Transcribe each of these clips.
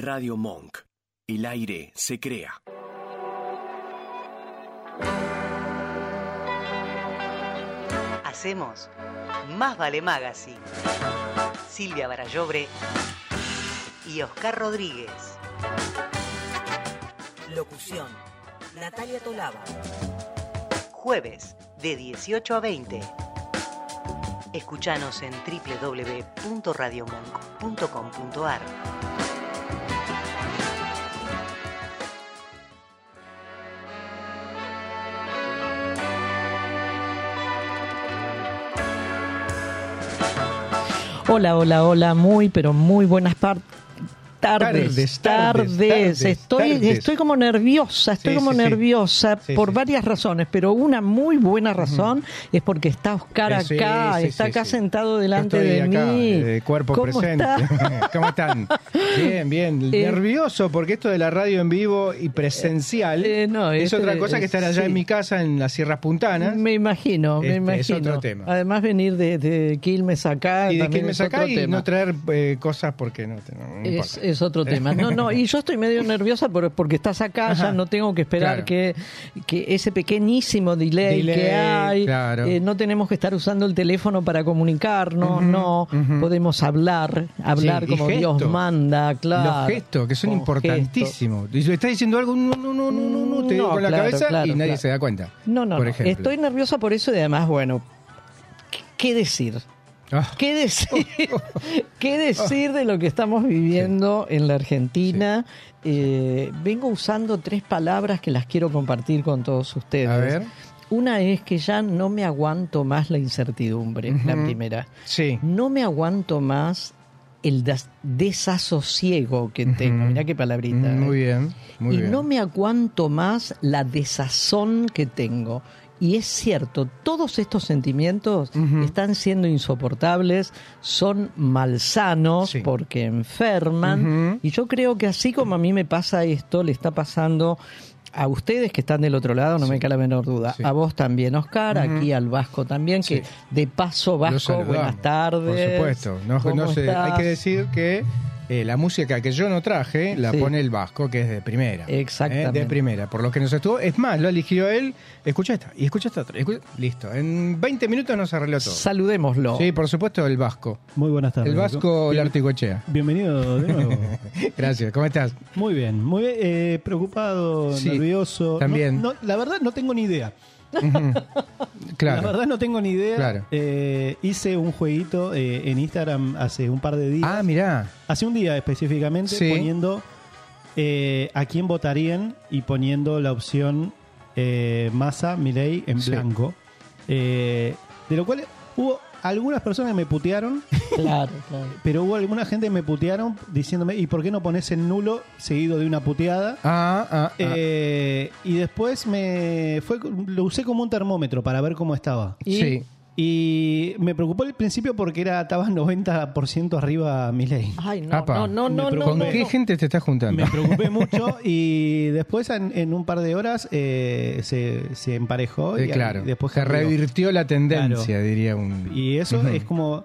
Radio Monk. El aire se crea. Hacemos Más Vale Magazine. Silvia Barallobre y Oscar Rodríguez. Locución. Natalia Tolaba. Jueves de 18 a 20. Escuchanos en www.radiomonk.com.ar. Hola, hola, hola, muy, pero muy buenas Tardes, tardes, tardes, tardes, estoy, estoy como nerviosa, estoy Sí, como sí, nerviosa Sí, por varias razones, pero una muy buena razón es porque está Oscar Eh, acá, está acá sentado delante de acá, mí. de cuerpo ¿Cómo presente. está? ¿Cómo están? Bien, bien. Eh, Nervioso porque esto de la radio en vivo y presencial eh, no, es este- otra cosa que estar allá en mi casa en las Sierras Puntanas. Me imagino, me Este, imagino. es otro tema. Además venir de, de Quilmes acá y de también que me es saca otro y tema. no traer eh, cosas porque no, no, no Es, importa. es otro tema. No, no, y yo estoy medio nerviosa por- porque estás acá, Ajá. ya no tengo que esperar Claro. que, que ese pequeñísimo delay, Delay, que hay, claro. eh, no tenemos que estar usando el teléfono para comunicarnos, no, podemos hablar, hablar Sí, como Dios manda, claro. Los gestos, que son con importantísimos. Y estás diciendo algo, no, no, no, no, no, no, te digo No, con la cabeza y nadie se da cuenta. No, no, por no. estoy nerviosa por eso y además, bueno, ¿qué, qué decir? Ah, ¿Qué decir, ¿Qué decir de lo que estamos viviendo en la Argentina? Eh, vengo usando tres palabras que las quiero compartir con todos ustedes. a ver. Una es que ya no me aguanto más la incertidumbre, la primera. Sí. No me aguanto más el des- desasosiego que tengo. Ujú. Mirá qué palabrita. Muy ¿eh? bien, muy y bien. no me aguanto más la desazón que tengo. Y es cierto, todos estos sentimientos están siendo insoportables, son malsanos Sí. porque enferman. Y yo creo que así como a mí me pasa esto, le está pasando a ustedes que están del otro lado, no Sí. me cabe la menor duda. Sí. A vos también, Oscar, Ujú. aquí al Vasco también, que de paso, Vasco, buenas tardes. Por supuesto. No, ¿Cómo no sé, hay que decir que eh, la música que yo no traje la Sí. pone el Vasco, que es de primera. Exactamente. Eh, de primera. Por lo que nos estuvo. Es más, lo eligió él. Escucha esta y escucha esta otra. escucha- Listo. En 20 minutos nos arregló todo. Saludémoslo. Sí, por supuesto, el Vasco. Muy buenas tardes. El Vasco Bien- Larticochea. Bienvenido de nuevo. Gracias. ¿Cómo estás? Muy bien, muy bien, eh, preocupado, Sí, nervioso. también. No- no, la verdad no tengo ni idea. Claro. La verdad no tengo ni idea. Claro. Eh, hice un jueguito eh, en Instagram hace un par de días. Ah, mirá. Hace un día específicamente Sí. poniendo eh, a quién votarían y poniendo la opción Massa, Milei en Sí. blanco. De lo cual hubo algunas personas me putearon, Claro, claro. pero hubo alguna gente que me putearon diciéndome, ¿y por qué no pones en nulo seguido de una puteada? Ah, ah, ah. Eh, y después me fue lo usé como un termómetro para ver cómo estaba. y- sí. Y me preocupó al principio porque era estaba 90% arriba mi ley. Ay, no, Apa. no, no, no. ¿Con no, qué no. gente te estás juntando? Me preocupé mucho y después en, en un par de horas eh, se, se emparejó Eh, y claro. después se cambió. revirtió la tendencia, diría un. Y eso es como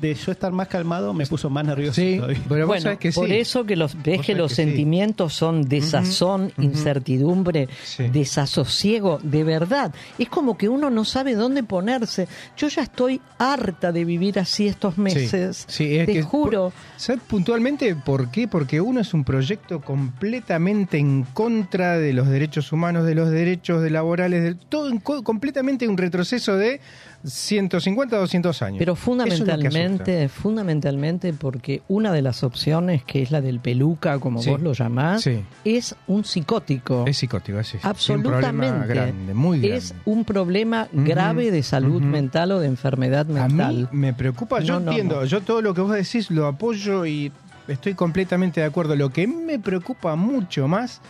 de yo estar más calmado me puso más nervioso. Sí, todavía. pero vos Bueno, sabés que sí. por eso que los ves que los que sí. sentimientos son desazón, incertidumbre, Sí. desasosiego, de verdad. Es como que uno no sabe dónde ponerse. Yo ya estoy harta de vivir así estos meses. sí, es Te que- juro. ¿Sabes puntualmente por qué? Porque uno es un proyecto completamente en contra de los derechos humanos, de los derechos de laborales, de todo en co- completamente un retroceso de 150 a 200 años. Pero es fundamentalmente, fundamentalmente porque una de las opciones, que es la del peluca, como Sí. vos lo llamás, Sí. es un psicótico. Es psicótico, es, es un Absolutamente. problema grande, muy grande. Es un problema grave de salud mental o de enfermedad A mental. mí me preocupa, yo No, no, entiendo, no. yo todo lo que vos decís lo apoyo y estoy completamente de acuerdo. Lo que me preocupa mucho más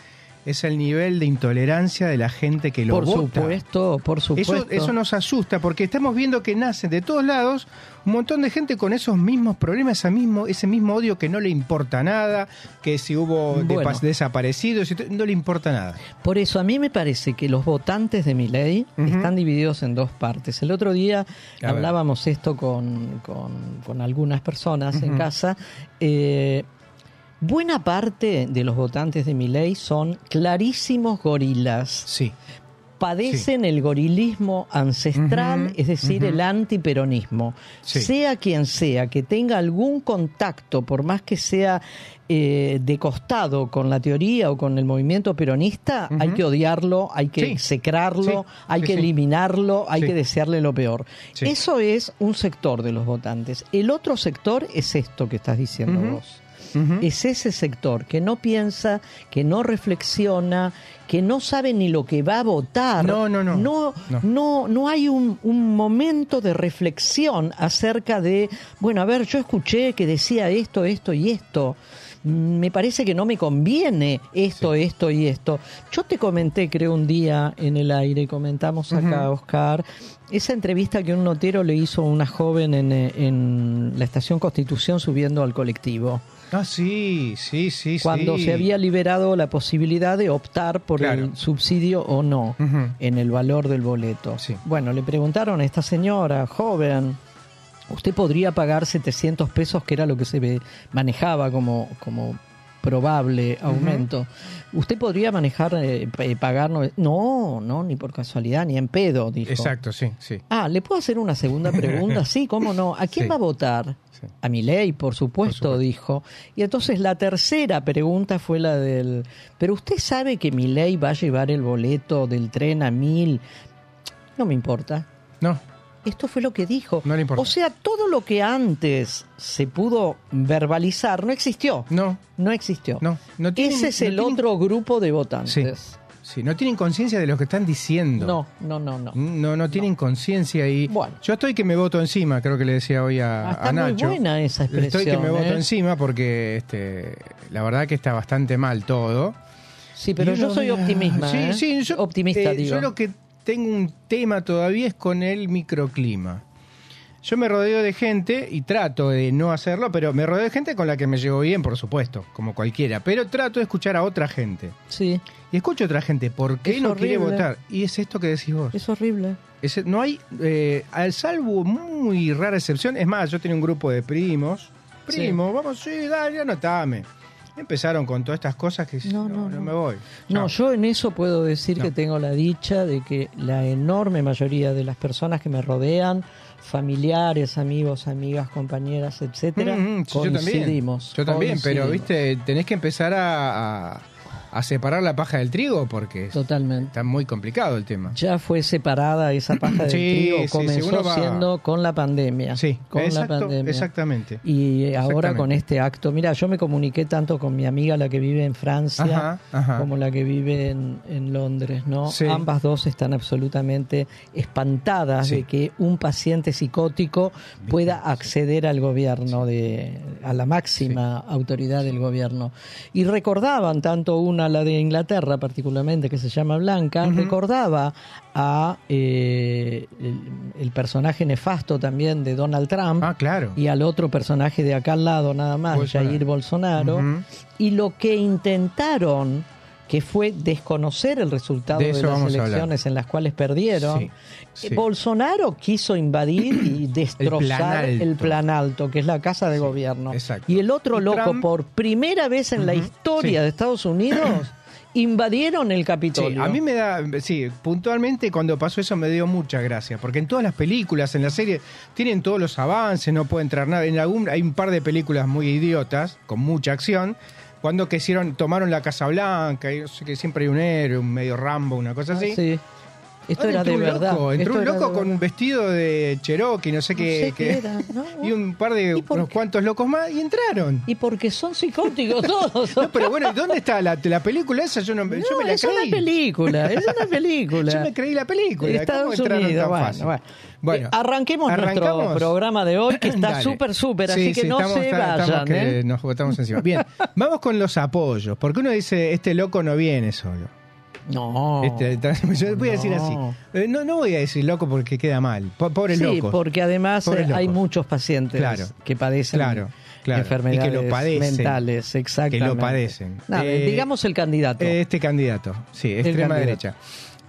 es el nivel de intolerancia de la gente que lo por vota. supuesto, por supuesto. Eso, eso nos asusta porque estamos viendo que nacen de todos lados un montón de gente con esos mismos problemas, ese mismo, ese mismo odio que no le importa nada, que si hubo Bueno. desaparecidos, no le importa nada. Por eso a mí me parece que los votantes de mi ley están divididos en dos partes. El otro día A ver. hablábamos esto con, con- con algunas personas en casa. eh, Buena parte de los votantes de mi ley son clarísimos gorilas. Sí. Padecen el gorilismo ancestral, es decir, el antiperonismo. Sí. Sea quien sea que tenga algún contacto, por más que sea eh, de costado con la teoría o con el movimiento peronista, hay que odiarlo, hay que Sí. execrarlo, hay que eliminarlo, hay que desearle lo peor. Eso es un sector de los votantes. El otro sector es esto que estás diciendo Ujú. Es ese sector que no piensa, que no reflexiona, que no sabe ni lo que va a votar. No, no, no. No, No. no, no hay un, un momento de reflexión acerca de, bueno, a ver, yo escuché que decía esto, esto y esto. Me parece que no me conviene esto, esto y esto. Yo te comenté, creo, un día en el aire, comentamos acá, Oscar, esa entrevista que un notero le hizo a una joven en, eh, en la estación Constitución subiendo al colectivo Ah, sí, sí, sí, cuando sí. se había liberado la posibilidad de optar por Claro. el subsidio o no en el valor del boleto. Sí. Bueno, le preguntaron a esta señora joven, ¿usted podría pagar 700 pesos, que era lo que se manejaba como, como probable aumento? ¿Usted podría manejar, eh, eh, pagar? No, no, ni por casualidad, ni en pedo, dijo. Exacto, sí, sí. Ah, ¿le puedo hacer una segunda pregunta? Sí, ¿cómo no? ¿A quién Sí. va a votar? Sí. A mi ley, por supuesto, Por supuesto. dijo. Y entonces la tercera pregunta fue la del, pero usted sabe que mi ley va a llevar el boleto del tren a mil. No me importa. No, Esto fue lo que dijo. No le importa. O sea, todo lo que antes se pudo verbalizar no existió. no, No existió. no. no tienen- Ese es no el tienen- otro grupo de votantes. Sí, no tienen conciencia de lo que están diciendo. No, no, no, no. No, no tienen conciencia y Bueno. yo estoy que me voto encima, creo que le decía hoy a, Ah, está a muy Nacho. buena esa expresión. Estoy que me voto ¿eh? encima porque este, la verdad que está bastante mal todo. Sí, pero yo soy optimista. Sí, ¿eh? sí, yo, optimista, eh, digo. Yo lo que tengo un tema todavía es con el microclima. Yo me rodeo de gente y trato de no hacerlo, pero me rodeo de gente con la que me llevo bien, por supuesto, como cualquiera. Pero trato de escuchar a otra gente. Sí, Y escucho a otra gente, ¿por qué Es no quiere votar? Y es esto que decís vos. es horrible. Ese- no hay, eh, al salvo muy rara excepción, es más, yo tenía un grupo de primos, primos, vamos, sí, dale, anotame. Empezaron con todas estas cosas que No, no, no, me voy. No, yo en eso puedo decir que tengo la dicha de que la enorme mayoría de las personas que me rodean, familiares, amigos, amigas, compañeras, etcétera, Mm, mm, sí, yo también. coincidimos. Yo también, pero viste, tenés que empezar a, a- a separar la paja del trigo porque Totalmente. está muy complicado el tema. Ya fue separada esa paja del Sí, trigo, sí, comenzó va- siendo con la pandemia. Sí, con exacto, la pandemia. exactamente. Y ahora Exactamente. con este acto, mira, yo me comuniqué tanto con mi amiga, la que vive en Francia, Ajá, ajá. como la que vive en, en Londres, ¿no? Sí. Ambas dos están absolutamente espantadas de que un paciente psicótico pueda acceder al gobierno, de, a la máxima autoridad del gobierno. Y recordaban, tanto una, la de Inglaterra particularmente, que se llama Blanca, recordaba a eh, el, el personaje nefasto también de Donald Trump Ah, claro. y al otro personaje de acá al lado nada más, Bolsonaro. Jair Bolsonaro, y lo que intentaron, que fue desconocer el resultado De las elecciones en las cuales perdieron. Sí, eh, sí. Bolsonaro quiso invadir y destrozar el plan alto, que es la casa de gobierno. exacto. Y el otro Y loco, Trump- por primera vez en la historia de Estados Unidos, invadieron el Capitolio. Sí, a mí me da, sí, puntualmente cuando pasó eso me dio mucha gracia, porque en todas las películas, en la serie, tienen todos los avances, no puede entrar nada. En algún, hay un par de películas muy idiotas, con mucha acción, cuando que hicieron, tomaron la Casa Blanca, y no sé que siempre hay un héroe, un medio Rambo, una cosa así. sí. Esto era de entró un verdad. Loco, entró un loco con un vestido de Cherokee, no sé No qué. sé qué- qué era, ¿no? y un par de, ¿Y por unos qué? cuantos locos más, y entraron. Y porque son psicóticos todos. No, pero bueno, ¿y ¿dónde está la, la película esa? Yo, no, yo me la es creí. una película, es una película. Yo me creí la película. ¿Cómo Estados entraron Unidos, tan bueno, fácil? bueno. Bueno, Eh, arranquemos nuestro programa de hoy, que está súper, súper, Sí, así que sí, no estamos- se vayan. que ¿eh? Nos botamos encima. Bien, vamos con los apoyos, porque uno dice, este loco no viene solo. No. Este, yo voy a decir así. No. Eh, No, no voy a decir loco porque queda mal. Po- Pobre sí, loco. porque además Pobres eh, hay locos. muchos pacientes Claro. que padecen Claro, claro. enfermedades Y que lo padecen. mentales, exactamente. Que lo padecen. Nada, Eh, digamos el candidato. Este candidato, sí, extrema candidato. derecha.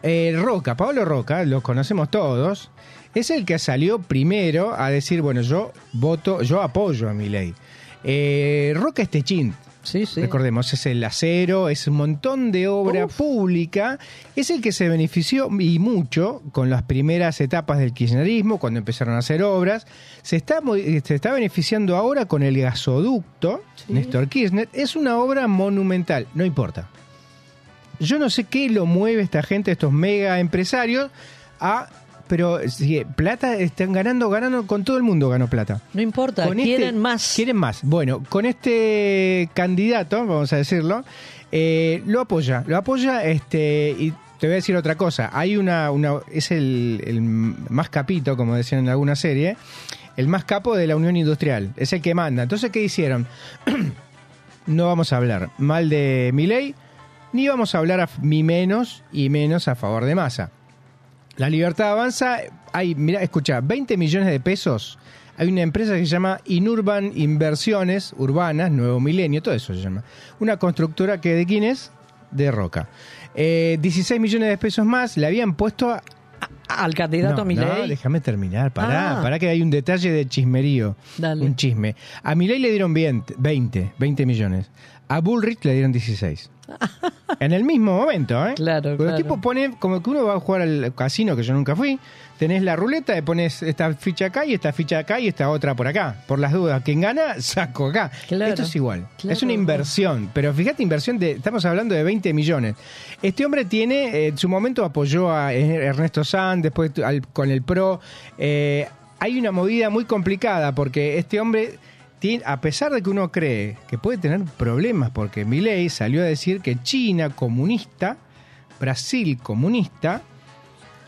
Eh, Roca, Pablo Roca, los conocemos todos, es el que salió primero a decir, bueno, yo voto, yo apoyo a mi ley. Roca es techín, Sí, sí. Recordemos, es el acero, es un montón de obra pública. Es el que se benefició y mucho con las primeras etapas del kirchnerismo, cuando empezaron a hacer obras. Se está, mo- se está beneficiando ahora con el gasoducto, Néstor Kirchner. Es una obra monumental, no importa. Yo no sé qué lo mueve esta gente, estos mega empresarios, a... Pero plata están ganando, ganando, con todo el mundo ganó plata. No importa, Con este- quieren más. Quieren más. Bueno, con este candidato, vamos a decirlo, eh, lo apoya. Lo apoya este y te voy a decir otra cosa. Hay una, una es el, el más capito, como decían en alguna serie, el más capo de la Unión Industrial. Es el que manda. Entonces, ¿qué hicieron? no vamos a hablar mal de Milei, ni vamos a hablar a, ni menos y menos a favor de Massa. La libertad avanza. Hay, mira, escucha, 20 millones de pesos. Hay una empresa que se llama Inurban Inversiones Urbanas, Nuevo Milenio, todo eso se llama. Una constructora que de quién es? De Roca. Eh, 16 millones de pesos más le habían puesto a, Al candidato no, Milei. No, déjame terminar, pará, Ah. pará que hay un detalle de chismerío, Dale. un chisme. A Milei le dieron 20, 20, 20 millones. A Bullrich le dieron 16. en el mismo momento, ¿eh? Claro, Porque claro. el tipo pone, como que uno va a jugar al casino, que yo nunca fui, tenés la ruleta, y pones esta ficha acá y esta ficha acá y esta otra por acá. Por las dudas, quien gana, saco acá. Claro. Esto es igual. Claro. Es una inversión, pero fíjate, inversión de, estamos hablando de 20 millones. Este hombre tiene, eh, en su momento apoyó a Ernesto Sanz, después al- con el PRO. Eh, hay una movida muy complicada porque este hombre, a pesar de que uno cree que puede tener problemas, porque Milei salió a decir que China comunista, Brasil comunista,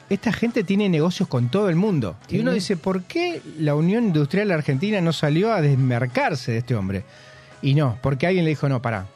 esta gente tiene negocios con todo el mundo. Y uno dice, ¿por qué la Unión Industrial Argentina no salió a desmercarse de este hombre? Y no, porque alguien le dijo, no, pará.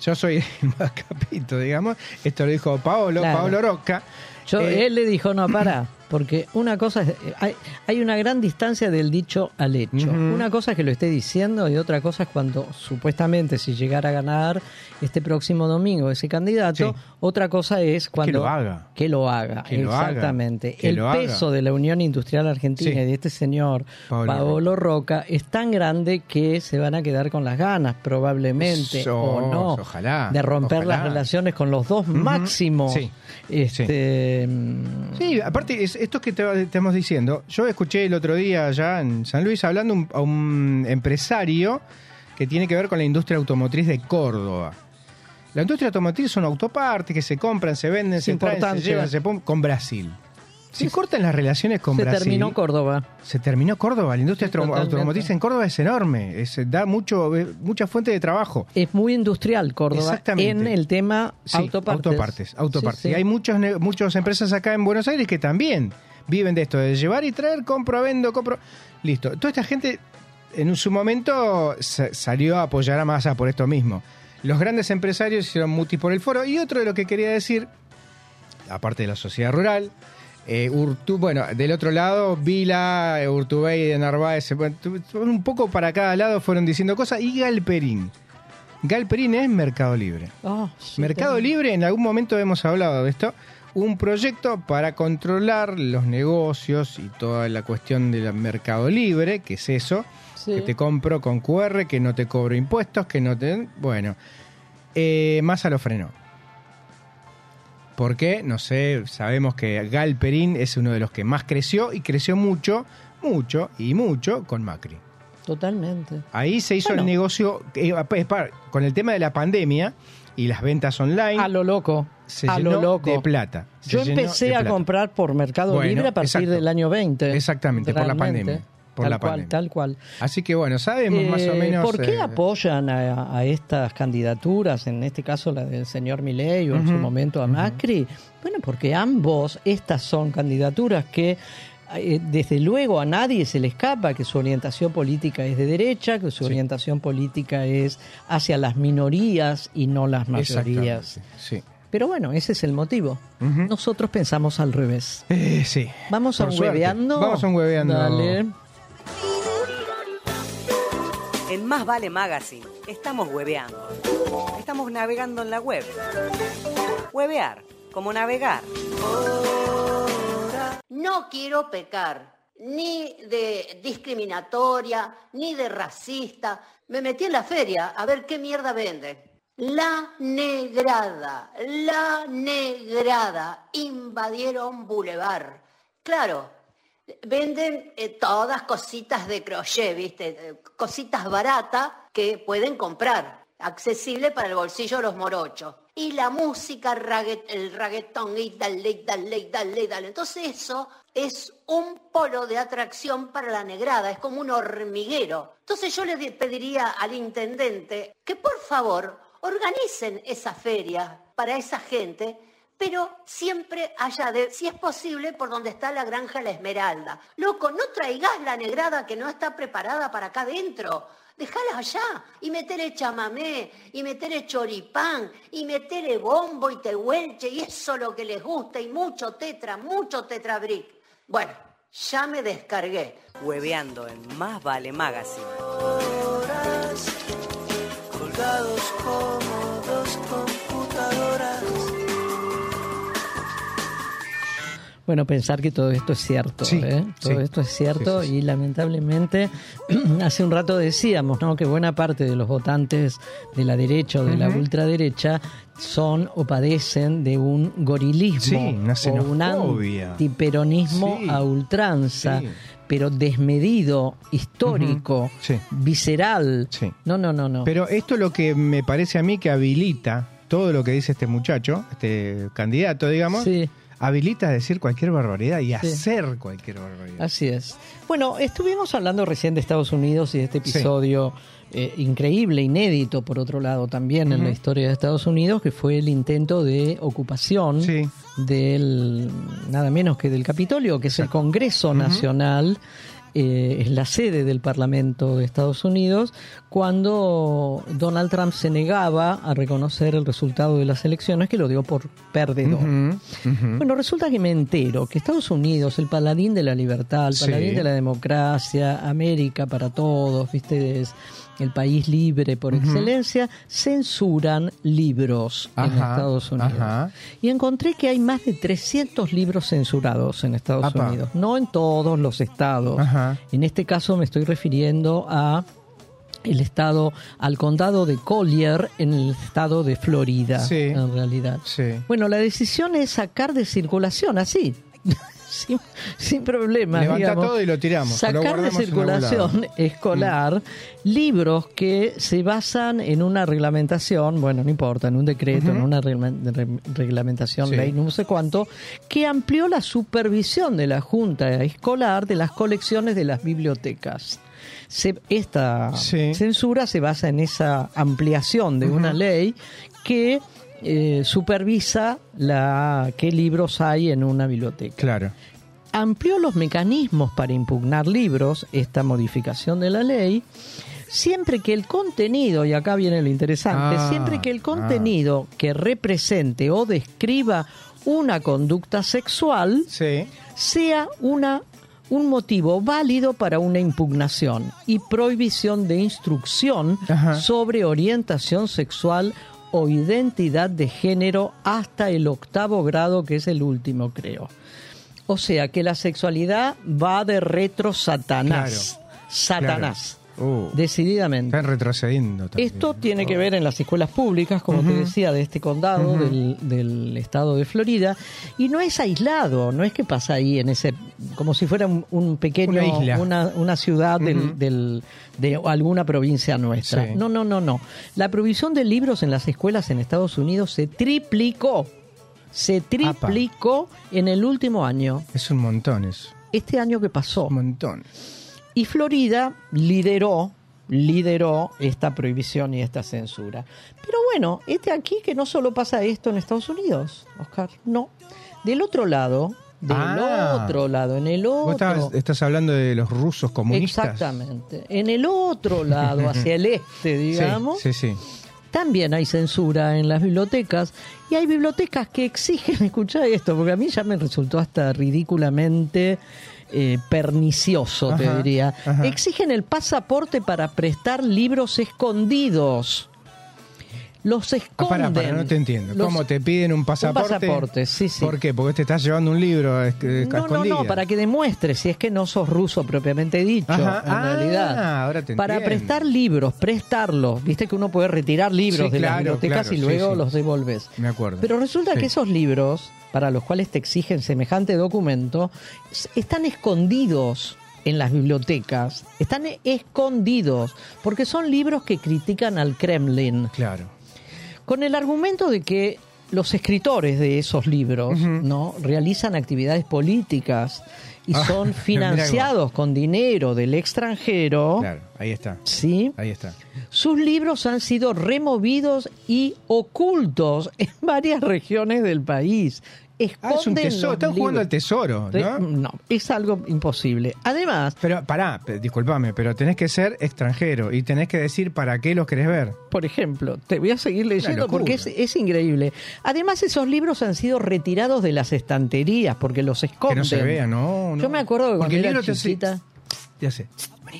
Yo soy el más capito, digamos. Esto lo dijo Paolo, Claro. Paolo Rocca. Yo- Eh, él le dijo, no, para, porque una cosa es, hay, hay una gran distancia del dicho al hecho. Una cosa es que lo esté diciendo y otra cosa es cuando supuestamente si llegara a ganar este próximo domingo ese candidato, Sí. otra cosa es cuando... lo haga. Que lo haga, Que lo haga. exactamente. Que El lo haga. peso de la Unión Industrial Argentina Sí. y de este señor Paolo Paolo, Roca es tan grande que se van a quedar con las ganas probablemente Eso, o no ojalá, de romper ojalá. las relaciones con los dos máximos Sí. Este, mm, Sí, aparte, es, esto que te estamos diciendo, yo escuché el otro día allá en San Luis hablando un- a un empresario que tiene que ver con la industria automotriz de Córdoba. La industria automotriz son autopartes que se compran, se venden, Es se traen, se llevan, se ponen con Brasil. Se cortan las relaciones con se Brasil. terminó Córdoba. Se terminó Córdoba. La industria totalmente. automotriz en Córdoba es enorme. Es, da mucho, eh, mucha fuente de trabajo. Es muy industrial Córdoba Exactamente. en el tema Sí, autopartes. autopartes. autopartes. Sí, sí. Y hay muchos, muchas empresas acá en Buenos Aires que también viven de esto, de llevar y traer, compro, vendo, compro. Listo. Toda esta gente en su momento sa- salió a apoyar a Massa por esto mismo. Los grandes empresarios hicieron mutis por el foro. Y otro de lo que quería decir, aparte de la sociedad rural, eh, Urtu- bueno, del otro lado, Vila, eh, Urtubey de Narváez, eh, un poco para cada lado fueron diciendo cosas, y Galperín. Galperín es Mercado Libre. Oh, sí, Mercado Libre, en algún momento hemos hablado de esto, un proyecto para controlar los negocios y toda la cuestión del Mercado Libre, que es eso, Sí. que te compro con QR, que no te cobro impuestos, que no te... Bueno, eh, Massa lo frenó. ¿Por qué? No sé, sabemos que Galperín es uno de los que más creció y creció mucho, mucho y mucho con Macri. Totalmente. Ahí se hizo Bueno. el negocio, eh, par- con el tema de la pandemia y las ventas online, A lo loco. se a llenó lo loco. de plata. Se Yo empecé de a comprar por Mercado Bueno, Libre a partir exacto. del año 20. Exactamente, por la pandemia, por tal la cual, pandemia. tal cual. Así que bueno, sabemos más o Eh, menos. ¿Por qué eh, apoyan a, a estas candidaturas, en este caso la del señor Milei o en su Ujú, momento a Macri? Bueno, porque ambos, estas son candidaturas que eh, desde luego a nadie se le escapa que su orientación política es de derecha, que su orientación política es hacia las minorías y no las mayorías. Sí. Pero bueno, ese es el motivo. Nosotros pensamos al revés. Eh, sí. Vamos a un suerte. hueveando. Vamos a un hueveando. Dale. En Más Vale Magazine estamos hueveando. Estamos navegando en la web. Huevear, como navegar. No quiero pecar, ni de discriminatoria, ni de racista. Me metí en la feria a ver qué mierda vende. La negrada, la negrada invadieron Boulevard. Claro, venden eh, todas cositas de crochet, ¿viste? Eh, cositas baratas que pueden comprar, accesible para el bolsillo de los morochos. Y la música, el reggaetón, y dale, dale, dale, dale. Entonces eso es un polo de atracción para la negrada, es como un hormiguero. Entonces yo le di- pediría al intendente que por favor organicen esa feria para esa gente pero siempre allá de, si es posible, por donde está la granja La Esmeralda. Loco, no traigas la negrada que no está preparada para acá adentro. Dejala allá y metele chamamé, y metele choripán, y metele bombo y tehuelche, y eso lo que les gusta, y mucho tetra, mucho tetrabric. Bueno, ya me descargué. Hueveando en Más Vale Magazine. colgados como dos Bueno, pensar que todo esto es cierto, Sí, ¿eh? Todo sí. esto es cierto Sí, y lamentablemente hace un rato decíamos, ¿no? Que buena parte de los votantes de la derecha o de la ultraderecha son o padecen de un gorilismo o un antiperonismo a ultranza, pero desmedido, histórico, sí. visceral. Sí. No, no, no, no. Pero esto lo que me parece a mí que habilita todo lo que dice este muchacho, este candidato, digamos, Sí. Habilita a decir cualquier barbaridad y hacer cualquier barbaridad. Así es. Bueno, estuvimos hablando recién de Estados Unidos y de este Sí. episodio eh, increíble, inédito, por otro lado, también en la historia de Estados Unidos, que fue el intento de ocupación Sí. del, nada menos que del Capitolio, que es el Congreso Nacional. Eh, es la sede del Parlamento de Estados Unidos, cuando Donald Trump se negaba a reconocer el resultado de las elecciones, que lo dio por perdedor. Bueno, resulta que me entero que Estados Unidos, el paladín de la libertad, el Sí. paladín de la democracia, América para todos, viste, es el país libre por excelencia, censuran libros en Estados Unidos. ajá. Y encontré que hay más de 300 libros censurados en Estados Apa. Unidos, no en todos los estados. Ajá. En este caso me estoy refiriendo a el estado, al condado de Collier en el estado de Florida, Sí. en realidad. Sí. Bueno, la decisión es sacar de circulación así, sin, sin problema. Levanta digamos. todo y lo tiramos, lo Sacar de circulación escolar libros que se basan en una reglamentación, bueno, no importa, en un decreto, en una regla- re- reglamentación, Sí. ley, no sé cuánto, que amplió la supervisión de la Junta Escolar de las colecciones de las bibliotecas. Se- esta Sí. censura se basa en esa ampliación de una ley que eh, supervisa la qué libros hay en una biblioteca Claro. amplió los mecanismos para impugnar libros, esta modificación de la ley, siempre que el contenido, y acá viene lo interesante, Ah, siempre que el contenido que represente o describa una conducta sexual Sí. sea una un motivo válido para una impugnación y prohibición de instrucción Ajá. sobre orientación sexual o identidad de género hasta el octavo grado, que es el último, creo. O sea que la sexualidad va de retro Satanás. Satanás. Uh, Decididamente. están retrocediendo también. Esto tiene que ver en las escuelas públicas, como te decía, de este condado, del, del estado de Florida, y no es aislado, no es que pasa ahí en ese, como si fuera un, un pequeño, Una isla. una, una ciudad del, de alguna provincia nuestra. Sí. No, no, no, no. La provisión de libros en las escuelas en Estados Unidos se triplicó, se triplicó en el último año, Es un montón eso. este año que pasó. Un montón. Y Florida lideró, lideró esta prohibición y esta censura. Pero bueno, este aquí que no solo pasa esto en Estados Unidos, Oscar, no. Del otro lado, del Ah. otro lado, en el otro. estabas- estás hablando de los rusos comunistas. Exactamente. En el otro lado, hacia el este, digamos, Sí, sí, sí. también hay censura en las bibliotecas y hay bibliotecas que exigen, escucha esto, porque a mí ya me resultó hasta ridículamente eh, pernicioso, te diría. ajá. Exigen el pasaporte para prestar libros escondidos. los Ah, esconden. pará, pará, no te entiendo. Los- ¿Cómo te piden un pasaporte? pasaporte, sí, sí. ¿Por qué? Porque te estás llevando un libro que- a No, no, no, para que demuestres si es que no sos ruso propiamente dicho, Ajá. en Ah, realidad. ahora te para prestar libros, prestarlos, viste que uno puede retirar libros Sí, de las bibliotecas claro, y luego sí. los devolves. Me acuerdo. Pero resulta que esos libros, para los cuales te exigen semejante documento, están escondidos en las bibliotecas, están escondidos, porque son libros que critican al Kremlin, Claro. con el argumento de que los escritores de esos libros no realizan actividades políticas y Ah, son financiados con dinero del extranjero, Claro, ahí está. ¿sí? Ahí está. Sus libros han sido removidos y ocultos en varias regiones del país. Ah, es un Esconden tesoro. Están jugando al tesoro, ¿no? No, es algo imposible. Además, Pero pará, disculpame, pero tenés que ser extranjero y tenés que decir para qué los querés ver. por ejemplo, te voy a seguir leyendo porque es, es increíble. Además, esos libros han sido retirados de las estanterías porque los Que esconden. no se vea, no, no. Yo me acuerdo que cuando era libro te hace- chiquita, te hace.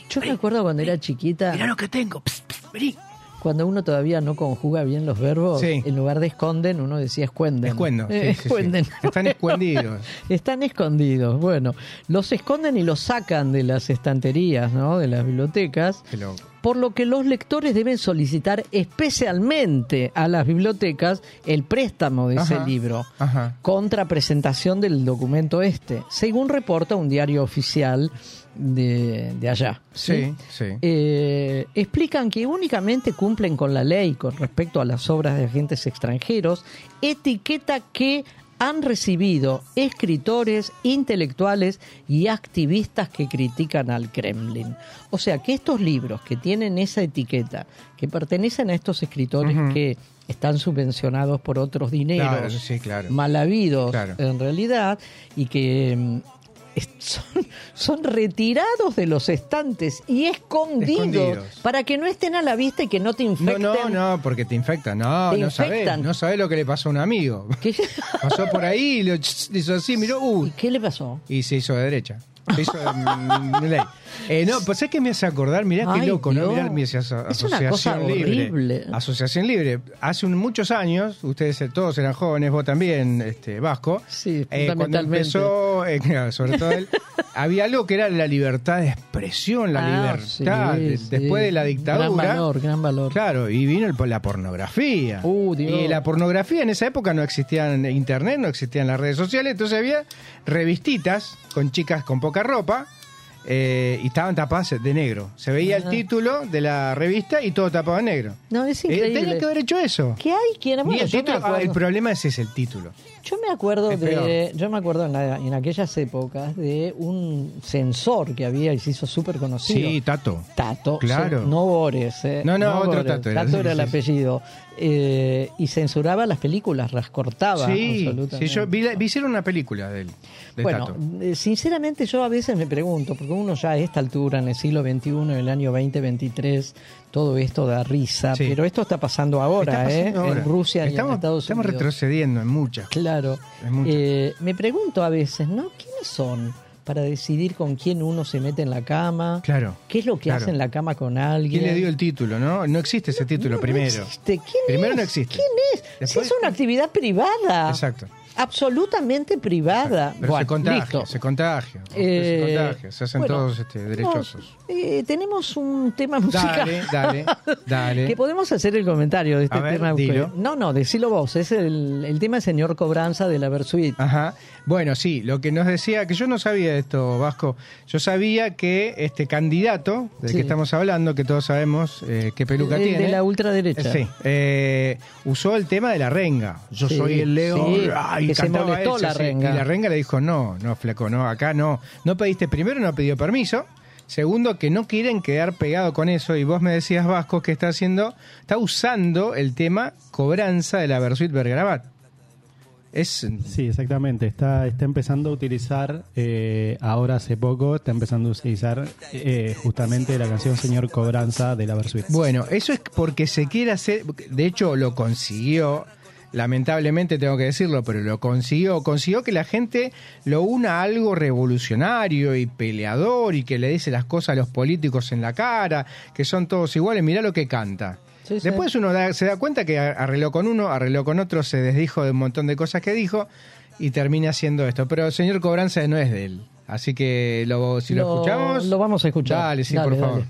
yo me acuerdo cuando era chiquita, Mirá lo que tengo. Psst, vení. Cuando uno todavía no conjuga bien los verbos, Sí. en lugar de esconden, uno decía escuenden. Escuendo. sí, Eh, sí. escuenden. Están escondidos. Están escondidos. Bueno, los esconden y los sacan de las estanterías, ¿no? De las bibliotecas. Qué loco. Por lo que los lectores deben solicitar especialmente a las bibliotecas el préstamo de ese libro Ajá. contra presentación del documento este, según reporta un diario oficial de, de allá. Sí, sí. Eh, explican que únicamente cumplen con la ley con respecto a las obras de agentes extranjeros, etiqueta que han recibido escritores, intelectuales y activistas que critican al Kremlin. O sea que estos libros que tienen esa etiqueta, que pertenecen a estos escritores que están subvencionados por otros dineros Claro, sí, claro. mal habidos Claro. en realidad y que mm, son, son retirados de los estantes y escondidos, Escondidos. para que no estén a la vista y que no te No, infecten. no, no, porque te infectan. No, Te no sabés. infectan. No sabés lo que le pasó a un amigo. ¿Qué, Pasó por ahí y lo hizo así, miró, ¿Y uy, qué le pasó? y se hizo de derecha. Mm. Eh, no, pues es que me hace acordar, mirá qué loco, ¿no? Mirá aso- Es una asociación cosa libre. horrible. Asociación libre. Hace un- muchos años, ustedes eh, todos eran jóvenes, vos también, este, Vasco. Sí, Eh, cuando empezó, eh, sobre todo él, había algo que era la libertad de expresión, la Ah, libertad. sí, de- sí. Después de la dictadura. Gran valor, gran valor. Claro, y vino el- la pornografía. Uh, y la pornografía en esa época no existían internet, no existían las redes sociales, entonces había revistitas con chicas con poca ropa eh, y estaban tapadas de negro. Se veía el título de la revista y todo tapado de negro. No, es Eh, increíble. tenían que haber hecho eso. ¿Qué hay? ¿Quién? Bueno, el, título- ah, el problema ese es el título. yo me acuerdo Es de, peor. yo me acuerdo en, la- en aquellas épocas de un censor que había y se hizo súper conocido. Sí, Tato. Tato, Claro. sí, no Bores. eh, No, no, otro Bores. Tato era, Tato sí, era el sí. apellido. Eh, y censuraba las películas, las cortaba. Sí, sí, absolutamente. yo vi, vi hicieron una película de él, Bueno, Tato. eh, sinceramente yo a veces me pregunto, porque uno ya a esta altura, en el siglo XXI, en el año 2023, todo esto da risa, Sí. pero esto está pasando ahora, Está ¿eh? ahora. En Rusia y estamos, en Estados estamos Unidos. retrocediendo en muchas. Claro. En muchas. Eh, me pregunto a veces, ¿no? ¿Quiénes son para decidir con quién uno se mete en la cama? Claro. ¿Qué es lo que claro. hace en la cama con alguien? ¿Quién le dio el título, no? No existe ese título No, no primero. existe. ¿Quién Primero es? no existe. ¿Quién es? Si es una actividad privada. Exacto. Absolutamente privada. Pero Bueno, se contagia, listo. se contagia. Eh, se contagia, se hacen bueno, todos este, derechosos. no, eh, tenemos un tema musical. Dale, dale, dale. Que podemos hacer el comentario de este A ver, tema. dilo. No, no, decilo vos. Es el, el tema Señor Cobranza de la Versuit. Ajá. Bueno, sí, lo que nos decía, que yo no sabía esto, Vasco. Yo sabía que este candidato del Sí. que estamos hablando, que todos sabemos eh, qué peluca El tiene. de la ultraderecha. Sí, eh, usó el tema de la renga. Yo Sí, soy el león. sí, ah, y que se molestó la renga. Y la renga le dijo, no, no, flaco, no, acá no. No pediste primero, no pidió permiso. Segundo, que no quieren quedar pegado con eso. Y vos me decías, Vasco, que está haciendo, está usando el tema cobranza de la Versuit Bergarabat. Es Sí, exactamente. Está, está empezando a utilizar, eh, ahora hace poco, está empezando a utilizar eh, justamente la canción Señor Cobranza de la Versuit. Bueno, eso es porque se quiere hacer, de hecho lo consiguió, lamentablemente tengo que decirlo, pero lo consiguió, consiguió que la gente lo una a algo revolucionario y peleador y que le dice las cosas a los políticos en la cara, que son todos iguales, mirá lo que canta. Sí, sí. Después uno da- se da cuenta que arregló con uno, arregló con otro, se desdijo de un montón de cosas que dijo y termina haciendo esto. Pero señor Cobranza no es de él. Así que lo, si lo, escuchamos. Lo vamos a escuchar. Dale, sí, Dale, por dale. favor.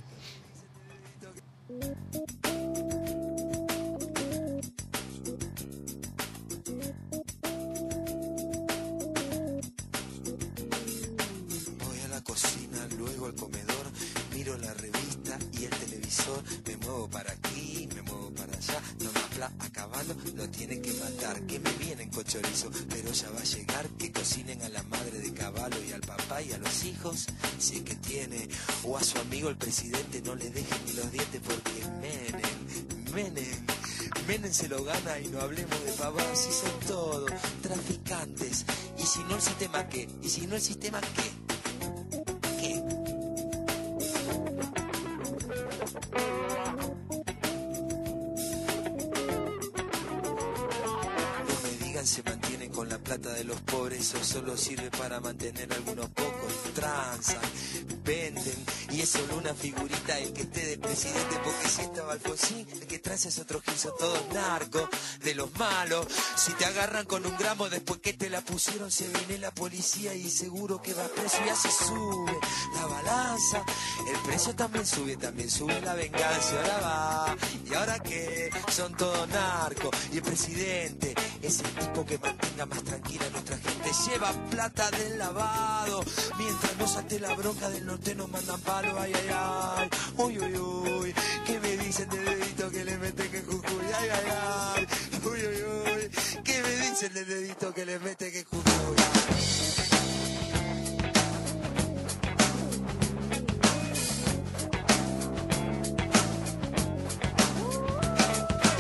Los malos. Si te agarran con un gramo después que te la pusieron, se viene la policía y seguro que va preso y así sube la balanza. El precio también sube, también sube la venganza. Ahora va, y ahora que son todos narcos. Y el presidente es el tipo que mantenga más tranquila a nuestra gente. Lleva plata del lavado. Mientras nos ate la bronca del norte nos mandan palo. Ay, ay, ay. Uy, uy, uy. ¿Qué me dicen de dedito que le meten que Jujuy? Ay, ay, ay. Uy, uy, uy. ¿Qué me dicen de dedito que le meten que Jujuy?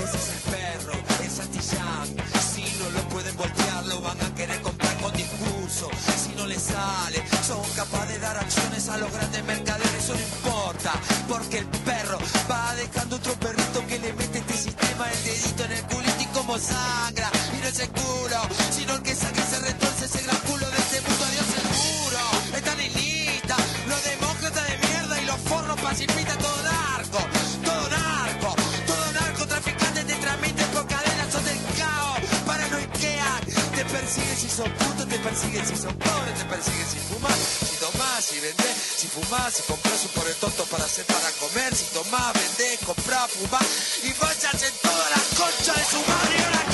Ese es el perro, el Santillán. Si no lo pueden voltear, lo van a querer comprar con discurso. Si no les sale, son capaces de dar acciones a los grandes mercaderes. Eso no importa, porque el perro va dejando otro perrito que le mete este sistema el dedito en el culito y como sangra. No es el culo, sino el que saque se retuerce ese gran culo de este mundo. Adiós seguro, están en lista. Los demócratas de mierda y los forros pacifistas, todo narco, todo narco, todo narcotraficante te transmiten por cadenas, son del caos, paranoiquean, te persiguen si son putos, te persiguen si son pobres, te persiguen si fumas, si tomás, si vendés, si fumás, si compras un por el tonto para hacer para comer, si tomás, vendés, comprás, fumás, y váyanse en toda la concha de su madre,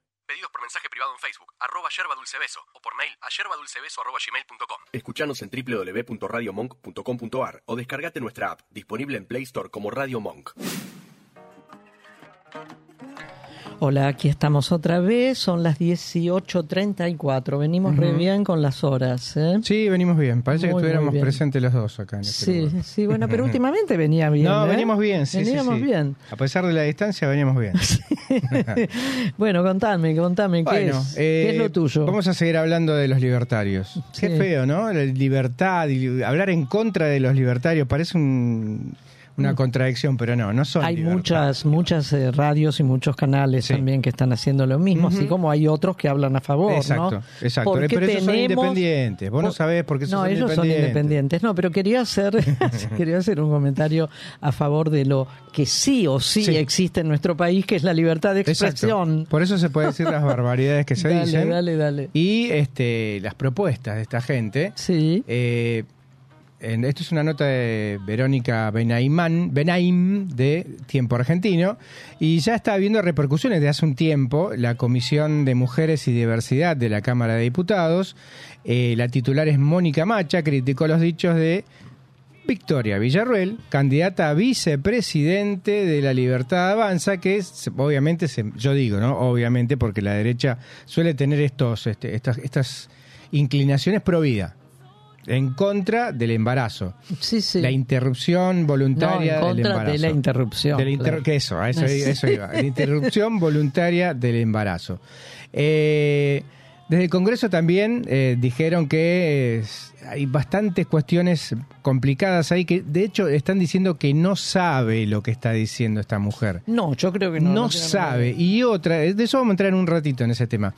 Pedidos por mensaje privado en Facebook, arroba yerba dulce beso, o por mail a yerbadulcebeso arroba. Escuchanos en www.radiomonk.com.ar o descargate nuestra app, disponible en Play Store como Radio Monk. Hola, aquí estamos otra vez, son las 18.34, venimos re Ujú. bien con las horas. ¿eh? Sí, venimos bien. Parece Muy, que estuviéramos presentes los dos acá en este Sí, lugar. sí, bueno, pero últimamente venía bien. No, ¿eh? venimos bien, sí, Veníamos sí. bien. A pesar de la distancia, veníamos bien. bueno, contame, contame, ¿qué, es? eh, ¿Qué es lo tuyo? Vamos a seguir hablando de los libertarios. Qué feo, ¿no? La libertad hablar en contra de los libertarios parece un- una contradicción, pero no, no son Mm. Hay muchas, muchas eh, radios y muchos canales Sí. también que están haciendo lo mismo, así como hay otros que hablan a favor, Exacto, ¿no? exacto. Porque Pero esos son independientes. Vos no sabés por qué No, son ellos son independientes. No, pero quería hacer, quería hacer un comentario a favor de lo que sí o sí, Sí. existe en nuestro país, que es la libertad de Exacto. expresión. Por eso se puede decir las barbaridades que se Dale, dicen. dale, dale. Y este, las propuestas de esta gente. Sí. Eh, esto es una nota de Verónica Benaimán, Benaim de Tiempo Argentino y ya está habiendo repercusiones de hace un tiempo. La Comisión de Mujeres y Diversidad de la Cámara de Diputados, eh, la titular es Mónica Macha, criticó los dichos de Victoria Villarruel, candidata a vicepresidente de la Libertad Avanza, que es, obviamente, se- yo digo, ¿no? Obviamente, porque la derecha suele tener estos, este, estas, estas inclinaciones pro vida, en contra del embarazo. Sí, sí. La interrupción voluntaria No, en del embarazo. de la interrupción, De la inter- claro. que eso, a eso, Sí. eso iba. La interrupción voluntaria del embarazo. Eh, desde el Congreso también eh, dijeron que eh, hay bastantes cuestiones complicadas ahí que de hecho están diciendo que no sabe lo que está diciendo esta mujer. No, yo creo que no. No, sabe. Y otra, eh, de eso vamos a entrar en un ratito en ese tema.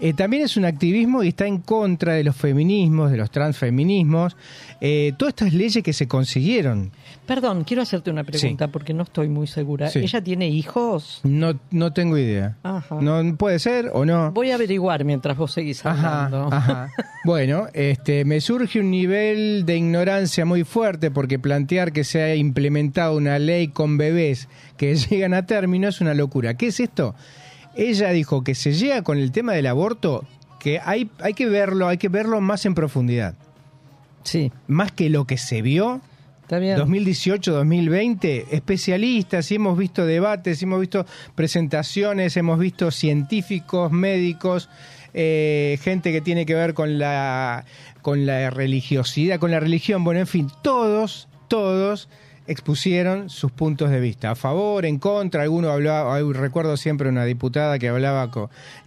Eh, también es un activismo y está en contra de los feminismos, de los transfeminismos, eh, todas estas leyes que se consiguieron. Perdón, quiero hacerte una pregunta porque no estoy muy segura. Sí. ¿Ella tiene hijos? No, no tengo idea. Ajá. No puede ser o no. Voy a averiguar mientras vos seguís Ajá, hablando. ajá. Bueno, este, me surge un nivel de ignorancia muy fuerte porque plantear que se ha implementado una ley con bebés que llegan a término es una locura. ¿Qué es esto? Ella dijo que se llega con el tema del aborto, que hay, hay que verlo, hay que verlo más en profundidad. Sí, Más que lo que se vio, está bien. 2018-2020, especialistas, y hemos visto debates, y hemos visto presentaciones, hemos visto científicos, médicos, eh, gente que tiene que ver con la, con la religiosidad, con la religión, bueno, en fin, todos, todos expusieron sus puntos de vista, a favor, en contra, alguno hablaba, recuerdo siempre una diputada que hablaba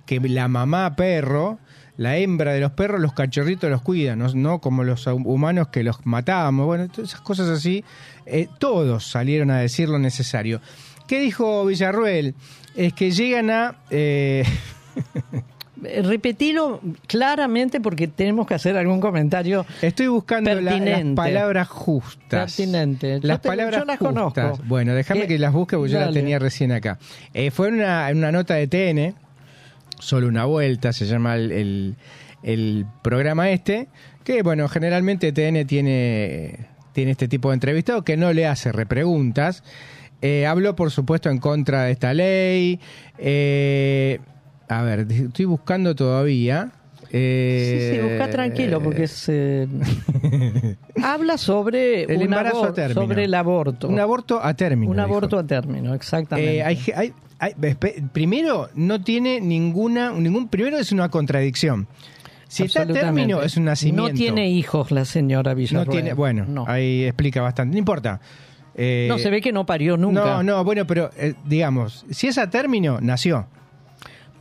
que la mamá perro, la hembra de los perros, los cachorritos los cuida, no, como los hu- humanos que los matábamos, bueno, todas esas cosas así, eh, todos salieron a decir lo necesario. ¿Qué dijo Villarruel? Es que llegan a... Eh, Repetilo claramente porque tenemos que hacer algún comentario. Estoy buscando la- las palabras justas. Pertinente. Yo Las te- palabras yo las justas. conozco. Bueno, déjame ¿Qué? que las busque porque yo las tenía recién acá. Eh, fue en una, una nota de TN, solo una vuelta, se llama el, el- el programa este, que bueno, generalmente TN tiene, tiene este tipo de entrevistado que no le hace repreguntas. Eh, habló, por supuesto, en contra de esta ley. Eh, a ver, estoy buscando todavía. Sí, Eh, sí, busca tranquilo porque es, eh, habla sobre El un embarazo abor- a término. sobre el aborto. Un aborto a término. Un dijo. aborto a término, exactamente. Eh, hay ge- hay- hay- espe- primero, no tiene ninguna. ningún Primero es una contradicción. Si está a término, es un nacimiento. No tiene hijos la señora No Villarroel. tiene. Bueno, no. ahí explica bastante. No importa. Eh, No, se ve que no parió nunca. No, no, bueno, pero eh, digamos, si es a término, nació.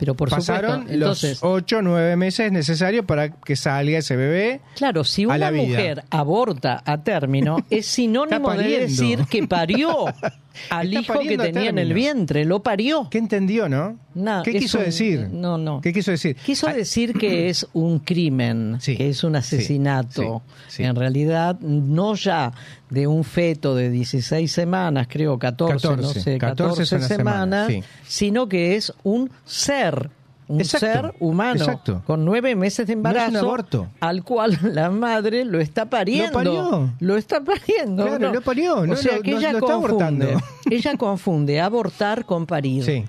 Pero por Pasaron supuesto, entonces, los ocho o nueve meses necesarios para que salga ese bebé. claro, si una mujer aborta a término, es sinónimo de decir que parió al hijo que tenía en el término. vientre, lo parió. ¿Qué entendió, no? No, ¿Qué quiso un- decir? No, no. ¿Qué quiso decir? Quiso Ah, decir que es un crimen, Sí, que es un asesinato. sí, sí. En realidad, no ya de un feto de 16 semanas, creo 14, no 14, sé, 14 14, es una semana, semanas, sí. sino que es un ser. Un Exacto, ser humano exacto. con nueve meses de No es un embarazo aborto. al cual la madre lo está pariendo. Lo parió. Lo está pariendo. Claro, ¿no? lo parió, no sea lo- que ella está confunde. abortando. Ella confunde abortar con parir. Sí.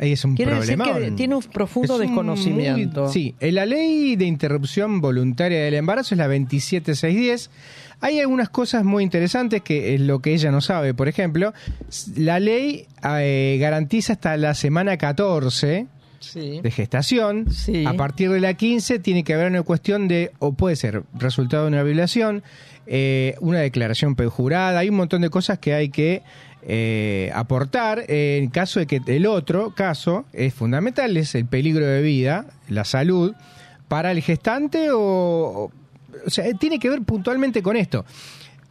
Ahí es un Quiere decir problema. que tiene un profundo Es un desconocimiento. muy- sí, la ley de interrupción voluntaria del embarazo es la 27610. Hay algunas cosas muy interesantes que es lo que ella no sabe. Por ejemplo, la ley eh, garantiza hasta la semana 14 Sí. de gestación. Sí. A partir de la 15 tiene que haber una cuestión de, o puede ser resultado de una violación, eh, una declaración perjurada, hay un montón de cosas que hay que eh, aportar en caso de que el otro caso es fundamental, es el peligro de vida, la salud, para el gestante o o sea, tiene que ver puntualmente con esto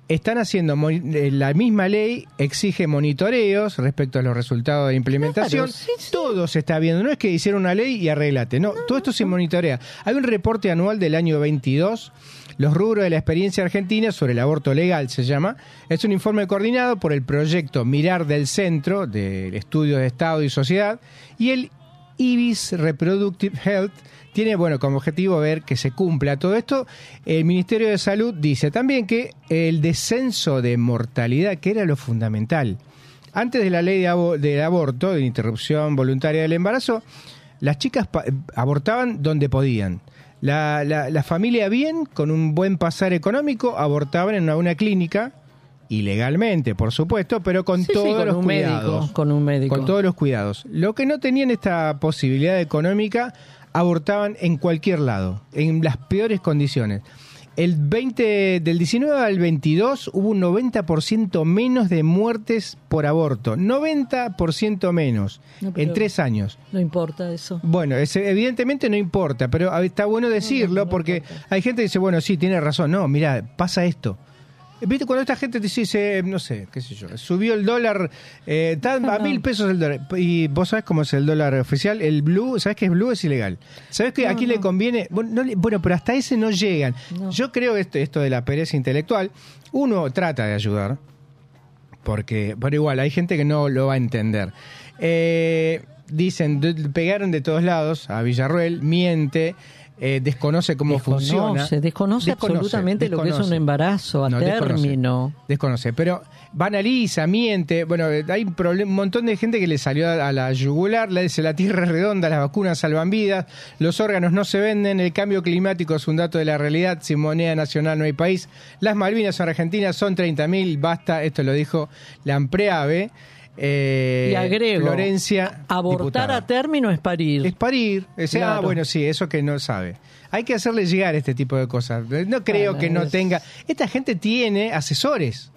están haciendo eh, la misma ley exige monitoreos respecto a los resultados de implementación. Claro, sí, sí. Todo se está viendo. No es que hicieron una ley y arreglate. No, todo esto se monitorea. Hay un reporte anual del año 22. Los rubros de la experiencia argentina sobre el aborto legal se llama. Es un informe coordinado por el proyecto Mirar del Centro del Estudio de Estado y Sociedad y el IBIS Reproductive Health tiene bueno como objetivo ver que se cumpla todo esto. El Ministerio de Salud dice también que el descenso de mortalidad, que era lo fundamental, antes de la ley de del aborto, de interrupción voluntaria del embarazo, las chicas abortaban donde podían. La, la- la familia bien, con un buen pasar económico, abortaban en una clínica, ilegalmente, por supuesto, pero con Sí, sí, todos con los un cuidados. médico, con un médico. Con todos los cuidados. Lo que no tenían esta posibilidad económica, abortaban en cualquier lado, en las peores condiciones. El 20, del 19 al 22 hubo un 90% menos de muertes por aborto. 90% menos No, en tres años. No importa eso. Bueno, es- evidentemente no importa, pero está bueno decirlo porque hay gente que dice, bueno, sí, tiene razón. No, mira, pasa esto. ¿Viste cuando esta gente te dice, no sé, qué sé yo, subió el dólar eh, a mil pesos el dólar? Y vos sabés cómo es el dólar oficial, el blue, ¿sabés que es blue? Es ilegal. ¿Sabés que a quién le conviene? Bueno, no le- bueno, pero hasta ese no llegan. Yo creo esto, esto de la pereza intelectual, uno trata de ayudar, porque, pero igual, hay gente que no lo va a entender. Eh, dicen, pegaron de todos lados a Villarruel, miente, eh, desconoce cómo Desconoce, funciona. desconoce absolutamente lo que es un embarazo a No, desconoce. término. Desconoce, pero banaliza, miente. Bueno, hay un, montón de gente que le salió a, a la yugular, le dice la tierra es redonda, las vacunas salvan vidas, los órganos no se venden, el cambio climático es un dato de la realidad, sin moneda nacional no hay país, las Malvinas son argentinas, son 30.000, basta, esto lo dijo la Ampreave. Eh, y agrego, Florencia. abortar diputada. a término es parir. Es parir. Claro. Ah, bueno, sí, eso que no sabe. Hay que hacerle llegar este tipo de cosas. No creo Bueno, que no es- tenga. Esta gente tiene asesores.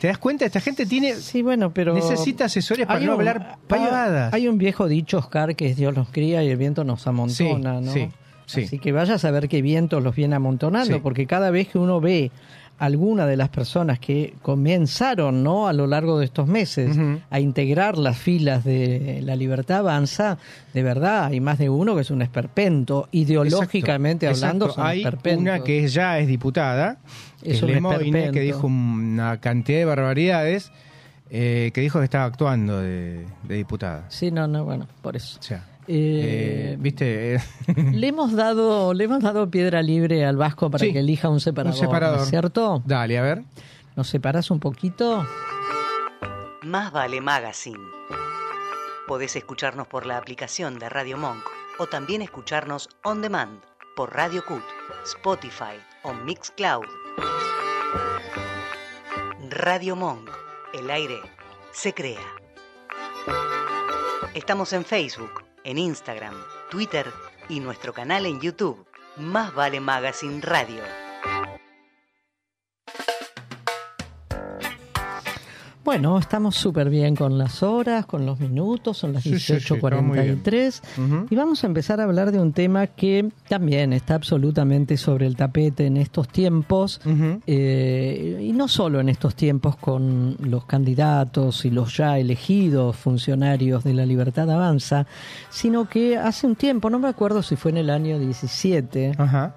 ¿Te das cuenta? Esta gente tiene Sí, bueno, pero... necesita asesores para no hablar pavadas. Hay un viejo dicho, Oscar, que es Dios los cría y el viento nos amontona, Sí, ¿no? sí, sí. Así que vaya a saber qué vientos los viene amontonando, porque cada vez que uno ve alguna de las personas que comenzaron, ¿no? A lo largo de estos meses a integrar las filas de la libertad avanza, de verdad, hay más de uno que es un esperpento, ideológicamente Exacto, hablando, exacto. son Hay esperpentos. una que ya es diputada, que Es un Lemoyne, que dijo una cantidad de barbaridades, eh, que dijo que estaba actuando de, de diputada. Sí, no, no, bueno, por eso. O sea, Eh, eh, viste, Le hemos dado, le hemos dado piedra libre al Vasco para Sí, que elija un separador, un separador. ¿no es cierto? dale, a ver. ¿Nos separas un poquito? Más vale Magazine. Podés escucharnos por la aplicación de Radio Monk o también escucharnos on demand por Radio Cut, Spotify o Mixcloud. Radio Monk. El aire se crea. Estamos en Facebook, en Instagram, Twitter y nuestro canal en YouTube. Más vale Magazine Radio. Bueno, estamos súper bien con las horas, con los minutos, son las Sí, sí, sí. 18.43 Ujú. y vamos a empezar a hablar de un tema que también está absolutamente sobre el tapete en estos tiempos eh, y no solo en estos tiempos con los candidatos y los ya elegidos funcionarios de la Libertad Avanza, sino que hace un tiempo, no me acuerdo si fue en el año 17 Ajá.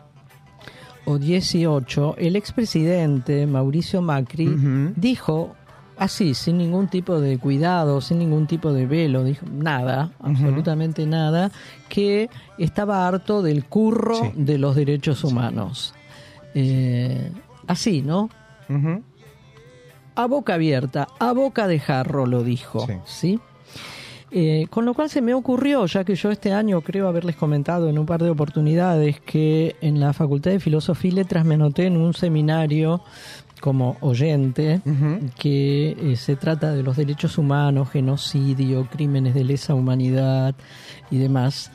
o 18, el expresidente Mauricio Macri dijo así, sin ningún tipo de cuidado, sin ningún tipo de velo, dijo nada, absolutamente nada, que estaba harto del curro Sí. de los derechos humanos. Eh, así, ¿no? A boca abierta, a boca de jarro lo dijo, Sí. ¿sí? Eh, con lo cual se me ocurrió, ya que yo este año creo haberles comentado en un par de oportunidades que en la Facultad de Filosofía y Letras me anoté en un seminario como oyente que eh, se trata de los derechos humanos, genocidio, crímenes de lesa humanidad y demás.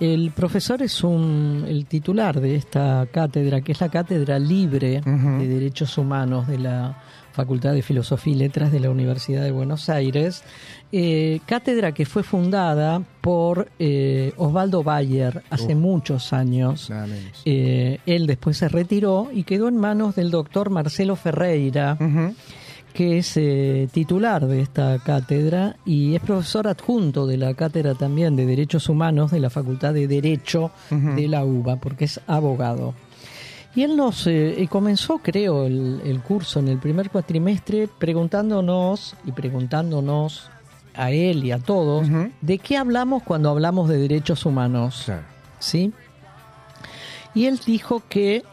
El profesor es un, el titular de esta cátedra, que es la Cátedra Libre de Derechos Humanos de la Facultad de Filosofía y Letras de la Universidad de Buenos Aires, eh, cátedra que fue fundada por eh, Osvaldo Bayer hace muchos años. Eh, él después se retiró y quedó en manos del doctor Marcelo Ferreira, que es eh, titular de esta cátedra y es profesor adjunto de la cátedra también de Derechos Humanos de la Facultad de Derecho de la UBA, porque es abogado. Y él nos eh, comenzó, creo, el, el curso en el primer cuatrimestre preguntándonos y preguntándonos a él y a todos de qué hablamos cuando hablamos de derechos humanos. Claro. ¿sí? Y él dijo que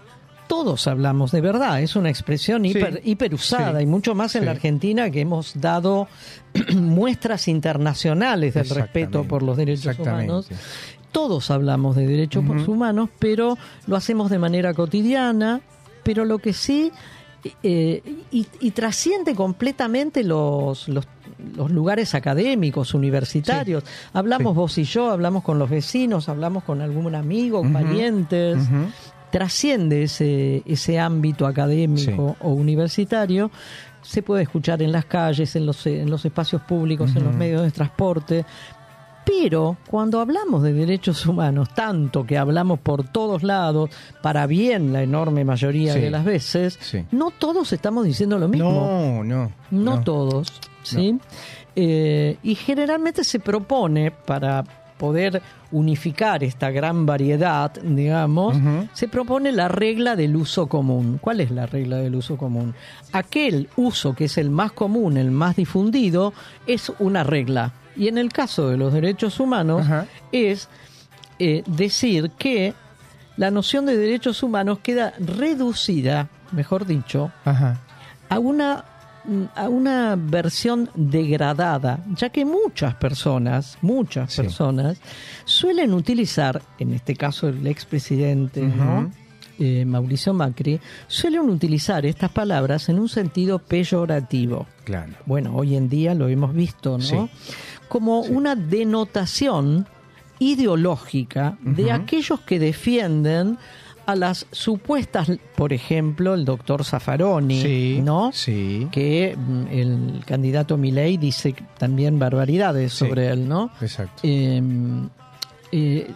todos hablamos de verdad, es una expresión Sí, hiper, hiper usada sí, y mucho más en sí. la Argentina que hemos dado muestras internacionales del respeto por los derechos humanos. Todos hablamos de derechos humanos, pero lo hacemos de manera cotidiana, pero lo que sí eh, y, y trasciende completamente los, los, los lugares académicos, universitarios. Hablamos Sí. vos y yo, hablamos con los vecinos, hablamos con algún amigo, Ujú. parientes. Trasciende ese, ese ámbito académico o universitario. Se puede escuchar en las calles, en los, en los espacios públicos, en los medios de transporte. Pero cuando hablamos de derechos humanos, tanto que hablamos por todos lados, para bien la enorme mayoría Sí. de las veces, Sí. no todos estamos diciendo lo mismo. No, no. No, todos, ¿sí? Eh, y generalmente se propone para poder unificar esta gran variedad, digamos, se propone la regla del uso común. ¿Cuál es la regla del uso común? Aquel uso que es el más común, el más difundido, es una regla. Y en el caso de los derechos humanos es eh, decir que la noción de derechos humanos queda reducida, mejor dicho, a una a una versión degradada, ya que muchas personas, muchas Sí. personas suelen utilizar, en este caso el expresidente. Eh, Mauricio Macri, suelen utilizar estas palabras en un sentido peyorativo. Claro. Bueno, hoy en día lo hemos visto, ¿no? Sí. Como una denotación ideológica de aquellos que defienden a las supuestas, por ejemplo, el doctor Zaffaroni, Sí, ¿no? sí. Que mm, el candidato Milei dice también barbaridades Sí. sobre él, ¿no? Exacto. Eh, eh,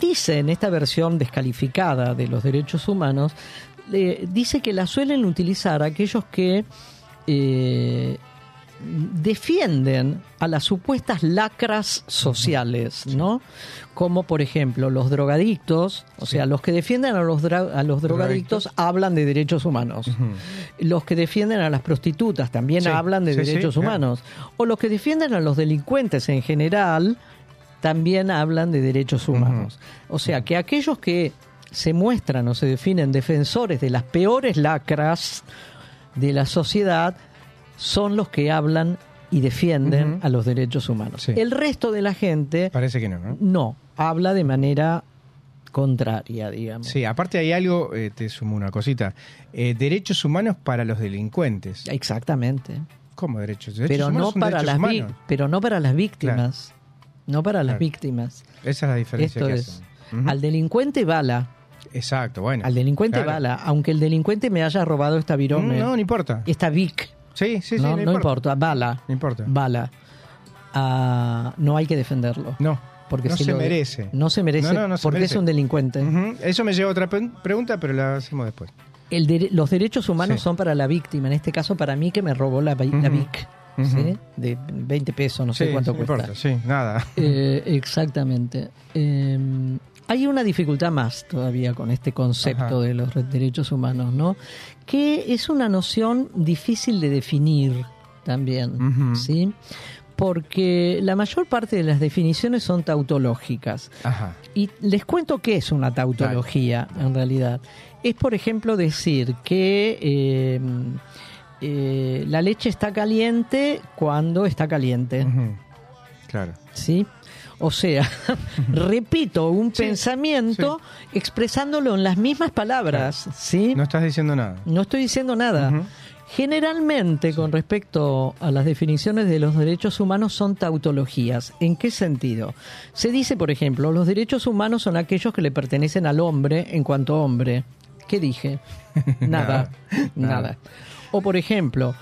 dice en esta versión descalificada de los derechos humanos, eh, dice que la suelen utilizar aquellos que eh, defienden a las supuestas lacras sociales, ¿no? Como por ejemplo los drogadictos, o sea, los que defienden a los, a los drogadictos hablan de derechos humanos. Los que defienden a las prostitutas también Sí, hablan de sí, derechos claro. humanos. O los que defienden a los delincuentes en general también hablan de derechos humanos. O sea, que aquellos que se muestran o se definen defensores de las peores lacras de la sociedad son los que hablan y defienden a los derechos humanos. Sí. El resto de la gente Parece que no, ¿no? no, habla de manera contraria, digamos. Sí, aparte hay algo, eh, te sumo una cosita. Eh, derechos humanos para los delincuentes. Exactamente. ¿Cómo derechos? derechos Pero humanos no, para las humanos. pero no para las víctimas. No para las Claro. víctimas. Esa es la diferencia Esto que es, hacen. Al delincuente bala, Exacto, bueno. al delincuente Claro. bala, aunque el delincuente me haya robado esta virome, No, no importa. esta Vic, Sí, sí, sí, no, no, no importa. importa, bala, No importa. bala, Ah, no hay que defenderlo. No, Porque no si se lo- merece. No se merece No, no, no se porque merece. es un delincuente. Ujú. Eso me lleva a otra pregunta, pero la hacemos después. El dere- los derechos humanos Sí. son para la víctima, en este caso para mí que me robó la, vi- la Ujú. Vic, Ujú. ¿sí? de 20 pesos, no sé Sí, cuánto no cuesta. importa, sí, nada. Eh, exactamente. Eh, hay una dificultad más todavía con este concepto Ajá. de los re- derechos humanos, ¿no? Que es una noción difícil de definir también. ¿sí? Porque la mayor parte de las definiciones son tautológicas. Ajá. Y les cuento qué es una tautología, en realidad. Es, por ejemplo, decir que eh, eh, la leche está caliente cuando está caliente. Claro. ¿sí? O sea, repito un pensamiento expresándolo en las mismas palabras, ¿sí? No estás diciendo nada. No estoy diciendo nada. Generalmente, con respecto a las definiciones de los derechos humanos, son tautologías. ¿En qué sentido? Se dice, por ejemplo, los derechos humanos son aquellos que le pertenecen al hombre en cuanto hombre. ¿Qué dije? Nada, Nada. nada. O, por ejemplo,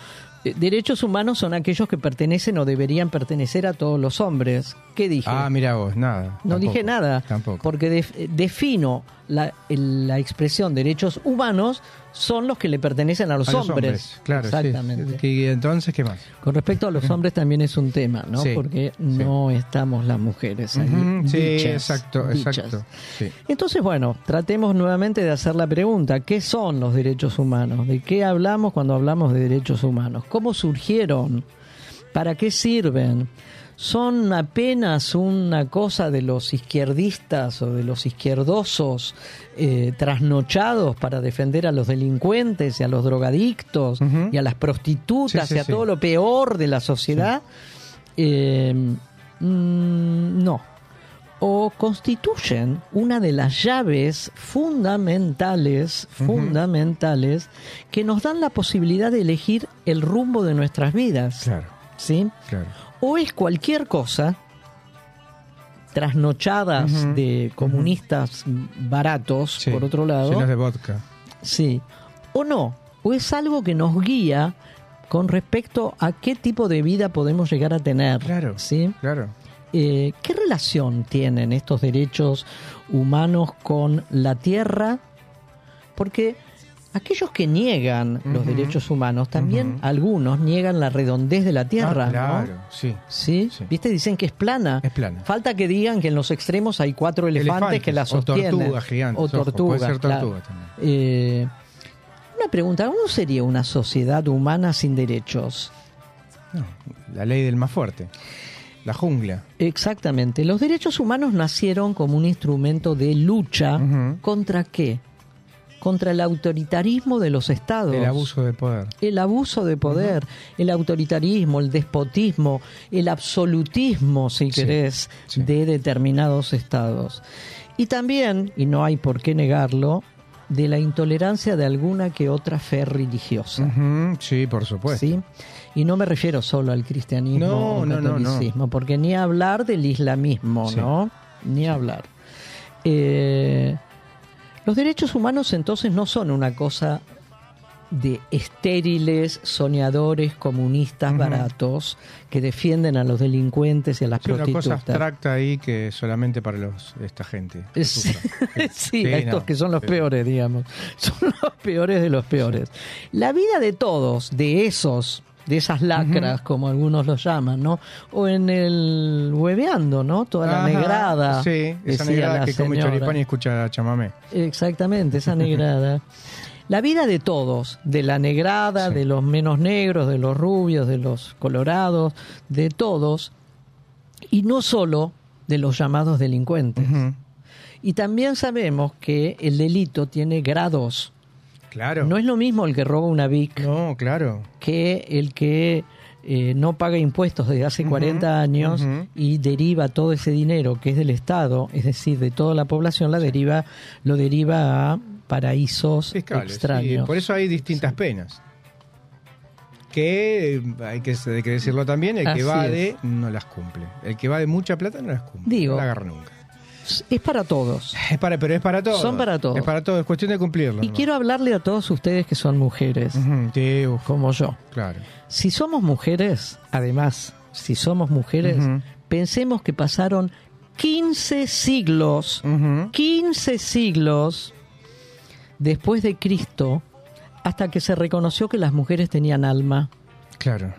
derechos humanos son aquellos que pertenecen o deberían pertenecer a todos los hombres. ¿Qué dije? Ah, mira vos, nada. No Tampoco. dije nada, Tampoco. porque def- eh, defino la expresión derechos humanos son los que le pertenecen a los, A los hombres. Claro, sí. Exactamente. ¿Qué- entonces, ¿qué más? Con respecto a los hombres también es un tema, ¿no? Sí, Porque sí. no estamos las mujeres ahí. Ujú, Sí, dichas, exacto, dichas. exacto. Sí. Entonces, bueno, tratemos nuevamente de hacer la pregunta, ¿qué son los derechos humanos? ¿De qué hablamos cuando hablamos de derechos humanos? ¿Cómo surgieron? ¿Para qué sirven? ¿Son apenas una cosa de los izquierdistas o de los izquierdosos eh, trasnochados para defender a los delincuentes y a los drogadictos y a las prostitutas Sí, sí, y a sí. todo lo peor de la sociedad? Eh, mm, no o constituyen una de las llaves fundamentales, fundamentales, que nos dan la posibilidad de elegir el rumbo de nuestras vidas. Claro, ¿sí? claro. O es cualquier cosa, trasnochadas de comunistas baratos, Sí. por otro lado, Llenos de vodka. Sí. O no. O es algo que nos guía con respecto a qué tipo de vida podemos llegar a tener. Claro. ¿Sí? Claro. Eh, ¿Qué relación tienen estos derechos humanos con la tierra? Porque aquellos que niegan los derechos humanos, también algunos niegan la redondez de la tierra. Ah, ¿no? claro, sí. ¿Sí? Sí. ¿Viste? Dicen que es plana. Es plana. Falta que digan que en los extremos hay cuatro elefantes, que la o sostienen. tortugas gigantes. O ojo, tortugas. Puede ser tortuga también. Eh, una pregunta, ¿cómo sería una sociedad humana sin derechos? No, la ley del más fuerte. La jungla. Exactamente. Los derechos humanos nacieron como un instrumento de lucha contra qué? Contra el autoritarismo de los estados. El abuso de poder. El abuso de poder, el autoritarismo, el despotismo, el absolutismo, si querés, sí. de determinados estados. Y también, y no hay por qué negarlo, de la intolerancia de alguna que otra fe religiosa. Sí, por supuesto. ¿sí? Y no me refiero solo al cristianismo No, o no, no, no. catolicismo, porque ni hablar del islamismo, Sí. ¿no? Ni hablar. Eh, Los derechos humanos entonces no son una cosa de estériles, soñadores, comunistas baratos que defienden a los delincuentes y a las Sí, una cosa prostitutas. abstracta ahí que solamente para los esta gente. sí, estos no, que son los peores, digamos. Son los peores de los peores. La vida de todos, de esos, de esas lacras, como algunos los llaman, ¿no? O en el hueveando, ¿no? Toda la Ajá, negrada. Sí, esa negrada la que come señora. choripán y escucha chamamé. Exactamente, esa negrada. La vida de todos, de la negrada, Sí. de los menos negros, de los rubios, de los colorados, de todos, y no solo de los llamados delincuentes. Y también sabemos que el delito tiene grados. Claro. No es lo mismo el que roba una Vic No, claro. que el que eh, no paga impuestos desde hace 40 años y deriva todo ese dinero que es del Estado, es decir, de toda la población, la deriva, lo deriva a paraísos Fiscales. extraños. por eso hay distintas penas. Que eh, hay que, hay que decirlo también, el Así que va de no las cumple. El que va de mucha plata no las cumple. Digo. no la agarra nunca. Es para todos. Es para, pero es para todos. Son para todos. Es para todos, es cuestión de cumplirlo. Y nomás. quiero hablarle a todos ustedes que son mujeres, como yo. claro. Si somos mujeres, además, si somos mujeres, pensemos que pasaron 15 siglos, Ujú. 15 siglos después de Cristo, hasta que se reconoció que las mujeres tenían alma. Claro.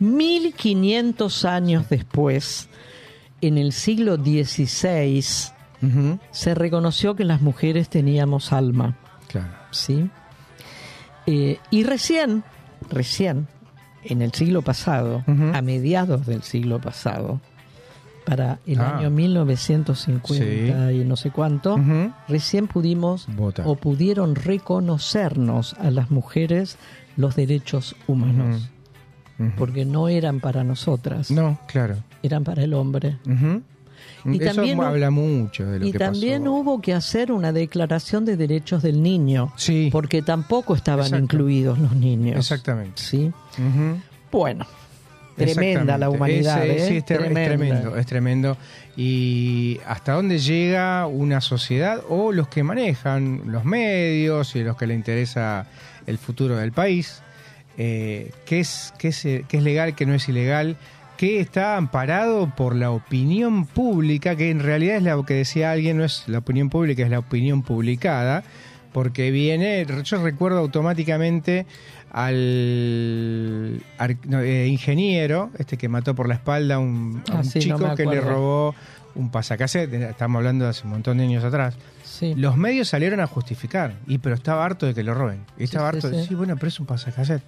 1500 años después, en el siglo XVI, se reconoció que las mujeres teníamos alma. Claro. ¿sí? Eh, y recién, recién, en el siglo pasado, a mediados del siglo pasado, para el Ah. año 1950 y no sé cuánto, recién pudimos Vota. o pudieron reconocernos a las mujeres los derechos humanos, porque no eran para nosotras, No, claro. Eran para el hombre. Y Eso también habla mucho de lo Y que también pasó. hubo que hacer una declaración de derechos del niño, Sí, porque tampoco estaban Exacto. incluidos los niños. exactamente. ¿sí? Bueno, tremenda la humanidad. Es, eh, ¿eh? sí, es, tremendo, es tremendo. Y hasta dónde llega una sociedad o los que manejan los medios y los que le interesa el futuro del país, eh, qué, es, qué, es, qué es legal, qué no es ilegal, qué está amparado por la opinión pública, que en realidad es lo que decía alguien, no es la opinión pública, es la opinión publicada, porque viene, yo recuerdo automáticamente al no, eh, ingeniero, este que mató por la espalda a un, a Ah, sí, chico que le robó un pasacassette, estamos hablando de hace un montón de años atrás. Sí. Los medios salieron a justificar, y pero estaba harto de que lo roben. Y estaba Sí, harto de sí. decir, bueno, pero es un pasacassette.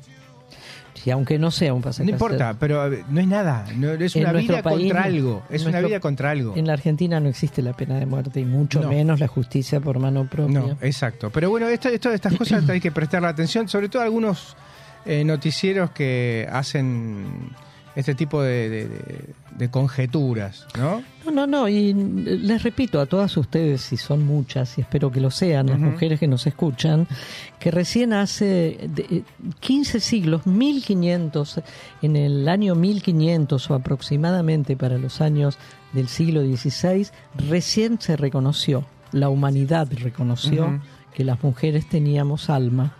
Sí, aunque no sea un pasacassette. No importa, pero no es nada, no, es En una vida país, contra algo, es una vida contra algo. En la Argentina no existe la pena de muerte y mucho No. menos la justicia por mano propia. No, exacto. Pero bueno, esto, esto- estas cosas hay que prestarle atención, sobre todo algunos eh, noticieros que hacen este tipo de, de- conjeturas, ¿no? No, no, no. Y les repito a todas ustedes, si son muchas, y espero que lo sean, las mujeres que nos escuchan, que recién hace de- eh, 15 siglos, 1500, en el año 1500 o aproximadamente para los años del siglo XVI, recién se reconoció, la humanidad reconoció que las mujeres teníamos alma.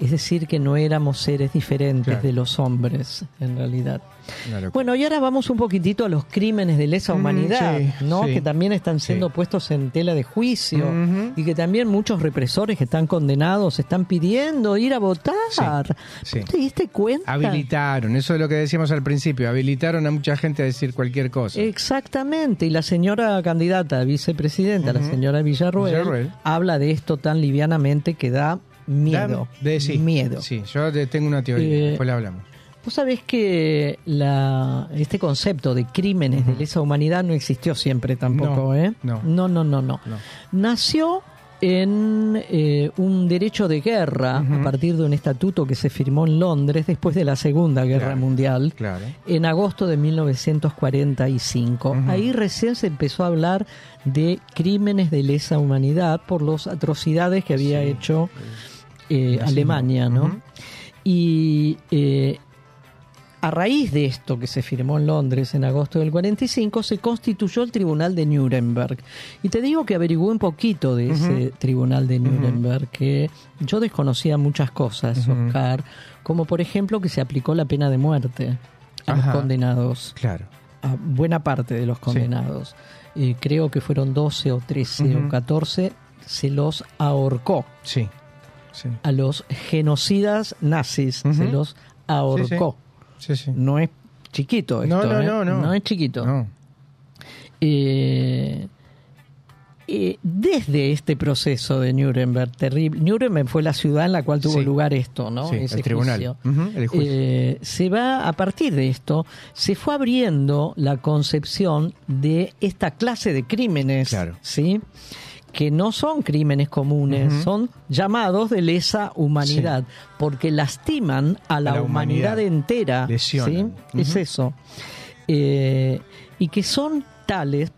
Es decir, que no éramos seres diferentes Claro. de los hombres, en realidad. Bueno, y ahora vamos un poquitito a los crímenes de lesa Mm, humanidad, sí, ¿no? sí. Que también están siendo Sí. puestos en tela de juicio y que también muchos represores que están condenados están pidiendo ir a votar. ¿Te diste cuenta? Habilitaron, eso es lo que decíamos al principio, habilitaron a mucha gente a decir cualquier cosa. Exactamente, y la señora candidata a vicepresidenta, la señora Villarruel, Villarruel. habla de esto tan livianamente que da miedo. De, sí, miedo. Sí, yo te- tengo una teoría, Eh, después la hablamos. Vos sabés que la, este concepto de crímenes de lesa humanidad no existió siempre tampoco, No, ¿eh? no. no, no, no. no. No. Nació en eh, un derecho de guerra a partir de un estatuto que se firmó en Londres después de la Segunda Guerra Claro. Mundial Claro. en agosto de 1945. Ujú. Ahí recién se empezó a hablar de crímenes de lesa humanidad por las atrocidades que había Sí. hecho eh. Alemania, ¿no? Y eh, a raíz de esto que se firmó en Londres en agosto del 45, se constituyó el Tribunal de Nuremberg. Y te digo que averigué un poquito de ese Tribunal de Nuremberg, que yo desconocía muchas cosas. Oscar, como por ejemplo que se aplicó la pena de muerte a Ajá. los condenados, Claro. a buena parte de los condenados. Eh, creo que fueron 12 o 13 Ujú. o 14, se los ahorcó Sí. Sí. a los genocidas nazis, se los ahorcó. Sí, sí. No es chiquito esto, No, no, ¿eh? no, no. es chiquito. No. Eh, eh, desde este proceso de Nuremberg, terrible, Nuremberg fue la ciudad en la cual tuvo lugar esto, ¿no? Ese el tribunal. el juicio. Eh, se va, a partir de esto, se fue abriendo la concepción de esta clase de crímenes, Claro. ¿sí? Que no son crímenes comunes, son llamados de lesa humanidad, porque lastiman a la, la humanidad, humanidad. entera. Es eso. Eh, y que son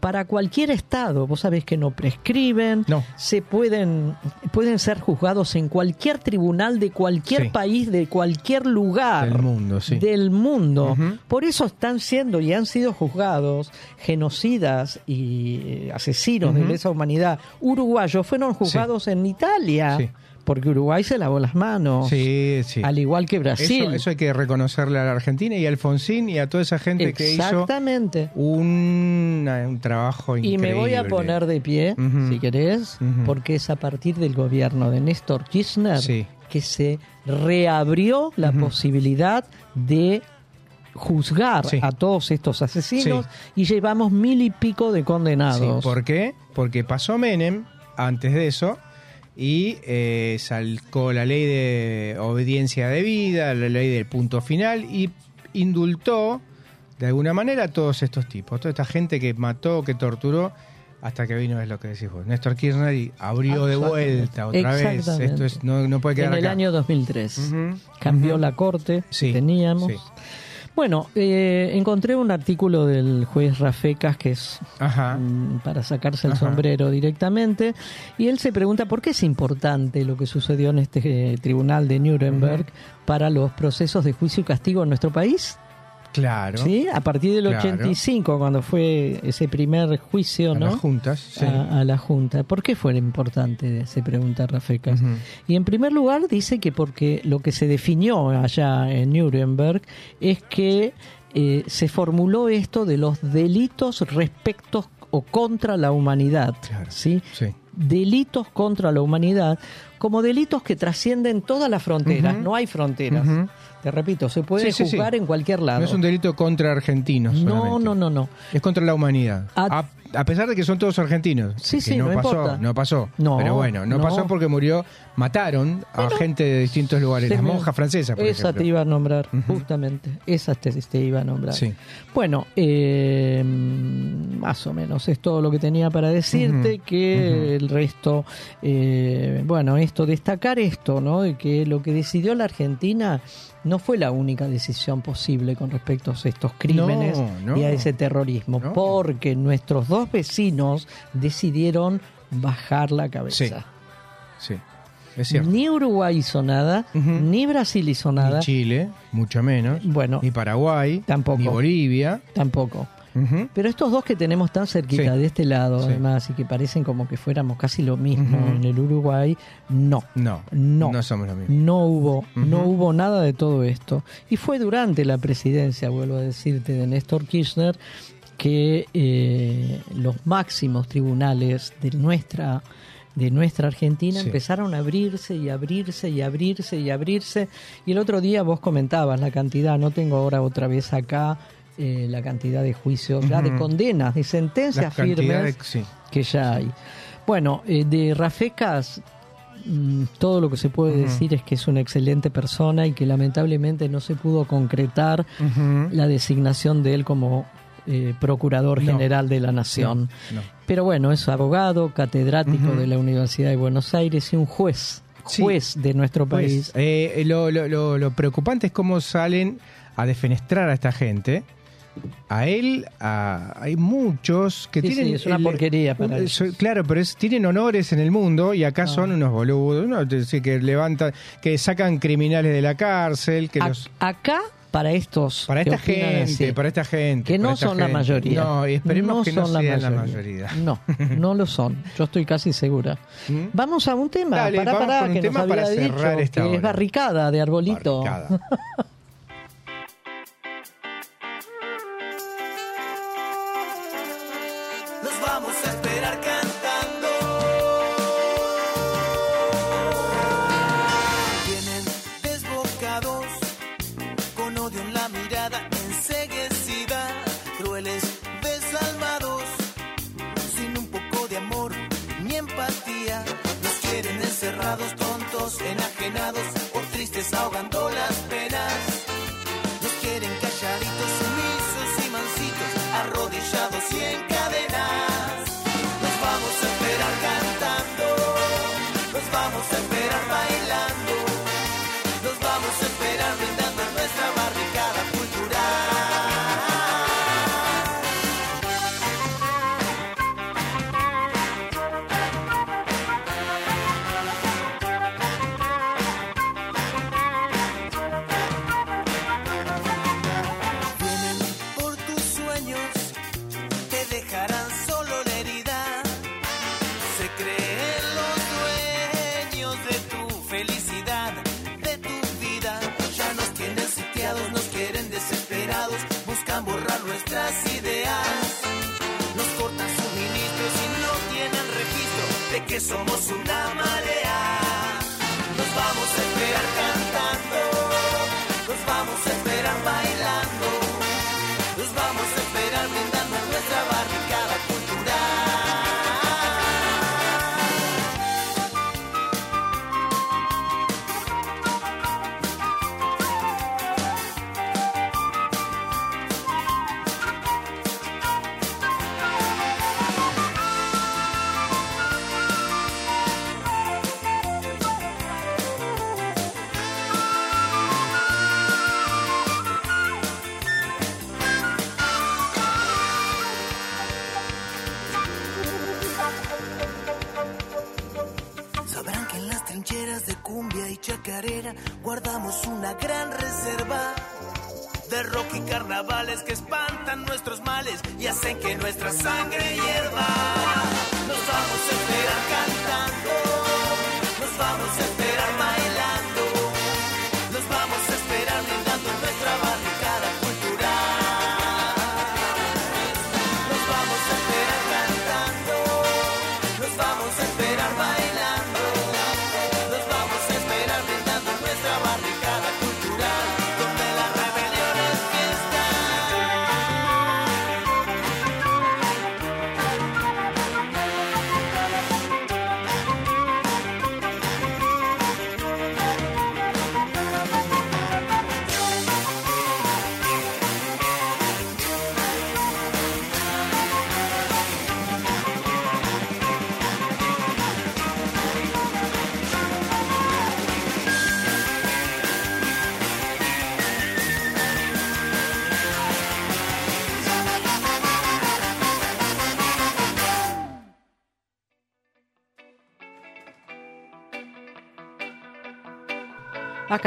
para cualquier estado. Vos sabés que no prescriben, No. se pueden, pueden ser juzgados en cualquier tribunal de cualquier Sí. país, de cualquier lugar Del mundo, sí. del mundo. Por eso están siendo y han sido juzgados genocidas y eh, asesinos de lesa humanidad uruguayos fueron juzgados en Italia. Porque Uruguay se lavó las manos, Sí, sí. al igual que Brasil. Eso, eso hay que reconocerle a la Argentina y a Alfonsín y a toda esa gente que hizo Exactamente. un, un trabajo Y increíble. me voy a poner de pie, si querés, porque es a partir del gobierno de Néstor Kirchner Sí. que se reabrió la posibilidad de juzgar Sí. a todos estos asesinos y llevamos mil y pico de condenados. ¿Por qué? Porque pasó Menem antes de eso y eh, sacó la ley de obediencia debida, la ley del punto final y indultó de alguna manera a todos estos tipos, toda esta gente que mató, que torturó, hasta que vino, es lo que decís vos, Néstor Kirchner y abrió de vuelta otra vez. Esto es, no, no puede quedar en el acá. año 2003 Ujú, cambió ujú. la corte Sí, que teníamos. sí. Bueno, eh, encontré un artículo del juez Rafecas que es Ajá. mm, para sacarse el Ajá. sombrero directamente, y él se pregunta por qué es importante lo que sucedió en este eh, tribunal de Nuremberg para los procesos de juicio y castigo en nuestro país. Claro. ¿Sí? A partir del Claro. 85, cuando fue ese primer juicio, A ¿no? las juntas. sí. a, a la Junta. ¿Por qué fue importante? Se pregunta Rafecas. Y en primer lugar dice que porque lo que se definió allá en Nuremberg es que eh, se formuló esto de los delitos respecto o contra la humanidad. Claro. ¿sí? Sí. Delitos contra la humanidad como delitos que trascienden todas las fronteras. No hay fronteras. Te repito, se puede Sí, sí, sí. juzgar en cualquier lado. No es un delito contra argentinos. no, solamente. no, no, no. Es contra la humanidad. A- A, a pesar de que son todos argentinos. Sí, que sí, no, no pasó, importa. no pasó. No, Pero bueno, no, no. pasó porque murió, mataron a gente de distintos lugares. Las monjas francesas, por Esa ejemplo. te iba a nombrar, justamente. Esa te, te iba a nombrar. Sí. Bueno, eh, más o menos es todo lo que tenía para decirte, que el resto, eh, bueno, esto, destacar esto, ¿no? De que lo que decidió la Argentina no fue la única decisión posible con respecto a estos crímenes y a ese terrorismo, porque nuestros dos vecinos decidieron bajar la cabeza. Sí, es cierto. Ni Uruguay hizo nada, ni Brasil hizo nada. Ni Chile, mucho menos. Bueno, Ni Paraguay. Tampoco. Ni Bolivia. tampoco. Pero estos dos que tenemos tan cerquita Sí. de este lado, Sí. además, y que parecen como que fuéramos casi lo mismo en el Uruguay, no. No, No. no somos lo mismo. No hubo, no hubo nada de todo esto. Y fue durante la presidencia, vuelvo a decirte, de Néstor Kirchner, que eh, los máximos tribunales de nuestra de nuestra Argentina Sí. empezaron a abrirse y abrirse y abrirse y abrirse. Y el otro día vos comentabas la cantidad, no tengo ahora otra vez acá eh, la cantidad de juicios, de condenas, de sentencias cantidades, firmes sí. que ya hay. Bueno, eh, de Rafecas, mm, todo lo que se puede decir es que es una excelente persona y que lamentablemente no se pudo concretar la designación de él como eh, Procurador No. General de la Nación. No. Pero bueno, es abogado, catedrático de la Universidad de Buenos Aires y un juez, Sí. juez de nuestro Pues, país. eh, lo, lo- lo- lo preocupante es cómo salen a defenestrar a esta gente. A él, a- hay muchos que Sí, tienen. sí, es una porquería para un- ellos. Claro, pero es- tienen honores en el mundo y acá Ah. son unos boludos, que levantan, que sacan criminales de la cárcel, que A- los. Acá para estos Para que esta gente, así. para esta gente. que para no son la gente. mayoría. No, y esperemos que no son sean la mayoría. No, no lo son. Yo estoy casi segura. ¿Mm? Vamos a un tema. Dale, pará, pará, que tema nos para había cerrar dicho esta que es barricada de arbolito. Barricada. Nos vamos a esperar cantando. Encerrados, tontos, enajenados, o tristes ahogando las penas. Nos quieren calladitos, sumisos y mansitos, arrodillados y en cadenas. Nos vamos a esperar cantando, nos vamos a esperar bailando, nos vamos a esperar brindando nuestra que somos una marea. Nos vamos a esperar cantando, nos vamos a esperar bailando,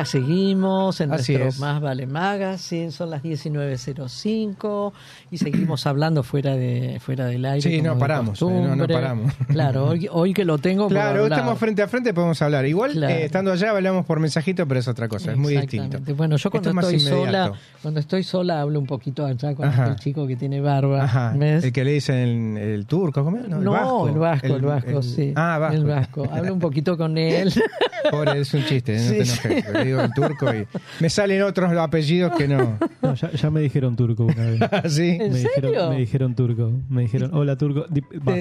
Seguimos en Así nuestro es. Más Vale Magazine, son las 19.05 y seguimos hablando fuera de fuera del aire. Sí, no de paramos, eh, no- no paramos. Claro, hoy, hoy que lo tengo Claro, hablar. estamos frente a frente, podemos hablar. Igual, Claro. eh, estando allá, hablamos por mensajito, pero es otra cosa, es muy distinto. Bueno, yo cuando Esto estoy sola, cuando estoy sola hablo un poquito allá con Ajá. el chico que tiene barba. Ajá, ¿ves? el que le dicen el, el turco, ¿cómo es? No, el vasco. el vasco, el, vasco, el- sí. Ah, vasco. El vasco. Hablo un poquito con él. Pobre, es un chiste, no Sí, te sí. enojes. Le digo el turco y me salen otros apellidos que no. No, ya, ya me dijeron turco una vez. ¿Sí? ¿En me, serio? Dijeron, me dijeron turco. Me dijeron, hola turco. Va.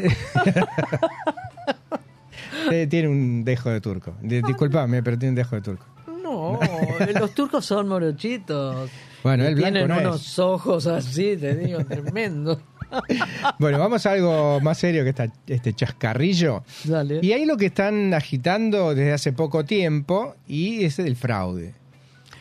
Eh, Tiene un dejo de turco. Di- Disculpame, pero tiene un dejo de turco. No, los turcos son morochitos. Bueno, Y el blanco Tienen no es. unos ojos así, te digo, tremendo. Bueno, vamos a algo más serio que esta, este chascarrillo. Dale. Y ahí lo que están agitando desde hace poco tiempo y es el fraude.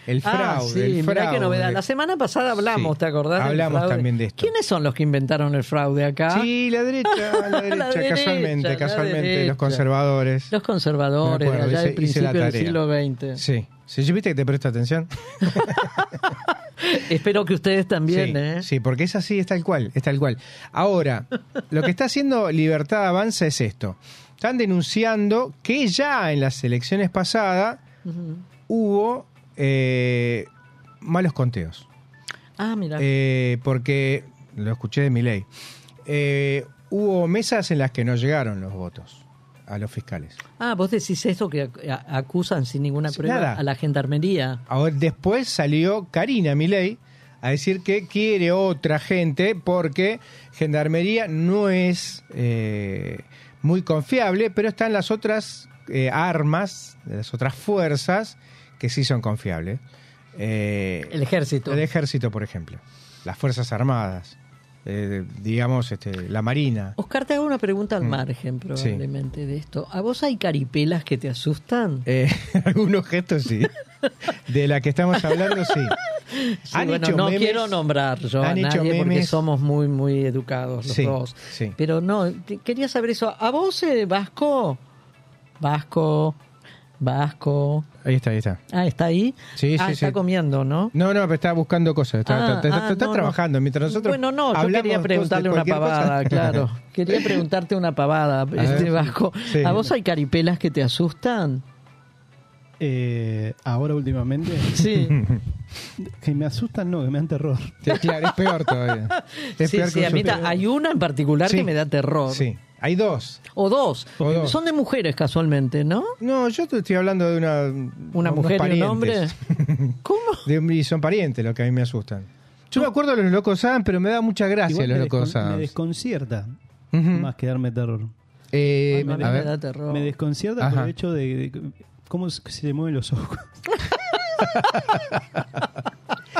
El fraude, ah, sí, el mirá fraude. qué novedad. La semana pasada hablamos, Sí, ¿te acordás? hablamos fraude? también de esto. ¿Quiénes son los que inventaron el fraude acá? Sí, la derecha, la derecha, La derecha, casualmente, la casualmente, derecha. los conservadores. Los conservadores, allá del hice la siglo XX. Sí. ¿Sí? ¿Viste que te presta atención? Espero que ustedes también, sí, ¿eh? sí, porque es así, es tal cual, es tal cual. Ahora, lo que está haciendo Libertad Avanza es esto. Están denunciando que ya en las elecciones pasadas hubo eh, malos conteos. Ah, mira. Eh, porque, lo escuché de mi ley, hubo mesas en las que no llegaron los votos a los fiscales. ah, vos decís eso que acusan sin ninguna prueba nada. a la gendarmería. Ahora, después salió Karina Milei a decir que quiere otra gente porque Gendarmería no es eh, muy confiable, pero están las otras eh, armas, las otras fuerzas que sí son confiables. Eh, El ejército. el ejército, por ejemplo. Las Fuerzas Armadas. eh, digamos, este, la Marina. Oscar, te hago una pregunta al Mm. margen probablemente de esto. ¿A vos hay caripelas que te asustan? Eh, algunos gestos sí. De la que estamos hablando, sí. Sí, bueno, no memes- quiero nombrar yo a nadie porque somos muy muy educados los Sí, dos. Pero no, quería saber eso. ¿A vos, eh, Vasco? Vasco, Vasco. Ahí está, ahí está. Ah, ¿está ahí? Sí, ah, sí, está sí. comiendo, ¿no? No, no, pero estaba buscando cosas. Está, Ah, está- está- ah, está no, trabajando. Mientras nosotros. Bueno, no, yo quería preguntarle una cosa. pavada, claro. Quería preguntarte una pavada, este ver, Vasco. sí. ¿A vos hay caripelas que te asustan? Eh, ahora últimamente, Sí. que me asustan, no, que me dan terror. Sí, claro, es peor todavía. Es sí, peor sí, que a un mí susto. ta- hay una en particular Sí. que me da terror. Sí, hay dos. O dos. O dos. Son de mujeres casualmente, ¿no? No, yo te estoy hablando de una. Una mujer y un parientes. hombre. ¿Cómo? De- y son parientes los que a mí me asustan. Yo me acuerdo de los locos Adam, pero me da mucha gracia Igual los locos descon- me Adams. desconcierta más que darme terror. Eh, Ay, a mí a me ver. da terror. Me desconcierta por el hecho de, de cómo se se mueven los ojos.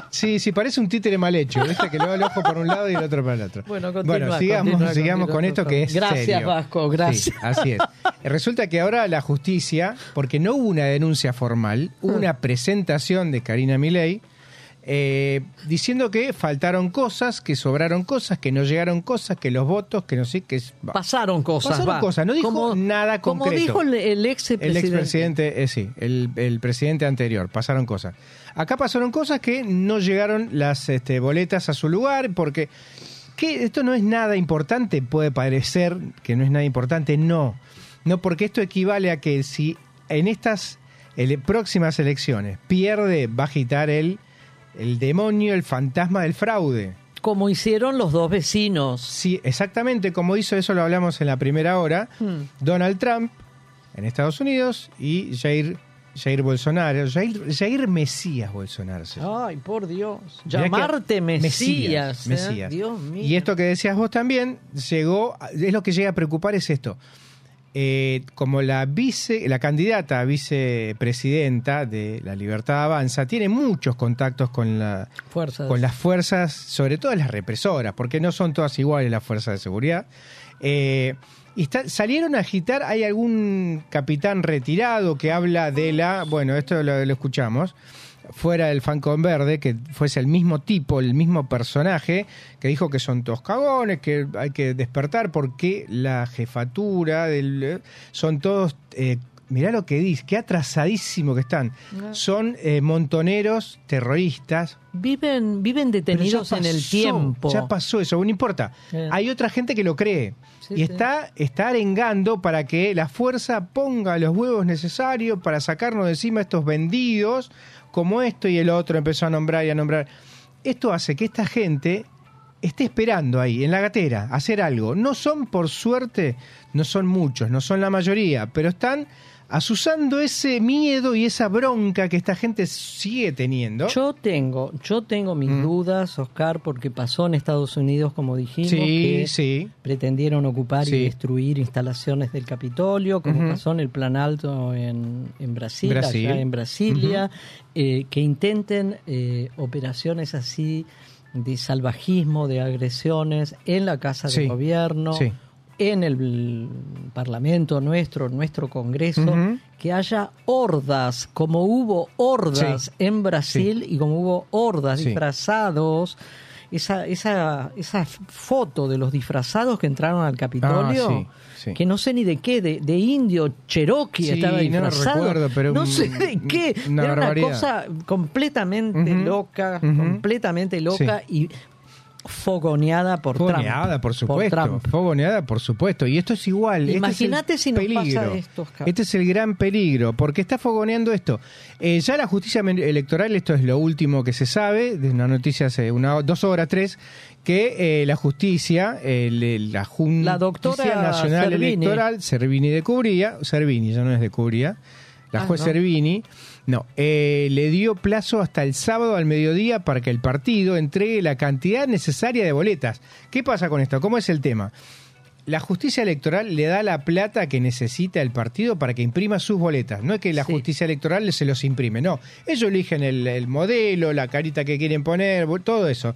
Sí, sí, parece un títere mal hecho. ¿viste? Que le va el ojo por un lado y el otro para el otro. Bueno, continúa, sigamos, continúa, sigamos continúa, con esto que es Gracias, serio. Vasco, gracias. Sí, así es. Resulta que ahora la justicia, porque no hubo una denuncia formal, hubo una presentación de Karina Milei eh, diciendo que faltaron cosas, que sobraron cosas, que no llegaron cosas, que los votos, que no sé, que. Pasaron cosas. Pasaron va. cosas, no dijo Como- nada Como concreto. dijo el, el ex El presidente. expresidente, eh, sí, el, el presidente anterior, pasaron cosas. Acá pasaron cosas que no llegaron las este, boletas a su lugar, porque que esto no es nada importante, puede parecer que no es nada importante, no. No, porque esto equivale a que si en estas ele- próximas elecciones pierde, va a agitar el, el demonio, el fantasma del fraude. Como hicieron los dos vecinos. Sí, exactamente como hizo eso, lo hablamos en la primera hora. Hmm. Donald Trump en Estados Unidos y Jair, Jair Bolsonaro, Jair, Jair Mesías Bolsonaro. Ay, por Dios. Mirá que- Llamarte Mesías. ¿eh? Mesías. Dios mío. Y esto que decías vos también, llegó, es lo que llega a preocupar es esto. Eh, como la vice, la candidata a vicepresidenta de la Libertad Avanza tiene muchos contactos con la, Fuerzas. con las fuerzas, sobre todo las represoras, porque no son todas iguales las fuerzas de seguridad. Eh, y está- salieron a agitar, hay algún capitán retirado que habla de la, bueno, esto lo, lo escuchamos, fuera del Falcon Verde, que fuese el mismo tipo, el mismo personaje, que dijo que son todos cagones, que hay que despertar porque la jefatura del, son todos... Eh, Mirá lo que dice, qué atrasadísimo que están. Son eh, montoneros terroristas, Viven, viven detenidos en el tiempo. Ya pasó eso, no importa. Eh. Hay otra gente que lo cree. Sí, y sí. está, está arengando para que la fuerza ponga los huevos necesarios para sacarnos de encima estos vendidos, como esto y el otro empezó a nombrar y a nombrar. Esto hace que esta gente esté esperando ahí, en la gatera, hacer algo. No son, por suerte, no son muchos, no son la mayoría, pero están asusando ese miedo y esa bronca que esta gente sigue teniendo. Yo tengo, yo tengo mis Mm. dudas, Oscar, porque pasó en Estados Unidos, como dijimos, sí, que sí. pretendieron ocupar Sí. y destruir instalaciones del Capitolio, como pasó en el Plan Alto en, en Brasil, Brasil. allá en Brasilia, eh, que intenten eh, operaciones así de salvajismo, de agresiones en la Casa de Gobierno, Sí. En el Parlamento nuestro, nuestro Congreso, que haya hordas, como hubo hordas Sí. en Brasil y como hubo hordas Sí. disfrazados esa, esa, esa foto de los disfrazados que entraron al Capitolio. Ah. Que no sé ni de qué, de, de indio, cherokee estaba no disfrazado. recuerdo, pero no sé de qué. una Era barbaridad. una cosa completamente loca, completamente loca y fogoneada por Fogoneada, Trump. por supuesto. Trump. Fogoneada, por supuesto. Y esto es igual. este es Imagínate si nos pasa peligro. esto, Oscar. Este es el gran peligro, porque está fogoneando esto. Eh, ya la justicia electoral, esto es lo último que se sabe, de una noticia hace una, dos horas, tres, que eh, la justicia, el- la Junta La doctora Nacional Servini. Electoral, Servini de Cubría, Servini, ya no es de Cubría, la Ah, juez no. Servini, no, eh, le dio plazo hasta el sábado al mediodía para que el partido entregue la cantidad necesaria de boletas. ¿Qué pasa con esto? ¿Cómo es el tema? La justicia electoral le da la plata que necesita el partido para que imprima sus boletas. No es que la Sí. justicia electoral se los imprime, no. Ellos eligen el, el modelo, la carita que quieren poner, todo eso.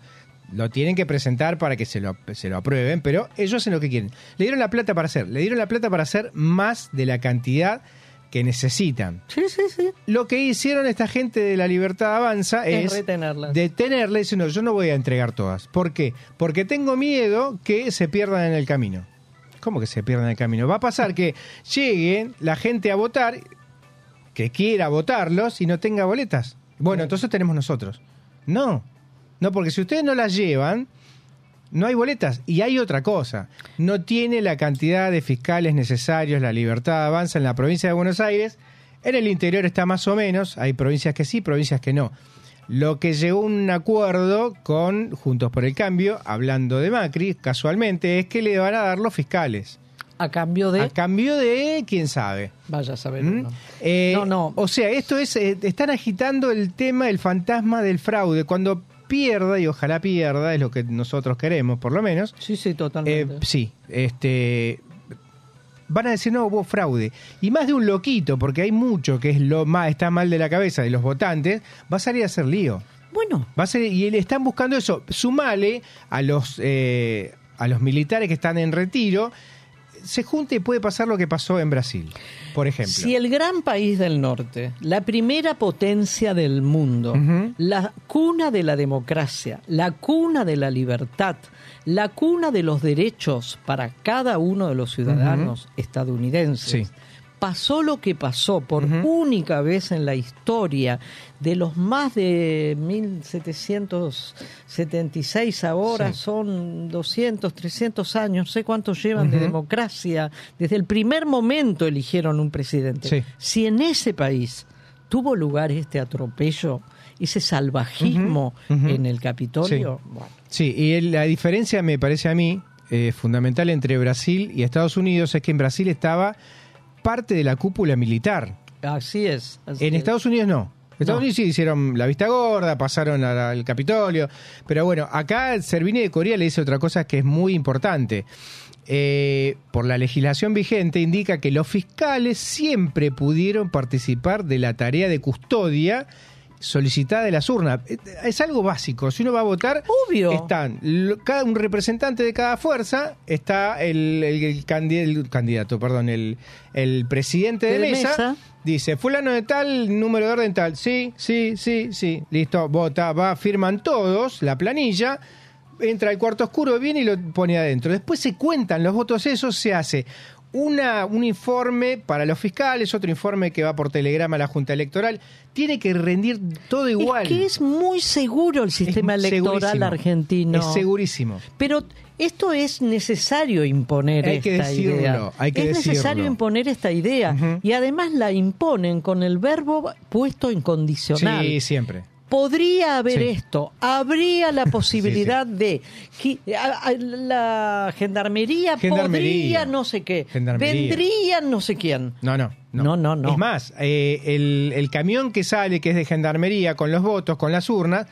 Lo tienen que presentar para que se lo, se lo aprueben, pero ellos hacen lo que quieren. Le dieron la plata para hacer, le dieron la plata para hacer más de la cantidad que necesitan. Sí, sí, sí. Lo que hicieron esta gente de la Libertad Avanza Es es, retenerlas. detenerle diciendo yo no voy a entregar todas. ¿Por qué? Porque tengo miedo que se pierdan en el camino. ¿Cómo que se pierdan en el camino? Va a pasar que llegue la gente a votar, que quiera votarlos y no tenga boletas. Bueno, entonces tenemos nosotros. No, no, porque si ustedes no las llevan, no hay boletas. Y hay otra cosa, no tiene la cantidad de fiscales necesarios, la libertad avanza en la provincia de Buenos Aires, en el interior está más o menos, hay provincias que sí, provincias que no. Lo que llegó a un acuerdo con Juntos por el Cambio, hablando de Macri, casualmente, es que le van a dar los fiscales. A cambio de. A cambio de, quién sabe. Vaya a saber. ¿Mm? Eh, No, no. O sea, esto es, eh, están agitando el tema, el fantasma del fraude. Cuando pierda, y ojalá pierda, es lo que nosotros queremos, por lo menos. Sí, sí, eh, totalmente. sí, este. Van a decir, no, hubo fraude. Y más de un loquito, porque hay mucho que es lo más, está mal de la cabeza de los votantes, va a salir a hacer lío. Bueno, Va a ser, y le están buscando eso. Sumale a los, eh, a los militares que están en retiro. Se junta y puede pasar lo que pasó en Brasil, por ejemplo. si el gran país del norte, la primera potencia del mundo, la cuna de la democracia, la cuna de la libertad, la cuna de los derechos para cada uno de los ciudadanos estadounidenses, Sí. Pasó lo que pasó por única vez en la historia de los más de 1776 ahora Sí. son 200, 300 años, no sé cuántos llevan de democracia. Desde el primer momento eligieron un presidente. Sí. Si en ese país tuvo lugar este atropello, ese salvajismo en el Capitolio, bueno, Sí, y la diferencia me parece a mí eh, fundamental entre Brasil y Estados Unidos es que en Brasil estaba parte de la cúpula militar. así es. así En es. Estados Unidos no. Estados No. Unidos sí hicieron la vista gorda, pasaron al Capitolio, pero bueno, acá Servini de Corea le dice otra cosa que es muy importante. Eh, por la legislación vigente indica que los fiscales siempre pudieron participar de la tarea de custodia solicitada de las urnas. Eh, Es algo básico. Si uno va a votar, Obvio. están lo- cada un representante de cada fuerza, está el, el- el candi- el candidato, perdón, el, el presidente de, De mesa, mesa. Dice, fulano de tal, número de orden tal. Sí, sí, sí, sí. Listo, vota, va, firman todos la planilla. Entra al cuarto oscuro, viene y lo pone adentro. Después se cuentan los votos esos, se hace una, un informe para los fiscales, otro informe que va por telegrama a la Junta Electoral. Tiene que rendir todo igual. Es que es muy seguro el sistema Es electoral segurísimo. argentino. Es segurísimo. Pero esto es necesario imponer Hay que esta decirlo, idea. hay que es necesario imponer esta idea. Y además la imponen con el verbo puesto en condicional. Sí, siempre. Podría haber Sí. esto, habría la posibilidad de que a- a- la gendarmería, Gendarmería. podría no sé qué, vendría no sé quién. No, no. No, no, no. Es más, eh, el, el camión que sale, que es de gendarmería, con los votos, con las urnas,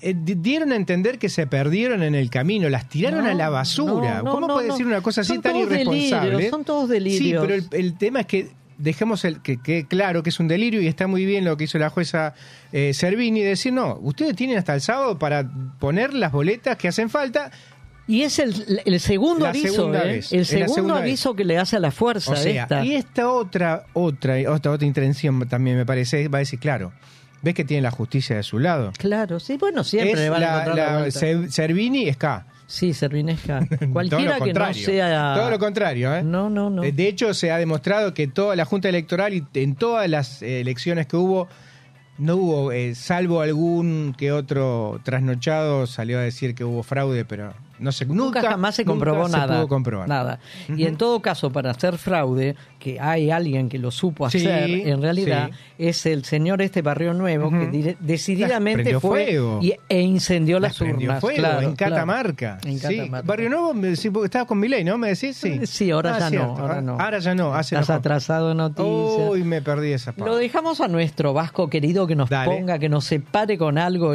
eh, di- dieron a entender que se perdieron en el camino, las tiraron No, a la basura. no, no, ¿Cómo no, puede no. decir una cosa así Son tan irresponsable? delirios, son todos delirios. Sí, pero el, el tema es que dejemos el que quede claro que es un delirio y está muy bien lo que hizo la jueza eh, Servini, decir, no, ustedes tienen hasta el sábado para poner las boletas que hacen falta. Y es el, el segundo La aviso, ¿eh? vez, el segundo segunda aviso que le hace a la fuerza O sea, esta. y esta otra, otra, otra, otra intención también me parece, va a decir, claro, ves que tiene la justicia de su lado. Claro, sí, bueno, siempre Es le van a la, encontrar la la vuelta. Se- Servini es K. Sí, Servinesca. Cualquiera que no sea... Todo lo contrario, ¿eh? No, no, no. De- De hecho, se ha demostrado que toda la Junta Electoral y en todas las eh, elecciones que hubo, no hubo, eh, salvo algún que otro trasnochado salió a decir que hubo fraude, pero no nunca, Nunca, jamás se nunca comprobó se nada. pudo comprobar. Nada. Y en todo caso, para hacer fraude, que hay alguien que lo supo Sí, hacer, en realidad sí. es el señor este Barrio Nuevo que decididamente fue fuego. y- e incendió las, urnas. fuego claro, en claro. Catamarca. En Sí. Catamarca. Barrio Nuevo, me decís, estabas con Milei, ¿no? ¿Me decís? Sí. Sí, ahora Ah, ya no. Ahora no. Ahora ya no. Hace Estás atrasado en noticias. Uy, me perdí esa parte. Lo dejamos a nuestro Vasco querido que nos Dale. ponga, que nos separe con algo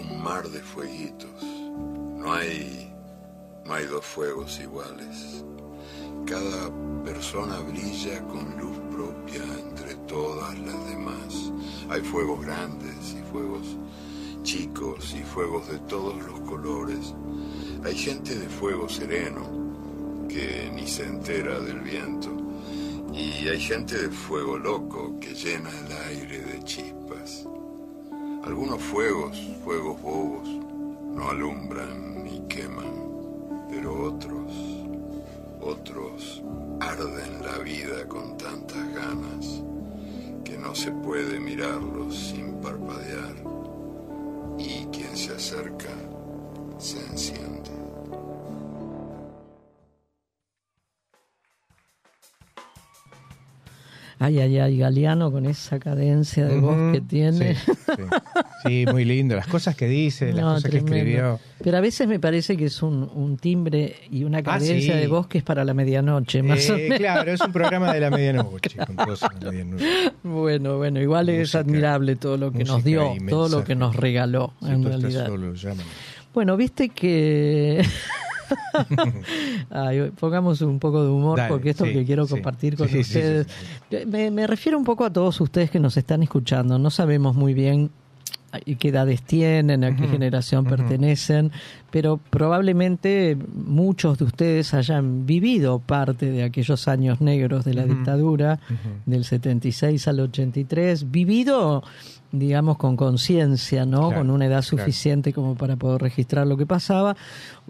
un mar de fueguitos. No hay, no hay dos fuegos iguales. Cada persona brilla con luz propia entre todas las demás. Hay fuegos grandes y fuegos chicos y fuegos de todos los colores. Hay gente de fuego sereno que ni se entera del viento. Y hay gente de fuego loco que llena el aire de chispas. Algunos fuegos, fuegos bobos, no alumbran ni queman, pero otros, otros arden la vida con tantas ganas que no se puede mirarlos sin parpadear y quien se acerca se enciende. Ay, ay, ay, Galeano con esa cadencia de voz que tiene. Sí, sí. Sí, muy lindo. Las cosas que dice, las No, cosas tremendo. que escribió. Pero a veces me parece que es un, un timbre y una cadencia Ah, sí. de voz que es para la medianoche, más o Eh, menos. claro, es un programa de la medianoche. con. Bueno, bueno, igual es admirable todo lo que nos dio, todo lo que nos regaló, en realidad. solo. Bueno, viste que... Ay, pongamos un poco de humor Dale, porque esto sí, que quiero compartir con Sí, sí, sí, ustedes. sí, Me, me refiero un poco a todos ustedes que nos están escuchando. No sabemos muy bien eh, qué edades tienen, a qué generación pertenecen, pero probablemente muchos de ustedes hayan vivido parte de aquellos años negros de la Ujú, dictadura, ujú. del 76 al 83, vivido, digamos, con conciencia, ¿no? Claro, con una edad claro. suficiente como para poder registrar lo que pasaba,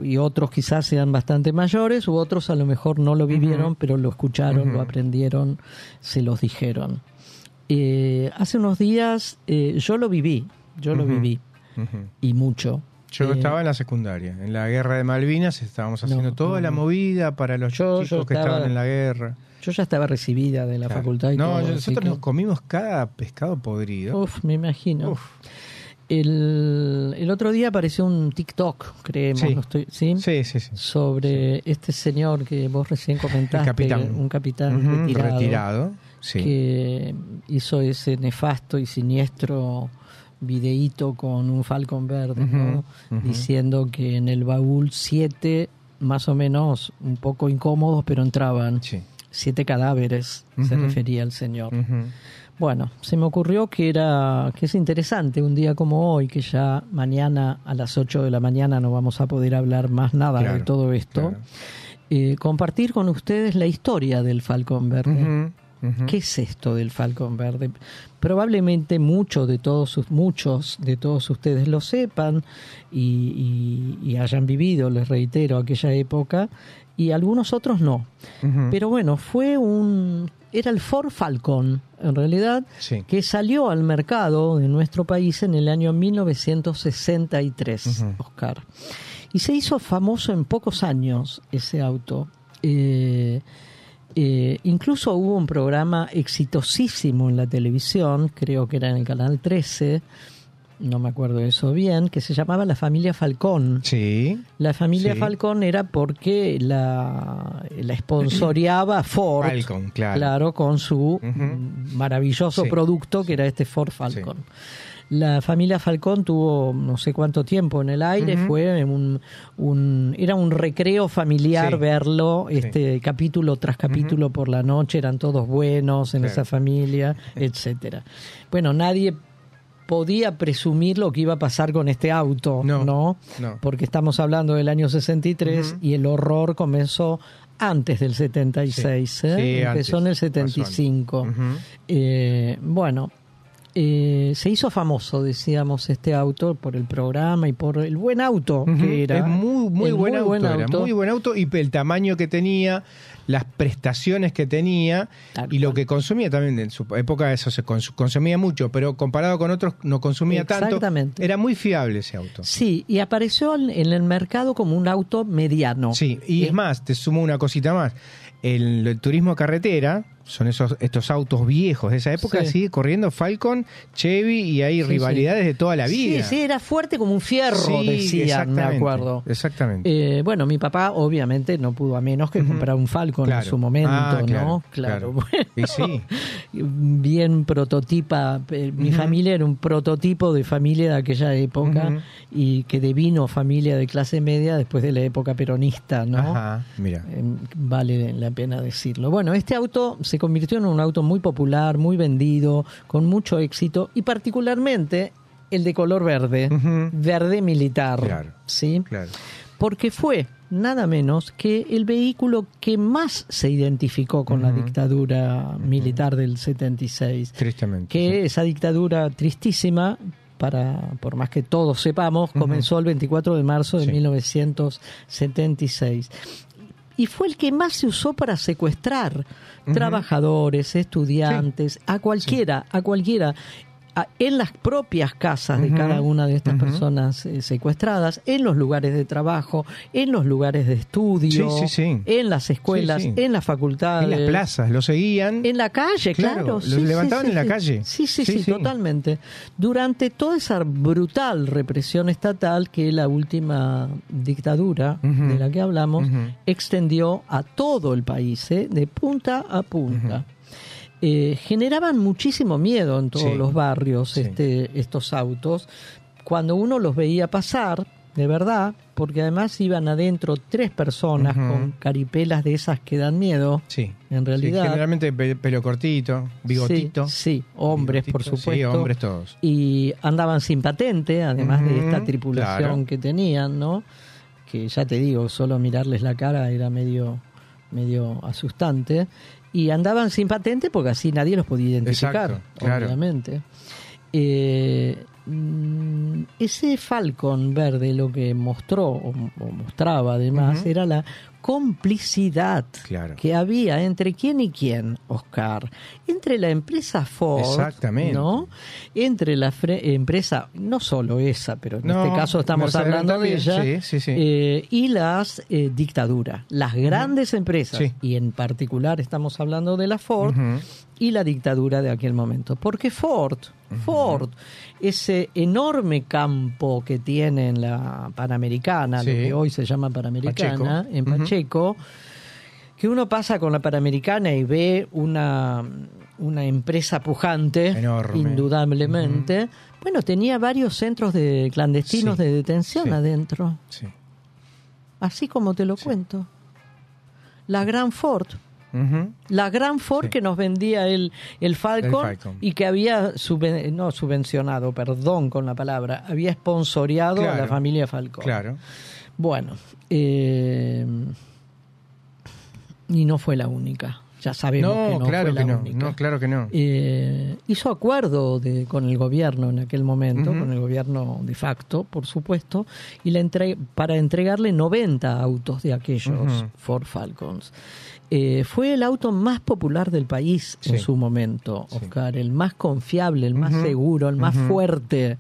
y otros quizás sean bastante mayores, u otros a lo mejor no lo vivieron, pero lo escucharon, lo aprendieron, se los dijeron. Eh, hace unos días eh, yo lo viví, yo lo viví, y mucho. Yo Eh, estaba en la secundaria. En la guerra de Malvinas estábamos haciendo No, toda la movida para los Yo- chicos yo que estaba- estaban en la guerra. Yo ya estaba recibida de la Claro. facultad y no, todo, nosotros que- nos comimos cada pescado podrido. Uf, me imagino. Uf. El, el otro día apareció un TikTok, creemos, Sí. no estoy, ¿sí? Sí, sí, sí. sobre este señor que vos recién comentaste, capitán. un capitán Ujú, retirado, retirado, sí. que hizo ese nefasto y siniestro videíto con un falcón verde, ¿no? Diciendo que en el baúl siete, más o menos, un poco incómodos, pero entraban Sí. Siete cadáveres, se refería al señor. Bueno, se me ocurrió que era que es interesante un día como hoy, que ya mañana a las 8 de la mañana no vamos a poder hablar más nada de todo esto, claro. eh, compartir con ustedes la historia del Falcón Verde. ¿Qué es esto del Falcón Verde? Probablemente muchos de todos muchos de todos ustedes lo sepan y, y- y hayan vivido, les reitero, aquella época y algunos otros no. Pero bueno, fue un era el Ford Falcon, en realidad, Sí. que salió al mercado de nuestro país en el año 1963, Ujú. Oscar. Y se hizo famoso en pocos años ese auto. Eh, eh, incluso hubo un programa exitosísimo en la televisión, creo que era en el canal 13, no me acuerdo eso bien, que se llamaba la familia Falcón. Sí. La familia Sí. Falcón era porque la, la sponsoreaba Ford. Falcon, claro. con su maravilloso Sí. producto que era este Ford Falcon. La familia Falcón tuvo no sé cuánto tiempo en el aire, fue un, un- era un recreo familiar Sí. verlo, Sí. este capítulo tras capítulo por la noche, eran todos buenos en Claro. esa familia, etcétera. Bueno, nadie podía presumir lo que iba a pasar con este auto, ¿no? no. Porque estamos hablando del año 63 Ujú. y el horror comenzó antes del 76, ¿eh? Sí, empezó en el antes, pasó antes. 75. Ujú. Eh, bueno, eh, se hizo famoso, decíamos, este auto por el programa y por el buen auto que era. Es muy, muy buen, auto, era auto. muy buen auto y el tamaño que tenía, las prestaciones que tenía y lo que consumía también en su época eso se cons- consumía mucho, pero comparado con otros no consumía tanto. Exactamente. Era muy fiable ese auto. Sí, y apareció en el mercado como un auto mediano. Sí, y es más, te sumo una cosita más. El, el turismo carretera son esos estos autos viejos de esa época, Sí. sigue corriendo Falcon, Chevy y hay Sí, rivalidades sí. de toda la vida. Sí, sí, era fuerte como un fierro, Sí, decían, me acuerdo. Exactamente. Eh, bueno, mi papá obviamente no pudo a menos que comprar un Falcon Claro. en su momento, Ah, ¿no? claro, Claro, claro. bueno. Y. Bien prototipa. eh, Mi familia era un prototipo de familia de aquella época y que devino familia de clase media después de la época peronista, ¿no? Ajá, mira. Eh, vale la pena decirlo. Bueno, este auto se convirtió en un auto muy popular, muy vendido, con mucho éxito y particularmente el de color verde, verde militar, Claro. ¿sí? Claro. Porque fue nada menos que el vehículo que más se identificó con la dictadura militar del 76 Tristemente. que esa dictadura tristísima para por más que todos sepamos comenzó el 24 de marzo de 1976 y fue el que más se usó para secuestrar trabajadores, estudiantes, a cualquiera, a cualquiera en las propias casas de cada una de estas personas eh, secuestradas, en los lugares de trabajo, en los lugares de estudio, Sí, sí, sí. en las escuelas, en las facultades, En las plazas, lo seguían. en la calle, Claro, claro. los sí, sí, levantaban sí, en la calle. Sí, sí, Sí, totalmente. Durante toda esa brutal represión estatal que la última dictadura de la que hablamos extendió a todo el país, ¿eh? de punta a punta. Eh, generaban muchísimo miedo en todos Sí. los barrios Sí. este, estos autos. Cuando uno los veía pasar, de verdad, porque además iban adentro tres personas con caripelas de esas que dan miedo. Sí. En Sí, realidad. generalmente pe- pelo cortito, bigotito. Sí, sí, hombres, por supuesto. Sí, hombres todos. Y andaban sin patente, además de esta tripulación claro. que tenían, ¿no? Que ya te digo, solo mirarles la cara era medio, medio asustante. Y andaban sin patente porque así nadie los podía identificar, Exacto, claro. obviamente. Eh, mm, ese Falcon verde lo que mostró, o, mostraba además, era la complicidad Claro. que había entre quién y quién, Oscar. Entre la empresa Ford, Exactamente. ¿no? Entre la empresa, no solo esa, pero en No, este caso estamos Mercedes hablando de ella, sí, sí, sí. eh, y las eh, dictaduras, las grandes empresas, y en particular estamos hablando de la Ford. Y la dictadura de aquel momento. Porque Ford, Ford, ese enorme campo que tiene en la Panamericana, lo que hoy se llama Panamericana, Pacheco. en. Pacheco, que uno pasa con la Panamericana y ve una, una empresa pujante, Enorme. indudablemente. Bueno, tenía varios centros de clandestinos Sí. de detención Sí. adentro, Sí. así como te lo cuento. La Gran Ford. La gran Ford Sí. que nos vendía el, el, Falcon, El Falcon. y que había subven- no subvencionado, perdón con la palabra, había sponsoreado a la familia Falcon. Claro. Bueno, eh, y no fue la única. Ya sabemos No, que no claro fue que la no. única. No, claro que no. Eh, hizo acuerdo de, con el gobierno en aquel momento, con el gobierno de facto, por supuesto, y entre- para entregarle 90 autos de aquellos. Ford Falcons. Eh, fue el auto más popular del país en su momento, Sí. Oscar, el más confiable, el más seguro, el más fuerte,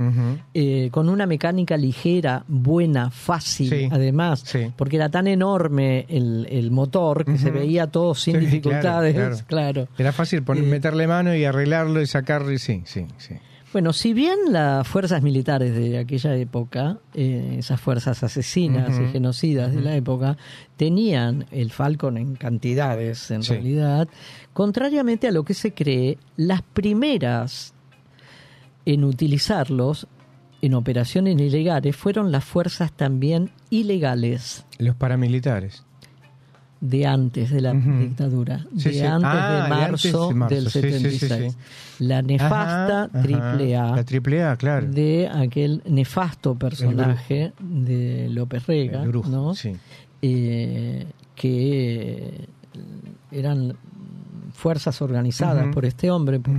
eh, con una mecánica ligera, buena, fácil, Sí. además, porque era tan enorme el, el motor que se veía todo sin dificultades, claro, claro. Era fácil poner, Eh, meterle mano y arreglarlo y sacarlo y sí, sí, sí. Bueno, si bien las fuerzas militares de aquella época, eh, esas fuerzas asesinas y genocidas de la época, tenían el Falcon en cantidades, en Sí. realidad, contrariamente a lo que se cree, las primeras en utilizarlos en operaciones ilegales fueron las fuerzas también ilegales Los paramilitares. De antes de la dictadura, Sí, de sí. antes Ah, de de marzo, antes de marzo. del Sí, sí, sí, 76. sí. La nefasta Ajá, triple A La triple A, claro. de aquel nefasto personaje de López Rega, brujo, ¿no? Eh, que eran fuerzas organizadas por este hombre, por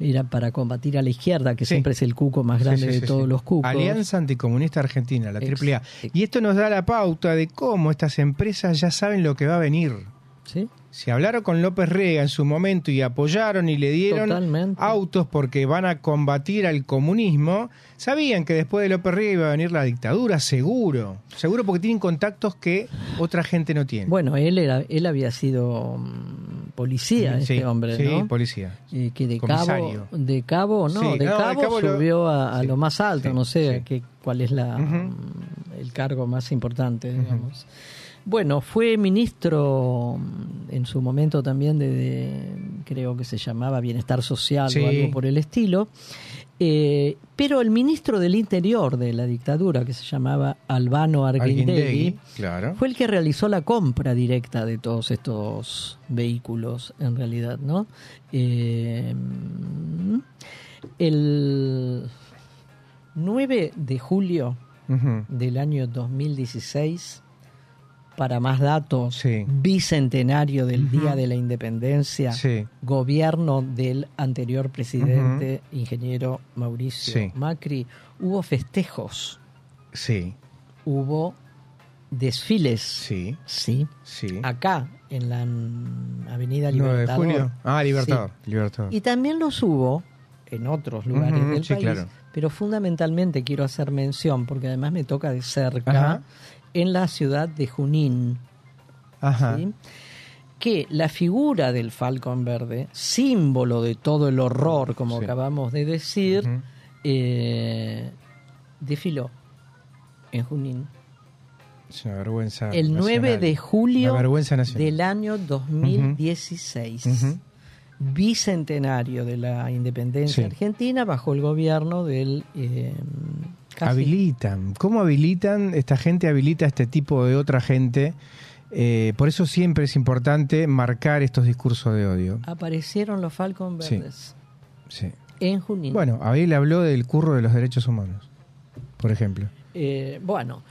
era para combatir a la izquierda, que Sí. siempre es el cuco más grande sí, de todos los cucos. Alianza Anticomunista Argentina, la Ex- triple A. ex- Y esto nos da la pauta de cómo estas empresas ya saben lo que va a venir. ¿Sí? Si hablaron con López Rega en su momento y apoyaron y le dieron Totalmente. autos porque van a combatir al comunismo, sabían que después de López Rega iba a venir la dictadura, seguro. Seguro porque tienen contactos que otra gente no tiene. Bueno, él era, él había sido mm, policía, Sí, este hombre, sí, ¿no? policía. Que de cabo, de cabo, no, Sí, de no, de cabo, lo- subió a, lo más alto, no sé qué- cuál es la mm, el cargo más importante, digamos. Bueno, fue ministro mm, en su momento también de, de- creo que se llamaba Bienestar Social o algo por el estilo. Eh, pero el ministro del Interior de la dictadura, que se llamaba Albano Arguindegui, Arguindegui, claro. fue el que realizó la compra directa de todos estos vehículos, en realidad, ¿no? Eh, el 9 de julio Ujú. del año 2016, para más datos, Sí. bicentenario del. Día de la Independencia, Sí. gobierno del anterior presidente, ingeniero Mauricio Sí. Macri, hubo festejos, Sí, hubo desfiles, sí, sí, sí. acá en la Avenida 9 de Libertador. julio. Ah, Libertador. Libertador. Y también los hubo en otros lugares del sí, país, claro. pero fundamentalmente quiero hacer mención, porque además me toca de cerca, Ajá. En la ciudad de Junín, Ajá. ¿sí? que la figura del Falcon Verde, símbolo de todo el horror, como Sí. acabamos de decir, eh, desfiló en Junín. Es una vergüenza. el 9 nacional. de julio del año 2016. Ujú. Bicentenario de la independencia Sí. argentina bajo el gobierno del... eh, casi- Habilitan. ¿Cómo habilitan? Esta gente habilita a este tipo de otra gente. Eh, por eso siempre es importante marcar estos discursos de odio. aparecieron los Falcon. Verdes Sí. en Junín. Bueno, Abel habló del curro de los derechos humanos, por ejemplo. Eh, bueno,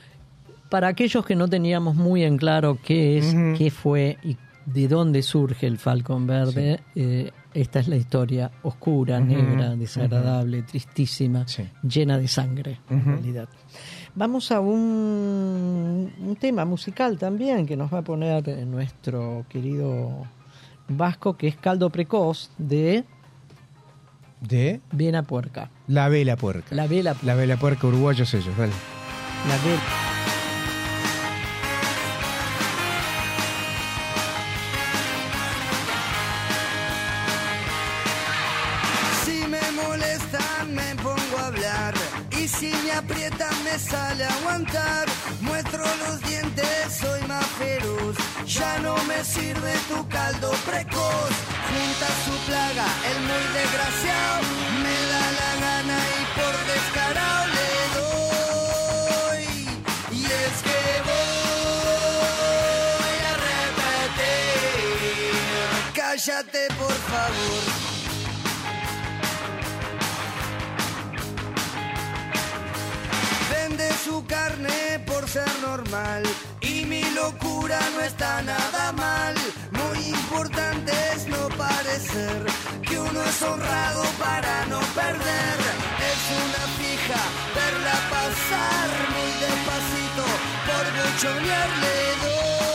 para aquellos que no teníamos muy en claro qué es, qué fue y de dónde surge el Falcon Verde, eh, esta es la historia oscura, negra, desagradable, tristísima, Sí. llena de sangre, en realidad. Vamos a un, un tema musical también que nos va a poner nuestro querido Vasco, que es Caldo Precoz de De Viena Puerca. la vela puerca. La vela, La vela puerca uruguayos ellos, dale. la vela. Sirve tu caldo precoz. Junta su plaga, el muy desgraciado. Me da la gana y por descarado le doy. Y es que voy a repetir. Cállate por favor. Vende su carne por ser normal mi locura no está nada mal. Muy importante es no parecer que uno es honrado para no perder. Es una fija verla pasar muy despacito por buchonear le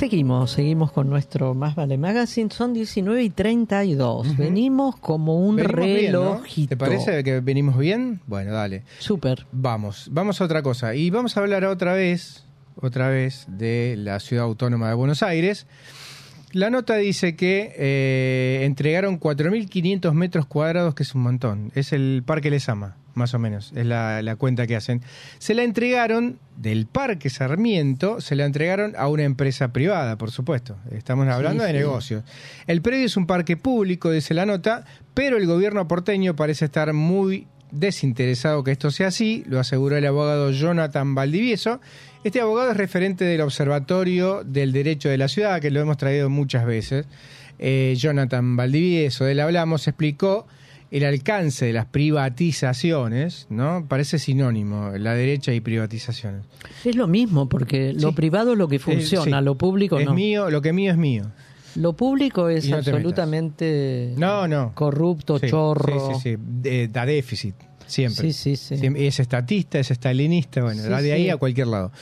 Seguimos, seguimos con nuestro Más Vale Magazine. Son 19 y 32. Venimos como un Venimos bien, ¿no? relojito. ¿Te parece que venimos bien? Bueno, dale. Súper. Vamos, vamos a otra cosa. Y vamos a hablar otra vez, otra vez, de la ciudad autónoma de Buenos Aires. La nota dice que eh, entregaron 4.500 metros cuadrados, que es un montón. Es el Parque Lesama, más o menos, es la, la cuenta que hacen. Se la entregaron del Parque Sarmiento, se la entregaron a una empresa privada, por supuesto. Estamos hablando de sí. negocios. El predio es un parque público, dice la nota, pero el gobierno porteño parece estar muy desinteresado que esto sea así, lo aseguró el abogado Jonathan Valdivieso. Este abogado es referente del Observatorio del Derecho de la Ciudad, que lo hemos traído muchas veces. Eh, Jonathan Valdivieso, de él hablamos, explicó el alcance de las privatizaciones, ¿no? Parece sinónimo, la derecha y privatizaciones. Es lo mismo, porque lo Sí. privado es lo que Eh, funciona, sí. lo público es no. mío, lo que mío es mío. Lo público es no absolutamente No, no. corrupto, Sí, chorro. Sí, sí, sí. Da déficit, siempre. Sí, sí, sí. Es estatista, es estalinista, bueno, da de ahí a cualquier lado.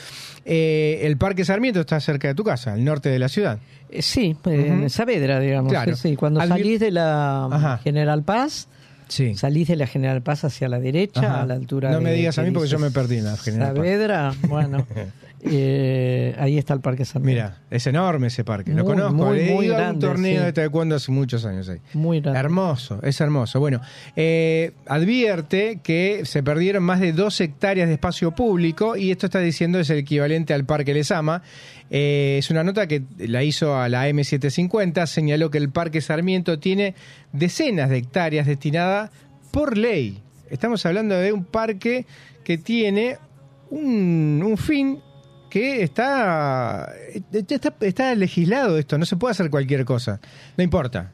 Eh, el Parque Sarmiento está cerca de tu casa, al norte de la ciudad. Eh, Sí, en Ujú. Saavedra, digamos. Claro. Cuando Advir- salís de la Ajá. General Paz, Sí. salís de la General Paz hacia la derecha, Ajá. a la altura No me digas a mí porque yo me perdí en la General Paz. Saavedra, bueno, eh, ahí está el Parque Sarmiento. Mira, es enorme ese parque, lo conozco. muy, He muy ido a un torneo sí. de taekwondo hace muchos años ahí. Muy grande. Hermoso, es hermoso. Bueno, eh, advierte que se perdieron más de dos hectáreas de espacio público y esto está diciendo es el equivalente al Parque Lesama. Eh, es una nota que la hizo a la M750, señaló que el Parque Sarmiento tiene decenas de hectáreas destinadas por ley. Estamos hablando de un parque que tiene un, un fin que está, está, está legislado esto, no se puede hacer cualquier cosa. No importa,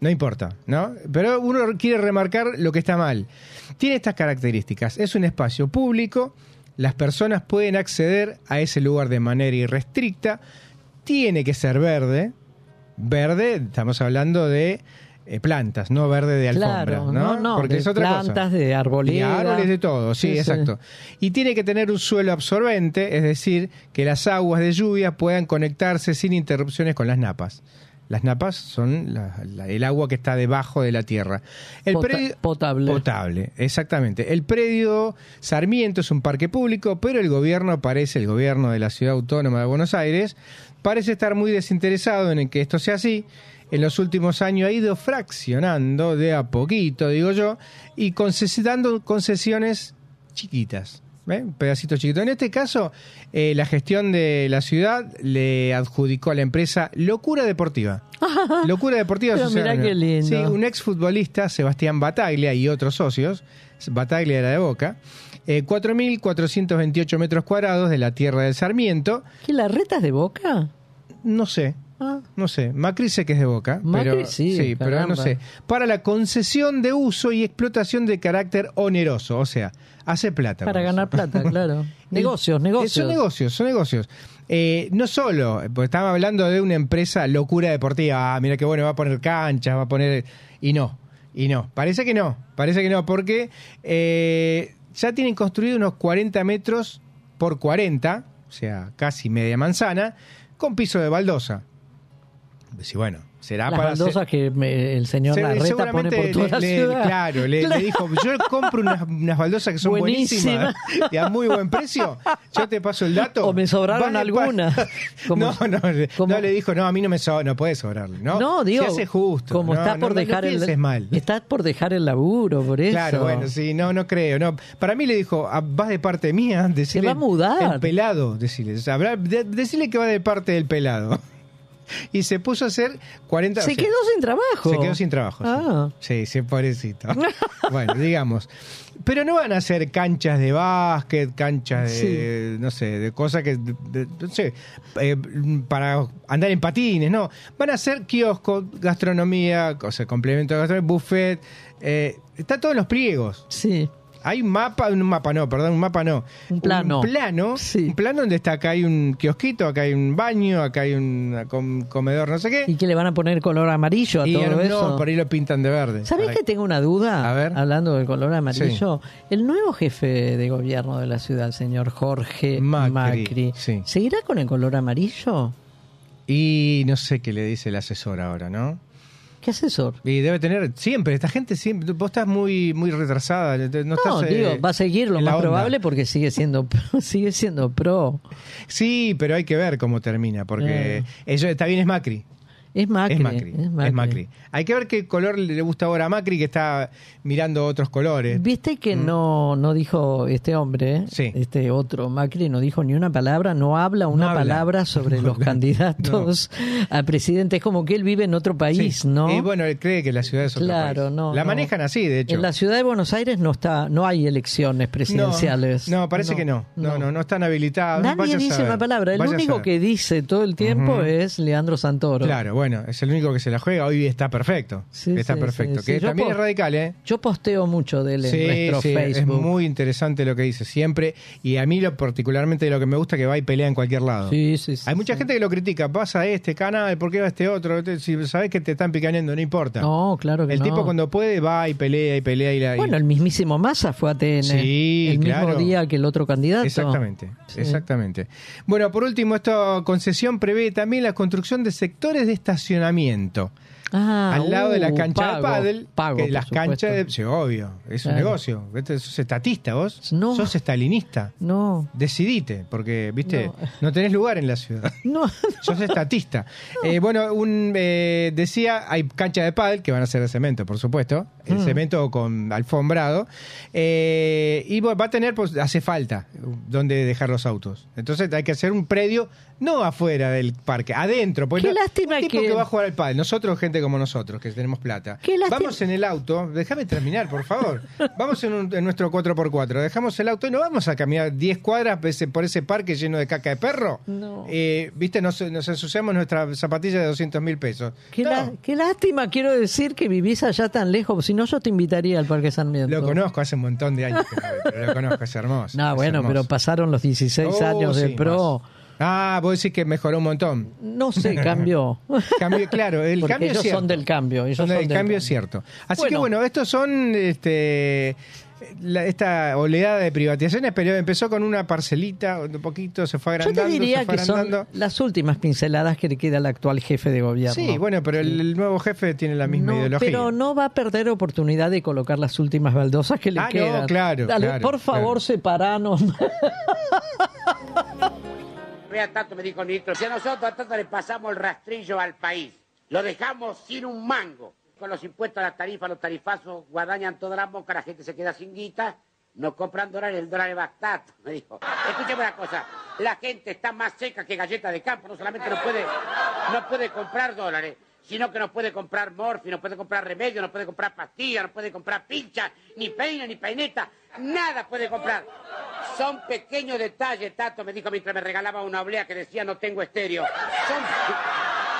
no importa, ¿no? Pero uno quiere remarcar lo que está mal. Tiene estas características. Es un espacio público, las personas pueden acceder a ese lugar de manera irrestricta, tiene que ser verde. Verde, estamos hablando de eh, plantas, no verde de alfombra, Claro, ¿no? no, no, Porque de es otra plantas, cosa. de arboleda. De árboles, de todo, sí, Sí, sí. exacto. Y tiene que tener un suelo absorbente, es decir, que las aguas de lluvia puedan conectarse sin interrupciones con las napas. Las napas son la- la- el agua que está debajo de la tierra. El Pota- predio- potable. Potable, exactamente. El predio Sarmiento es un parque público, pero el gobierno parece, el gobierno de la ciudad autónoma de Buenos Aires, parece estar muy desinteresado en que esto sea así. En los últimos años ha ido fraccionando de a poquito, digo yo, y dando concesiones chiquitas. ¿eh? Un pedacito chiquito. En este caso, eh, la gestión de la ciudad le adjudicó a la empresa Locura Deportiva. Locura Deportiva Pero qué lindo. Sí, un exfutbolista, Sebastián Bataglia y otros socios, Bataglia era de Boca, eh, 4.428 metros cuadrados de la tierra del Sarmiento. ¿Qué la retas de boca? No sé. Ah. No sé, Macri sé que es de Boca, Macri pero sí, pero no sé. Para la concesión de uso y explotación de carácter oneroso, o sea, hace plata. Para ganar eso. plata, claro. negocios, negocios. Son negocios, son negocios. Eh, no solo, porque estaba hablando de una empresa locura deportiva. Ah, mira qué bueno, va a poner canchas, va a poner. Y no, y no. Parece que no, parece que no, porque eh, ya tienen construido unos 40 metros por 40, o sea, casi media manzana, con piso de baldosa. Sí, bueno, será Las para. baldosas hacer- que me- el señor Se- Larreta pone por toda le- la le- ciudad. Claro, le, le dijo, yo compro unas, unas baldosas que son Buenísima. buenísimas y a muy buen precio. Yo te paso el dato. O me sobraron algunas. Como- no, no, le- como- no le dijo, no, a mí no me so- no puede sobrarle. No, No, digo, Se hace justo. como no, estás por dejar el mal. estás por dejar el laburo, por eso. Claro, bueno, sí, no, no creo. No. Para mí le dijo, "Ah, vas de parte mía, decirle. va a mudar. El pelado, decirle. De- decirle que va de parte del pelado. Y se puso a hacer 40... Se o sea, quedó sin trabajo. Se quedó sin trabajo. sí. Ah. Sí, sí, pobrecito. bueno, digamos. Pero no van a hacer canchas de básquet, canchas de, no sé, de cosas que, de- no sé, eh, para andar en patines, no. Van a hacer kioscos, gastronomía, o sea, complemento de gastronomía, buffet. eh, está todos los pliegos. Sí. Hay un mapa, un mapa no, perdón, un mapa no. Un plano. Un plano, un plano donde está, acá hay un kiosquito, acá hay un baño, acá hay un com- comedor, no sé qué. ¿Y que le van a poner color amarillo a Y todo no, eso? por ahí lo pintan de verde. ¿Sabés que tengo una duda? A ver. Hablando del color amarillo. El nuevo jefe de gobierno de la ciudad, el señor Jorge Macri, Macri, sí. ¿seguirá con el color amarillo? Y no sé qué le dice el asesor ahora, ¿no? ¿Qué asesor? Y debe tener siempre, esta gente siempre, vos estás muy muy retrasada, no, No, estás, eh, digo, va a seguir lo más probable porque sigue siendo sigue siendo pro. Sí, pero hay que ver cómo termina, porque Eh. eso está bien es Macri. Es Macri. Es Macri, es es Macri. Hay que ver qué color le gusta ahora a Macri, que está mirando otros colores. Viste que no, no dijo este hombre, Mm. Sí. este otro Macri, no dijo ni una palabra, no habla una No habla. palabra sobre No los candidatos a presidente. Es como que él vive en otro país, Sí. ¿no? Y bueno, él cree que la ciudad es otro Claro, país. no, La manejan así, de hecho. En la ciudad de Buenos Aires no está, no hay elecciones presidenciales. No, parece que no. No, no, no, están habilitados. Nadie dice una palabra. El único que dice todo el tiempo es Leandro Santoro. Claro, bueno, es el único que se la juega. Hoy está perfecto. Sí, está sí, perfecto. sí, que también es radical, ¿eh? Yo posteo mucho de él en nuestro sí, es Facebook. muy interesante lo que dice siempre. Y a mí lo particularmente lo que me gusta es que va y pelea en cualquier lado. Sí, sí, sí, Hay mucha gente que lo critica. Pasa este canal, ¿por qué va este otro? Si sabes que te están picaneando, no importa. No, claro que el no. tipo cuando puede va y pelea y pelea y la... y- Bueno, el mismísimo Massa fue a TN Sí, el claro. mismo día que el otro candidato. Exactamente, exactamente. Bueno, por último, esta concesión prevé también la construcción de sectores de estacionamiento. Ah, al lado de la uh, cancha pago, de pádel, pago, que las supuesto. canchas de... Sí, obvio, es un negocio. ¿Viste? ¿Sos estatista vos? No. ¿Sos estalinista? No, Decidite, porque, viste, No. no, tenés lugar en la ciudad. no. Sos estatista. Eh, bueno, un, eh, decía, hay cancha de pádel, que van a ser de cemento, por supuesto. El Mm. cemento con alfombrado. Eh, y va a tener, pues, hace falta donde dejar los autos. Entonces hay que hacer un predio, no afuera del parque, adentro. porque Qué lástima que- que... va a jugar al pádel. Nosotros, gente como nosotros, que tenemos plata. Qué Vamos en el auto, déjame terminar, por favor. Vamos en, un- en nuestro 4x4, dejamos el auto y no vamos a caminar 10 cuadras por ese, parque lleno de caca de perro. No. Eh, Viste, nos, nos ensuciamos nuestra zapatilla de 200 mil pesos. Qué, No, lá- qué lástima, quiero decir que vivís allá tan lejos. Si no, yo te invitaría al Parque Sarmiento. Lo conozco hace un montón de años, pero lo conozco, es hermoso. No, es bueno, hermoso. pero pasaron los 16 Oh, años sí, PRO. más. Ah, vos decís que mejoró un montón. No sé, cambió. Cambio, claro, el Porque cambio es ellos cierto. son del cambio. Ellos Son son del cambio es cierto. Así Bueno. que bueno, estos son este la- esta oleada de privatizaciones, pero empezó con una parcelita, un poquito, se fue Yo agrandando, te diría se fue que son agrandando. las últimas pinceladas que le queda al actual jefe de gobierno. Sí, bueno, pero el, el nuevo jefe tiene la misma No, ideología. pero no va a perder oportunidad de colocar las últimas baldosas que le Ah, no, quedan. claro, Dale, claro, por favor, claro. separanos. Vea tanto, me dijo Nitro, si a nosotros a tanto le pasamos el rastrillo al país, lo dejamos sin un mango. Con los impuestos a la tarifa, los tarifazos, guadañan toda la boca, la gente se queda sin guita No compran dólares, el dólar es bastante, me dijo. Escúcheme una cosa, la gente está más seca que galleta de campo, no solamente no puede, no puede comprar dólares, sino que no puede comprar morfi, no puede comprar remedio, no puede comprar pastillas, no puede comprar pinchas, ni peina, ni peineta, nada puede comprar. Son pequeños detalles, Tato me dijo mientras me regalaba una oblea que decía no tengo estéreo. Son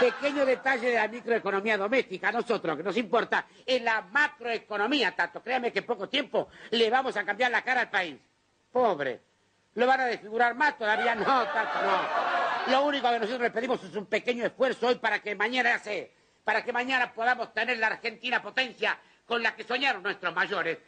pequeños detalles de la microeconomía doméstica. A nosotros, que nos importa, es la macroeconomía, Tato. Créame que en poco tiempo le vamos a cambiar la cara al país. Pobre. ¿Lo van a desfigurar más? Todavía no, Tato, no. Lo único que nosotros le pedimos es un pequeño esfuerzo hoy para que mañana se, para que mañana podamos tener la Argentina potencia con la que soñaron nuestros mayores.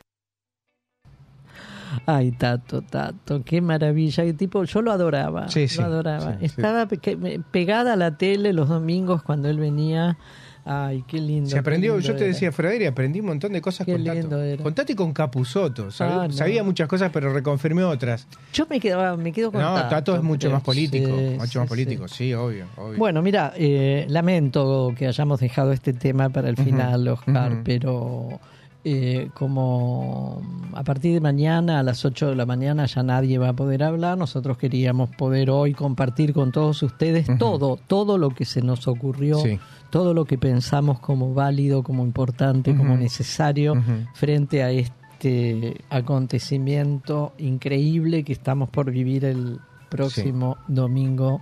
Ay, Tato, Tato, qué maravilla. Y tipo, yo lo adoraba. Sí, sí, lo adoraba. sí. Estaba pe- pegada a la tele los domingos cuando él venía. Ay, qué lindo. Se aprendió, lindo yo te era. decía, Frederi, aprendí un montón de cosas Qué con lindo Tato. Con con Capusoto. Ah, no. Sabía muchas cosas, pero reconfirmé otras. Yo me quedo, me quedo con No, Tato, es mucho más político. Sí, mucho sí, más político, sí, obvio, obvio. Bueno, mira, eh, lamento que hayamos dejado este tema para el final, Oscar, pero eh, como a partir de mañana a las 8 de la mañana ya nadie va a poder hablar, nosotros queríamos poder hoy compartir con todos ustedes todo, todo lo que se nos ocurrió, Sí. todo lo que pensamos como válido, como importante, como necesario frente a este acontecimiento increíble que estamos por vivir el próximo domingo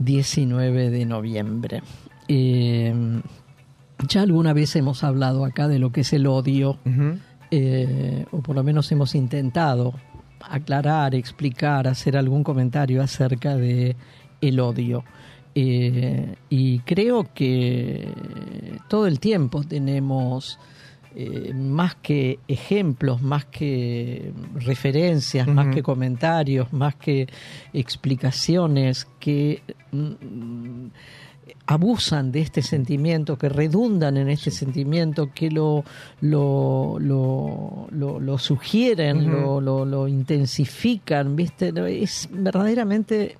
19 de noviembre. Eh, ya alguna vez hemos hablado acá de lo que es el odio, eh, o por lo menos hemos intentado aclarar, explicar, hacer algún comentario acerca de el odio. Eh, y creo que todo el tiempo tenemos eh, más que ejemplos, más que referencias, más que comentarios, más que explicaciones que mm, abusan de este sentimiento, que redundan en este sentimiento, que lo, lo, lo, lo- lo sugieren, lo, lo, lo intensifican, ¿viste? Es verdaderamente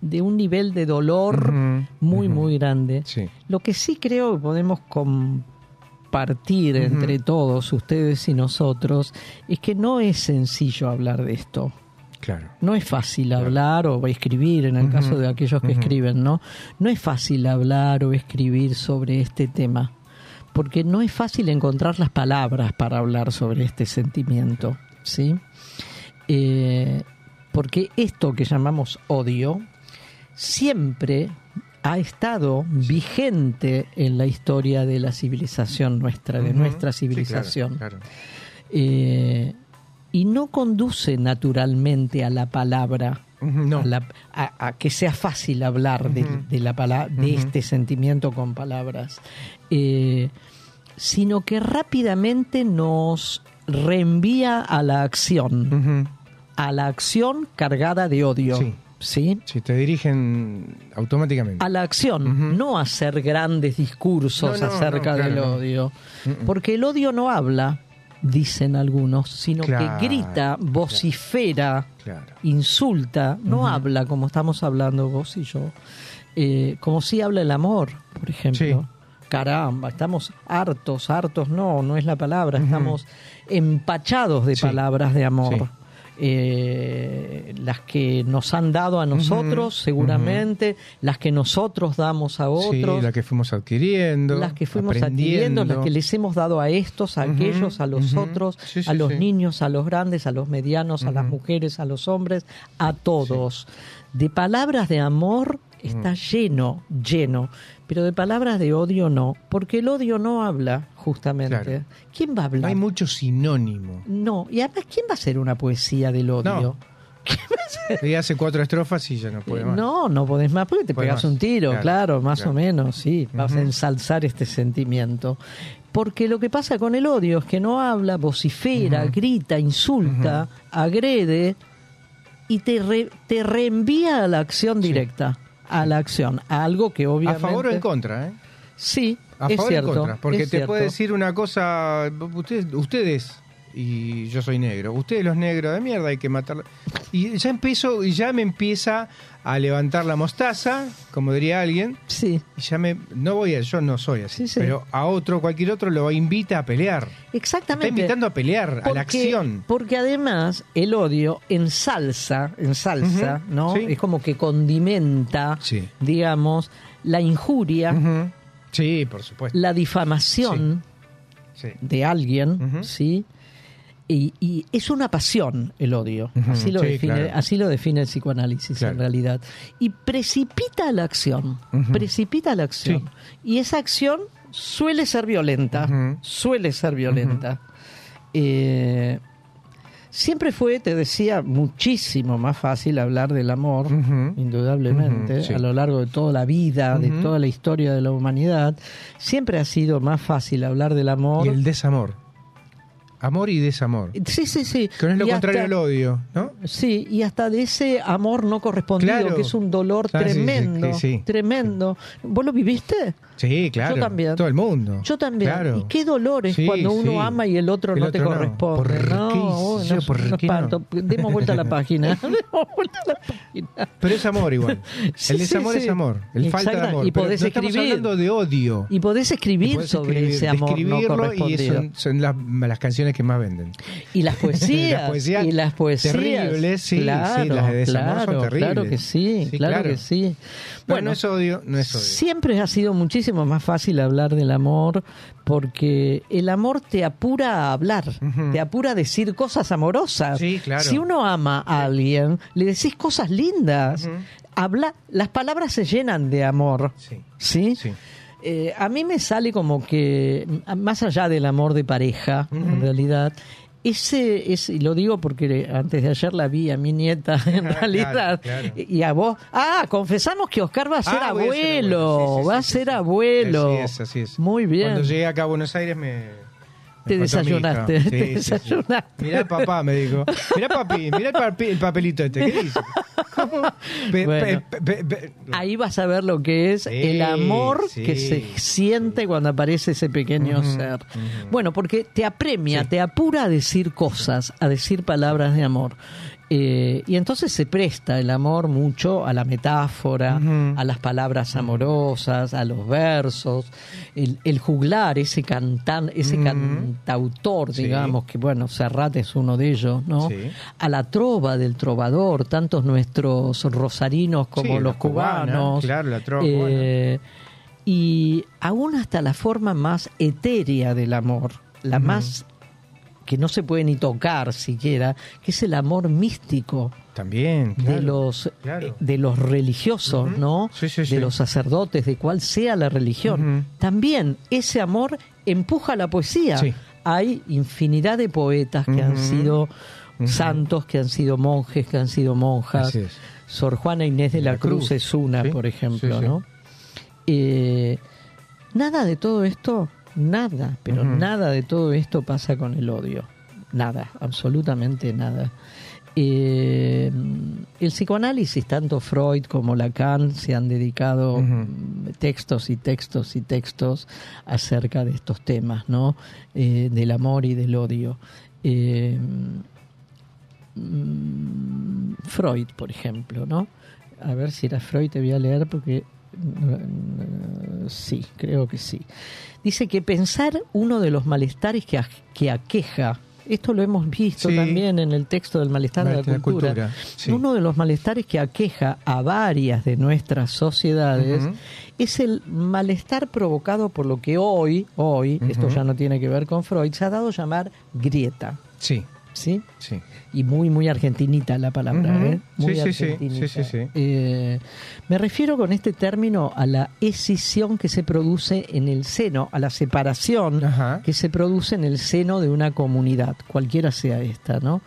de un nivel de dolor muy, muy grande. Sí. Lo que sí creo que podemos compartir entre todos, ustedes y nosotros, es que no es sencillo hablar de esto. Claro. No es fácil hablar o escribir, en el caso de aquellos que escriben, ¿no? No es fácil hablar o escribir sobre este tema, porque no es fácil encontrar las palabras para hablar sobre este sentimiento, ¿sí? Eh, porque esto que llamamos odio siempre ha estado vigente en la historia de la civilización nuestra, de nuestra Sí, civilización. claro. Eh, y no conduce naturalmente a la palabra, No. a, la- a- a que sea fácil hablar de, de la pala- de este sentimiento con palabras, Eh, sino que rápidamente nos reenvía a la acción, a la acción cargada de odio. Sí. ¿sí? Sí, te dirigen automáticamente. a la acción, no a hacer grandes discursos No, no, acerca no, claro, del odio. Porque el odio no habla, dicen algunos, sino Claro, que grita, vocifera, Claro. insulta, no habla como estamos hablando vos y yo, eh, como si habla el amor, por ejemplo. Caramba, estamos hartos, hartos, no, no es la palabra, estamos empachados de Sí. palabras de amor. Sí. Eh, las que nos han dado a nosotros, seguramente, las que nosotros damos a Sí, otros, la que fuimos adquiriendo. las que fuimos adquiriendo, las que les hemos dado a estos, a aquellos, a los otros, Sí, sí, a los sí. niños, a los grandes, a los medianos, a las mujeres, a los hombres, a todos. De palabras de amor está lleno, lleno, pero de palabras de odio no, porque el odio no habla, justamente. Claro. ¿Quién va a No hablar? hay mucho sinónimo. No, y además, ¿quién va a hacer una poesía del odio? Y hace cuatro estrofas y ya no puede más. No, no podés más porque te pegas más, un tiro, claro, claro, más claro. o menos, sí, vas a ensalzar este sentimiento. Porque lo que pasa con el odio es que no habla, vocifera, grita, insulta, agrede y te, re- te reenvía a la acción directa, a la acción, a algo que A obviamente... favor o en contra, ¿eh? Sí, A es favor cierto. o en contra. Porque te cierto. puede decir una cosa. Ustedes, ustedes y yo soy negro. Ustedes los negros de mierda hay que matarlos. Y ya empiezo, y ya me empieza a levantar la mostaza, como diría alguien. Sí. Y ya me, no voy a, yo no soy así, Sí, sí. pero a otro, cualquier otro lo invita a pelear. Exactamente. Está invitando a pelear, a la acción. Porque además el odio ensalza, ensalza, ¿no? sí. Es como que condimenta, Sí. digamos, la injuria. Sí, por supuesto. la difamación de alguien. ¿sí? Y, y es una pasión el odio, así, lo sí, define, claro. así lo define el psicoanálisis Claro. en realidad. Y precipita la acción, precipita la acción. Y esa acción suele ser violenta, suele ser violenta. Eh, siempre fue, te decía, muchísimo más fácil hablar del amor, indudablemente, sí. a lo largo de toda la vida, de toda la historia de la humanidad. Siempre ha sido más fácil hablar del amor. Y el desamor. Amor y desamor. Sí, sí, sí. Que no es lo Y contrario hasta- al odio, ¿no? Sí, y hasta de ese amor no correspondido, Claro. que es un dolor Ah, sí, tremendo, sí, sí. tremendo. ¿Vos lo viviste? Sí, claro. Yo también. Todo el mundo. Yo también. Claro. Y qué dolor es Sí, cuando uno sí. ama y el otro El no te otro no. corresponde. ¿Por no, qué no, ¿Por no qué. Demos vuelta a la página. Demos vuelta a la página. Pero es amor igual. El desamor es amor. El falta de amor. Y Pero podés no estamos escribir. hablando de odio. Y podés escribir Y podés sobre escribir- ese amor y son, son las, las canciones que más venden. Y las poesías. Las poesías y las poesías. terribles, sí, sí, claro, las de desamor son claro, terribles. Claro que sí, claro, que sí. Bueno, Bueno, no es odio, no es odio. Siempre ha sido muchísimo más fácil hablar del amor porque el amor te apura a hablar, te apura a decir cosas amorosas. Sí, claro. Si uno ama a alguien, le decís cosas lindas. Habla, las palabras se llenan de amor. Sí. ¿Sí? Sí. Eh, a mí me sale como que, más allá del amor de pareja, en realidad, ese es, y lo digo porque antes de ayer la vi a mi nieta, en realidad, claro. y a vos, ah, confesamos que Oscar va a ser Ah, voy a ser abuelo, abuelo, sí, sí, va a ser abuelo. Así es, así es. Muy bien. Cuando llegué acá a Buenos Aires me... Te desayunaste, te desayunaste. Mirá papá, me dijo. Mirá papi, mirá el, papi- el papelito este. ¿Qué dice? ¿Cómo? Pe- Bueno. pe- pe- pe- Ahí vas a ver lo que es Sí, el amor sí, que se siente cuando aparece ese pequeño ser. Bueno, porque te apremia, Sí. te apura a decir cosas, a decir palabras de amor. Eh, y entonces se presta el amor mucho a la metáfora, a las palabras amorosas, a los versos, el, el juglar, ese cantan, ese cantautor, Sí. digamos, que bueno, Serrat es uno de ellos, ¿no? Sí. A la trova del trovador, tantos nuestros rosarinos como Sí, los cubana, cubanos. claro, la trova eh, y aún hasta la forma más etérea del amor, la Ujú. más que no se puede ni tocar siquiera, que es el amor místico También, claro. de los claro. eh, de los religiosos. ¿no? Sí, sí, de sí. los sacerdotes, de cual sea la religión. También ese amor empuja la poesía. Sí. Hay infinidad de poetas que han sido santos, que han sido monjes, que han sido monjas. Así es. Sor Juana Inés de la, La Cruz, Cruz. es una, por ejemplo. ¿no? Eh, nada de todo esto, nada, pero nada de todo esto pasa con el odio. Nada, absolutamente nada. Eh, el psicoanálisis, tanto Freud como Lacan, se han dedicado mm, textos y textos y textos acerca de estos temas, ¿no? Eh, del amor y del odio. Eh, mm, Freud, por ejemplo, ¿no? A ver si era Freud, te voy a leer porque eh, sí, creo que sí. Dice que pensar uno de los malestares que, que aqueja, esto lo hemos visto Sí. también en el texto del malestar de la Malestar de la cultura, cultura, sí. uno de los malestares que aqueja a varias de nuestras sociedades es el malestar provocado por lo que hoy, hoy, esto ya no tiene que ver con Freud, se ha dado a llamar grieta. Sí, ¿Sí? sí. Y muy muy argentinita la palabra. ¿eh? Muy Sí, sí, sí, sí, sí, sí. Eh, me refiero con este término a la escisión que se produce en el seno, a la separación Ajá. que se produce en el seno de una comunidad, cualquiera sea esta, ¿no?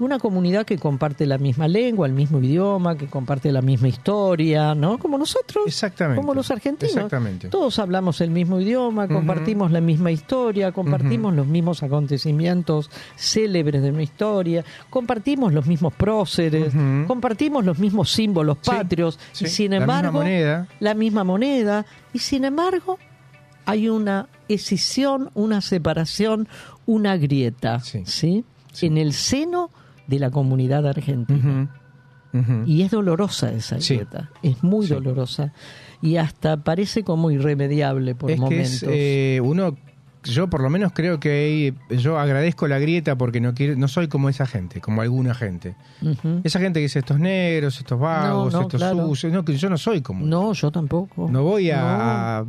Una comunidad que comparte la misma lengua, el mismo idioma, que comparte la misma historia, ¿no? Como nosotros, Exactamente. como los argentinos. Exactamente. Todos hablamos el mismo idioma, compartimos la misma historia, compartimos los mismos acontecimientos célebres de una historia, compartimos los mismos próceres, compartimos los mismos símbolos Sí, patrios sí, y sin la misma embargo moneda. la misma moneda y sin embargo hay una escisión, una separación, una grieta, ¿sí? En el seno de la comunidad argentina. Y es dolorosa esa grieta, es muy dolorosa y hasta parece como irremediable por es momentos. Que es, eh, uno yo por lo menos creo que yo agradezco la grieta porque no quiero, no soy como esa gente, como alguna gente. Esa gente que dice estos negros, estos vagos, estos sucios, no, que yo no soy como. No, yo tampoco. No voy a,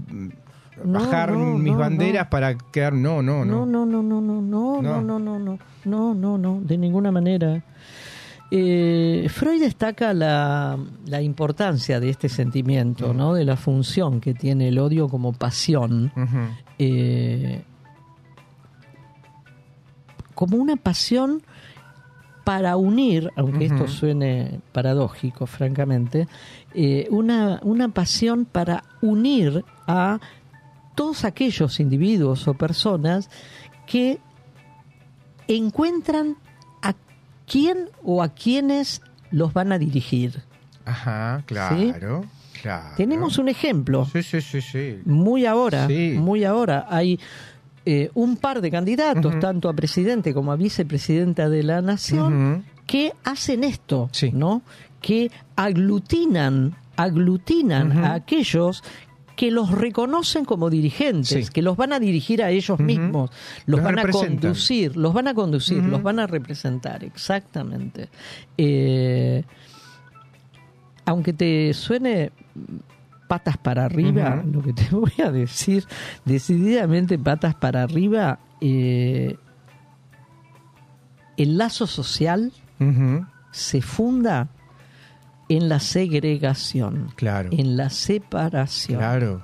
bajar mis banderas para quedar no, no, no. No, no, no, no, no, no, no, no, no, no, no, no, no, de ninguna manera. Eh, Freud destaca la, la, importancia de este sentimiento, ¿no? de la función que tiene el odio como pasión, eh, como una pasión para unir, aunque esto suene paradójico, francamente, eh, una, una pasión para unir a todos aquellos individuos o personas que encuentran quién o a quiénes los van a dirigir. Ajá, claro. Tenemos un ejemplo. Sí, sí, sí, sí. Muy ahora, muy ahora. Hay eh, un par de candidatos, tanto a presidente como a vicepresidenta de la nación, que hacen esto, ¿no? Que aglutinan, aglutinan a aquellos que los reconocen como dirigentes, que los van a dirigir a ellos mismos, los, van a conducir, los van a conducir, los van a representar, exactamente. Eh, aunque te suene patas para arriba, lo que te voy a decir, decididamente patas para arriba, eh, el lazo social se funda en la segregación, claro. en la separación. Claro.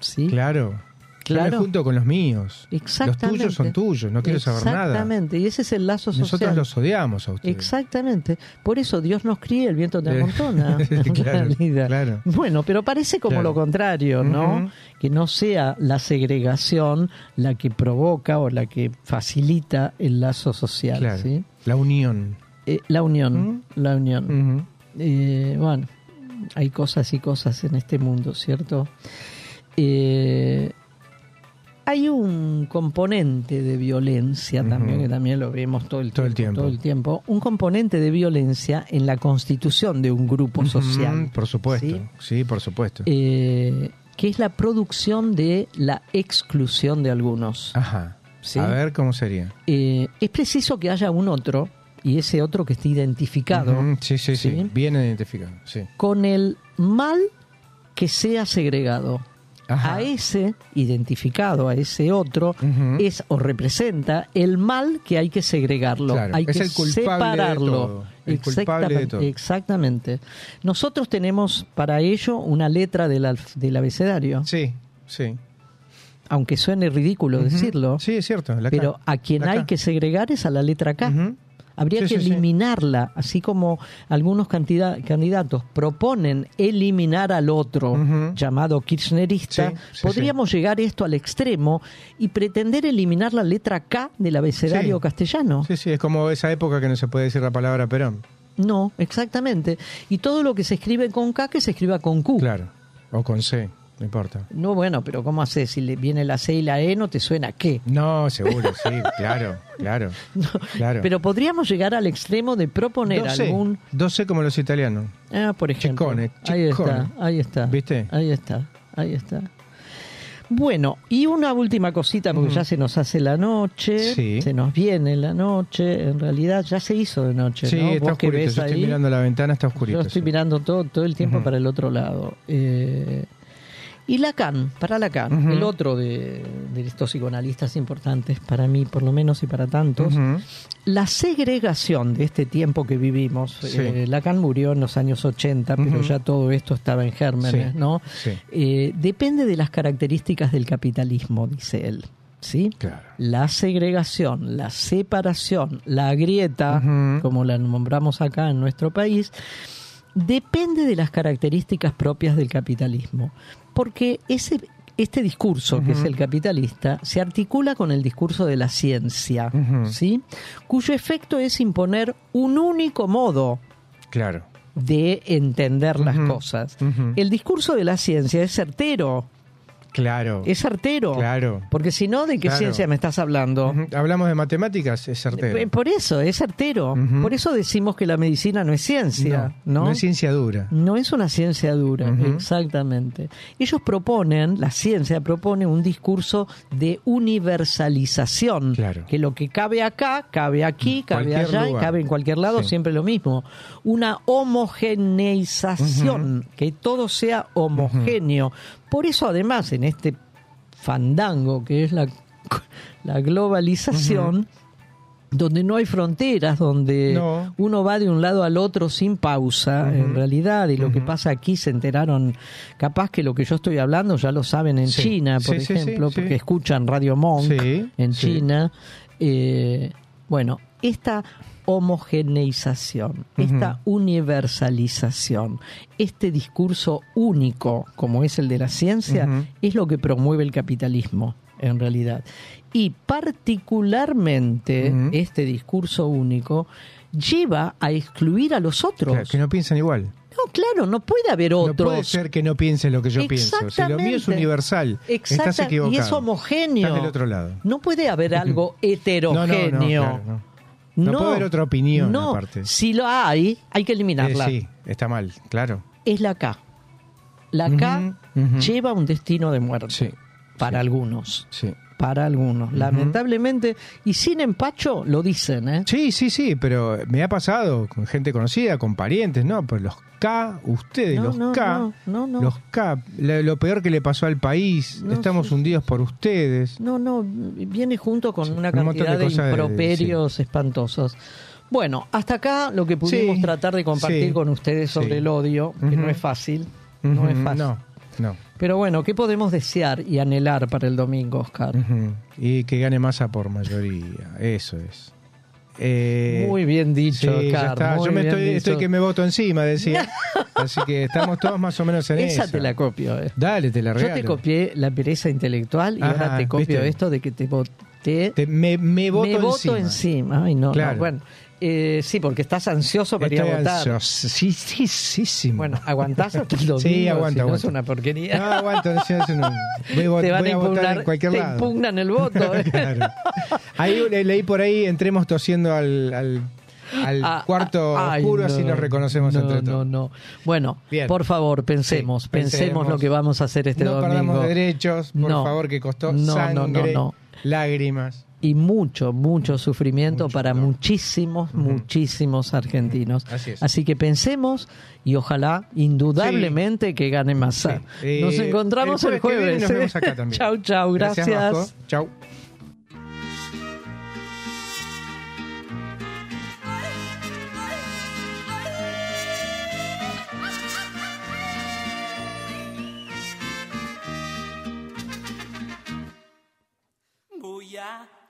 ¿Sí? Claro. Claro. junto con los míos. Exactamente. Los tuyos son tuyos, no quiero saber nada. Exactamente, y ese es el lazo social. Nosotros los odiamos a ustedes. Exactamente. Por eso Dios nos cría, el viento te amontona. claro, claro. Bueno, pero parece como lo contrario, ¿no? Que no sea la segregación la que provoca o la que facilita el lazo social. ¿sí? La unión. Eh, la unión, la unión. Eh, bueno, hay cosas y cosas en este mundo, ¿cierto? Eh, hay un componente de violencia también, que también lo vemos todo el, tiempo, todo el tiempo. Un componente de violencia en la constitución de un grupo social. Por supuesto, sí, por supuesto. Eh, que es la producción de la exclusión de algunos. Ajá. A ver cómo sería. es preciso que haya un otro y ese otro que esté identificado. sí, sí, sí, bien identificado. Sí. Con el mal que sea segregado. A ese identificado, a ese otro, es o representa el mal que hay que segregarlo. hay que separarlo. exactamente, exactamente. Nosotros tenemos para ello una letra del, del abecedario. Sí, sí aunque suene ridículo decirlo. Sí, es cierto. pero a quien hay que segregar es a la letra K. Habría que eliminarla, así como algunos candidatos proponen eliminar al otro, llamado kirchnerista. podríamos llegar esto al extremo y pretender eliminar la letra K del abecedario castellano. Sí, sí, es como esa época que no se puede decir la palabra Perón. No, exactamente. Y todo lo que se escribe con K que se escriba con Q. Claro, o con C. No importa. No, bueno, pero ¿cómo haces? Si le viene la C y la E, ¿no te suena qué? No, seguro, sí, claro, claro, claro. Pero podríamos llegar al extremo de proponer algún... 12 como los italianos. Ah, por ejemplo. Ahí está, ahí está. ¿Viste? Ahí está, ahí está. Bueno, y una última cosita, porque ya se nos hace la noche, se nos viene la noche, en realidad ya se hizo de noche, sí, ¿no? está oscurito, yo estoy mirando la ventana, está oscurito. Yo estoy mirando todo, todo el tiempo para el otro lado. Eh, y Lacan, para Lacan, el otro de, estos psicoanalistas importantes, para mí por lo menos y para tantos, la segregación de este tiempo que vivimos, eh, Lacan murió en los años 80, pero ya todo esto estaba en gérmenes, ¿no? Eh, depende de las características del capitalismo, dice él. ¿Sí? La segregación, la separación, la grieta, como la nombramos acá en nuestro país, depende de las características propias del capitalismo porque ese, este discurso, que es el capitalista, se articula con el discurso de la ciencia, ¿sí? cuyo efecto es imponer un único modo claro. de entender las cosas. El discurso de la ciencia es certero, Claro. Es certero. Claro. Porque si no, ¿de qué Claro. ciencia me estás hablando? Hablamos de matemáticas, es certero. Eh, Por eso, es certero. Ujú. Por eso decimos que la medicina no es ciencia, ¿no? no es ciencia dura. No es una ciencia dura, exactamente. Ellos proponen, la ciencia propone un discurso de universalización, que lo que cabe acá, cabe aquí, cabe Cualquier allá y cabe en cualquier lado, Sí. siempre lo mismo. Una homogeneización, que todo sea homogéneo. Por eso además en este fandango que es la, la globalización, donde no hay fronteras, donde No. uno va de un lado al otro sin pausa, en realidad, y lo que pasa aquí se enteraron, capaz que lo que yo estoy hablando ya lo saben en Sí. China, por Sí, ejemplo, sí. porque escuchan Radio Monk en. China. Eh, bueno, esta homogeneización, esta universalización, este discurso único como es el de la ciencia, es lo que promueve el capitalismo, en realidad. Y particularmente este discurso único lleva a excluir a los otros. Claro, que no piensan igual. No, claro, no puede haber otros. No puede ser que no piense lo que yo pienso. Si lo mío es universal, Exacta- estás equivocado. y es homogéneo. Estás del otro lado. No puede haber algo heterogéneo. No, no, no, claro, no. No puede haber otra opinión No, aparte. si lo hay, hay que Eh, eliminarla. sí, está mal, claro. Es la K. La K lleva un destino de muerte. Para algunos. Sí. Para algunos. Lamentablemente, y sin empacho, lo dicen, ¿eh? Sí, sí, sí, pero me ha pasado con gente conocida, con parientes, ¿no? Pues los K, ustedes, No, los no, K, no, no, no. los K, lo, peor que le pasó al país, estamos hundidos por ustedes. No, no, viene junto con una un cantidad de improperios espantosos. Bueno, hasta acá lo que pudimos Sí, tratar de compartir sí, con ustedes sobre sí. el odio, que no es fácil, no es fácil. No, no. Pero bueno, ¿qué podemos desear y anhelar para el domingo, Oscar? Y que gane masa por mayoría, eso es. Eh, Muy bien dicho, sí, ya está. Yo me estoy, estoy que me voto encima, decía. Así que estamos todos más o menos en Esa esa. te la copio. eh. Dale, te la Yo regalo. te copié la pereza intelectual y Ajá, ahora te copio ¿viste? esto de que te voté. Te- me, me voto Me voto encima. encima. Ay, no, no, Claro. bueno. Eh, sí, porque estás ansioso para ir Estoy a votar. Sí, sí, sí, sí. Bueno, aguantás hasta el domingo. Sí, aguanto, si no aguanto. es una porquería. No, aguanto, no, sí, no. Voy, a vo- te van voy a a votar impugnar, en cualquier te lado. impugnan el voto. ¿eh? Claro. Ahí le- leí por ahí, entremos tosiendo al, al, al Ah, cuarto ah, ay, oscuro, así no, nos reconocemos no, entre no, todos. no. Bueno, Bien. por favor, pensemos, Sí, pensemos, pensemos. lo que vamos a hacer este no domingo. perdamos derechos, por No. favor, que costó No, no, sangre, no, no. Lágrimas. Y mucho, mucho sufrimiento para muchísimos, muchísimos argentinos. Así es. que pensemos y ojalá, indudablemente, que gane Massa. Eh, Nos encontramos el el jueves viene jueves. nos ¿eh? vemos acá también. chau, chau, gracias. Vasco. Chau.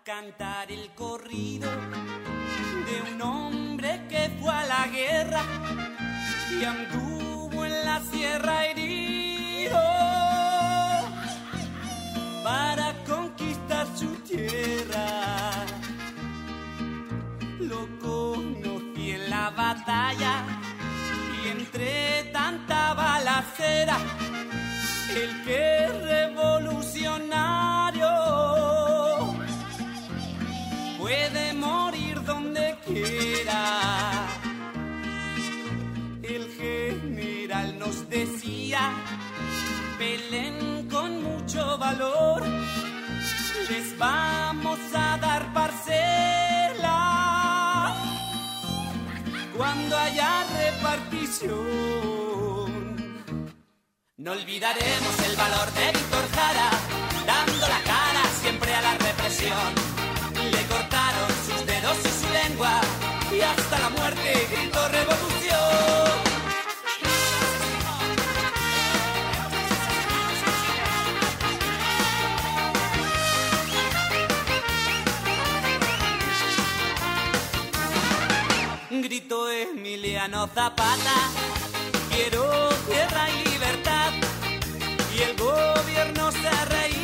Cantar el corrido de un hombre que fue a la guerra y anduvo en la sierra herido para conquistar su tierra. Lo conocí en la batalla y entre tanta balacera, el que revolucionario puede morir donde quiera. El general nos decía, peleen con mucho valor, les vamos a dar parcela cuando haya repartición. No olvidaremos el valor de Víctor Jara, dando la cara siempre a la represión. Y su lengua, y hasta la muerte gritó revolución. Gritó Emiliano Zapata, quiero tierra y libertad. Y el gobierno se reía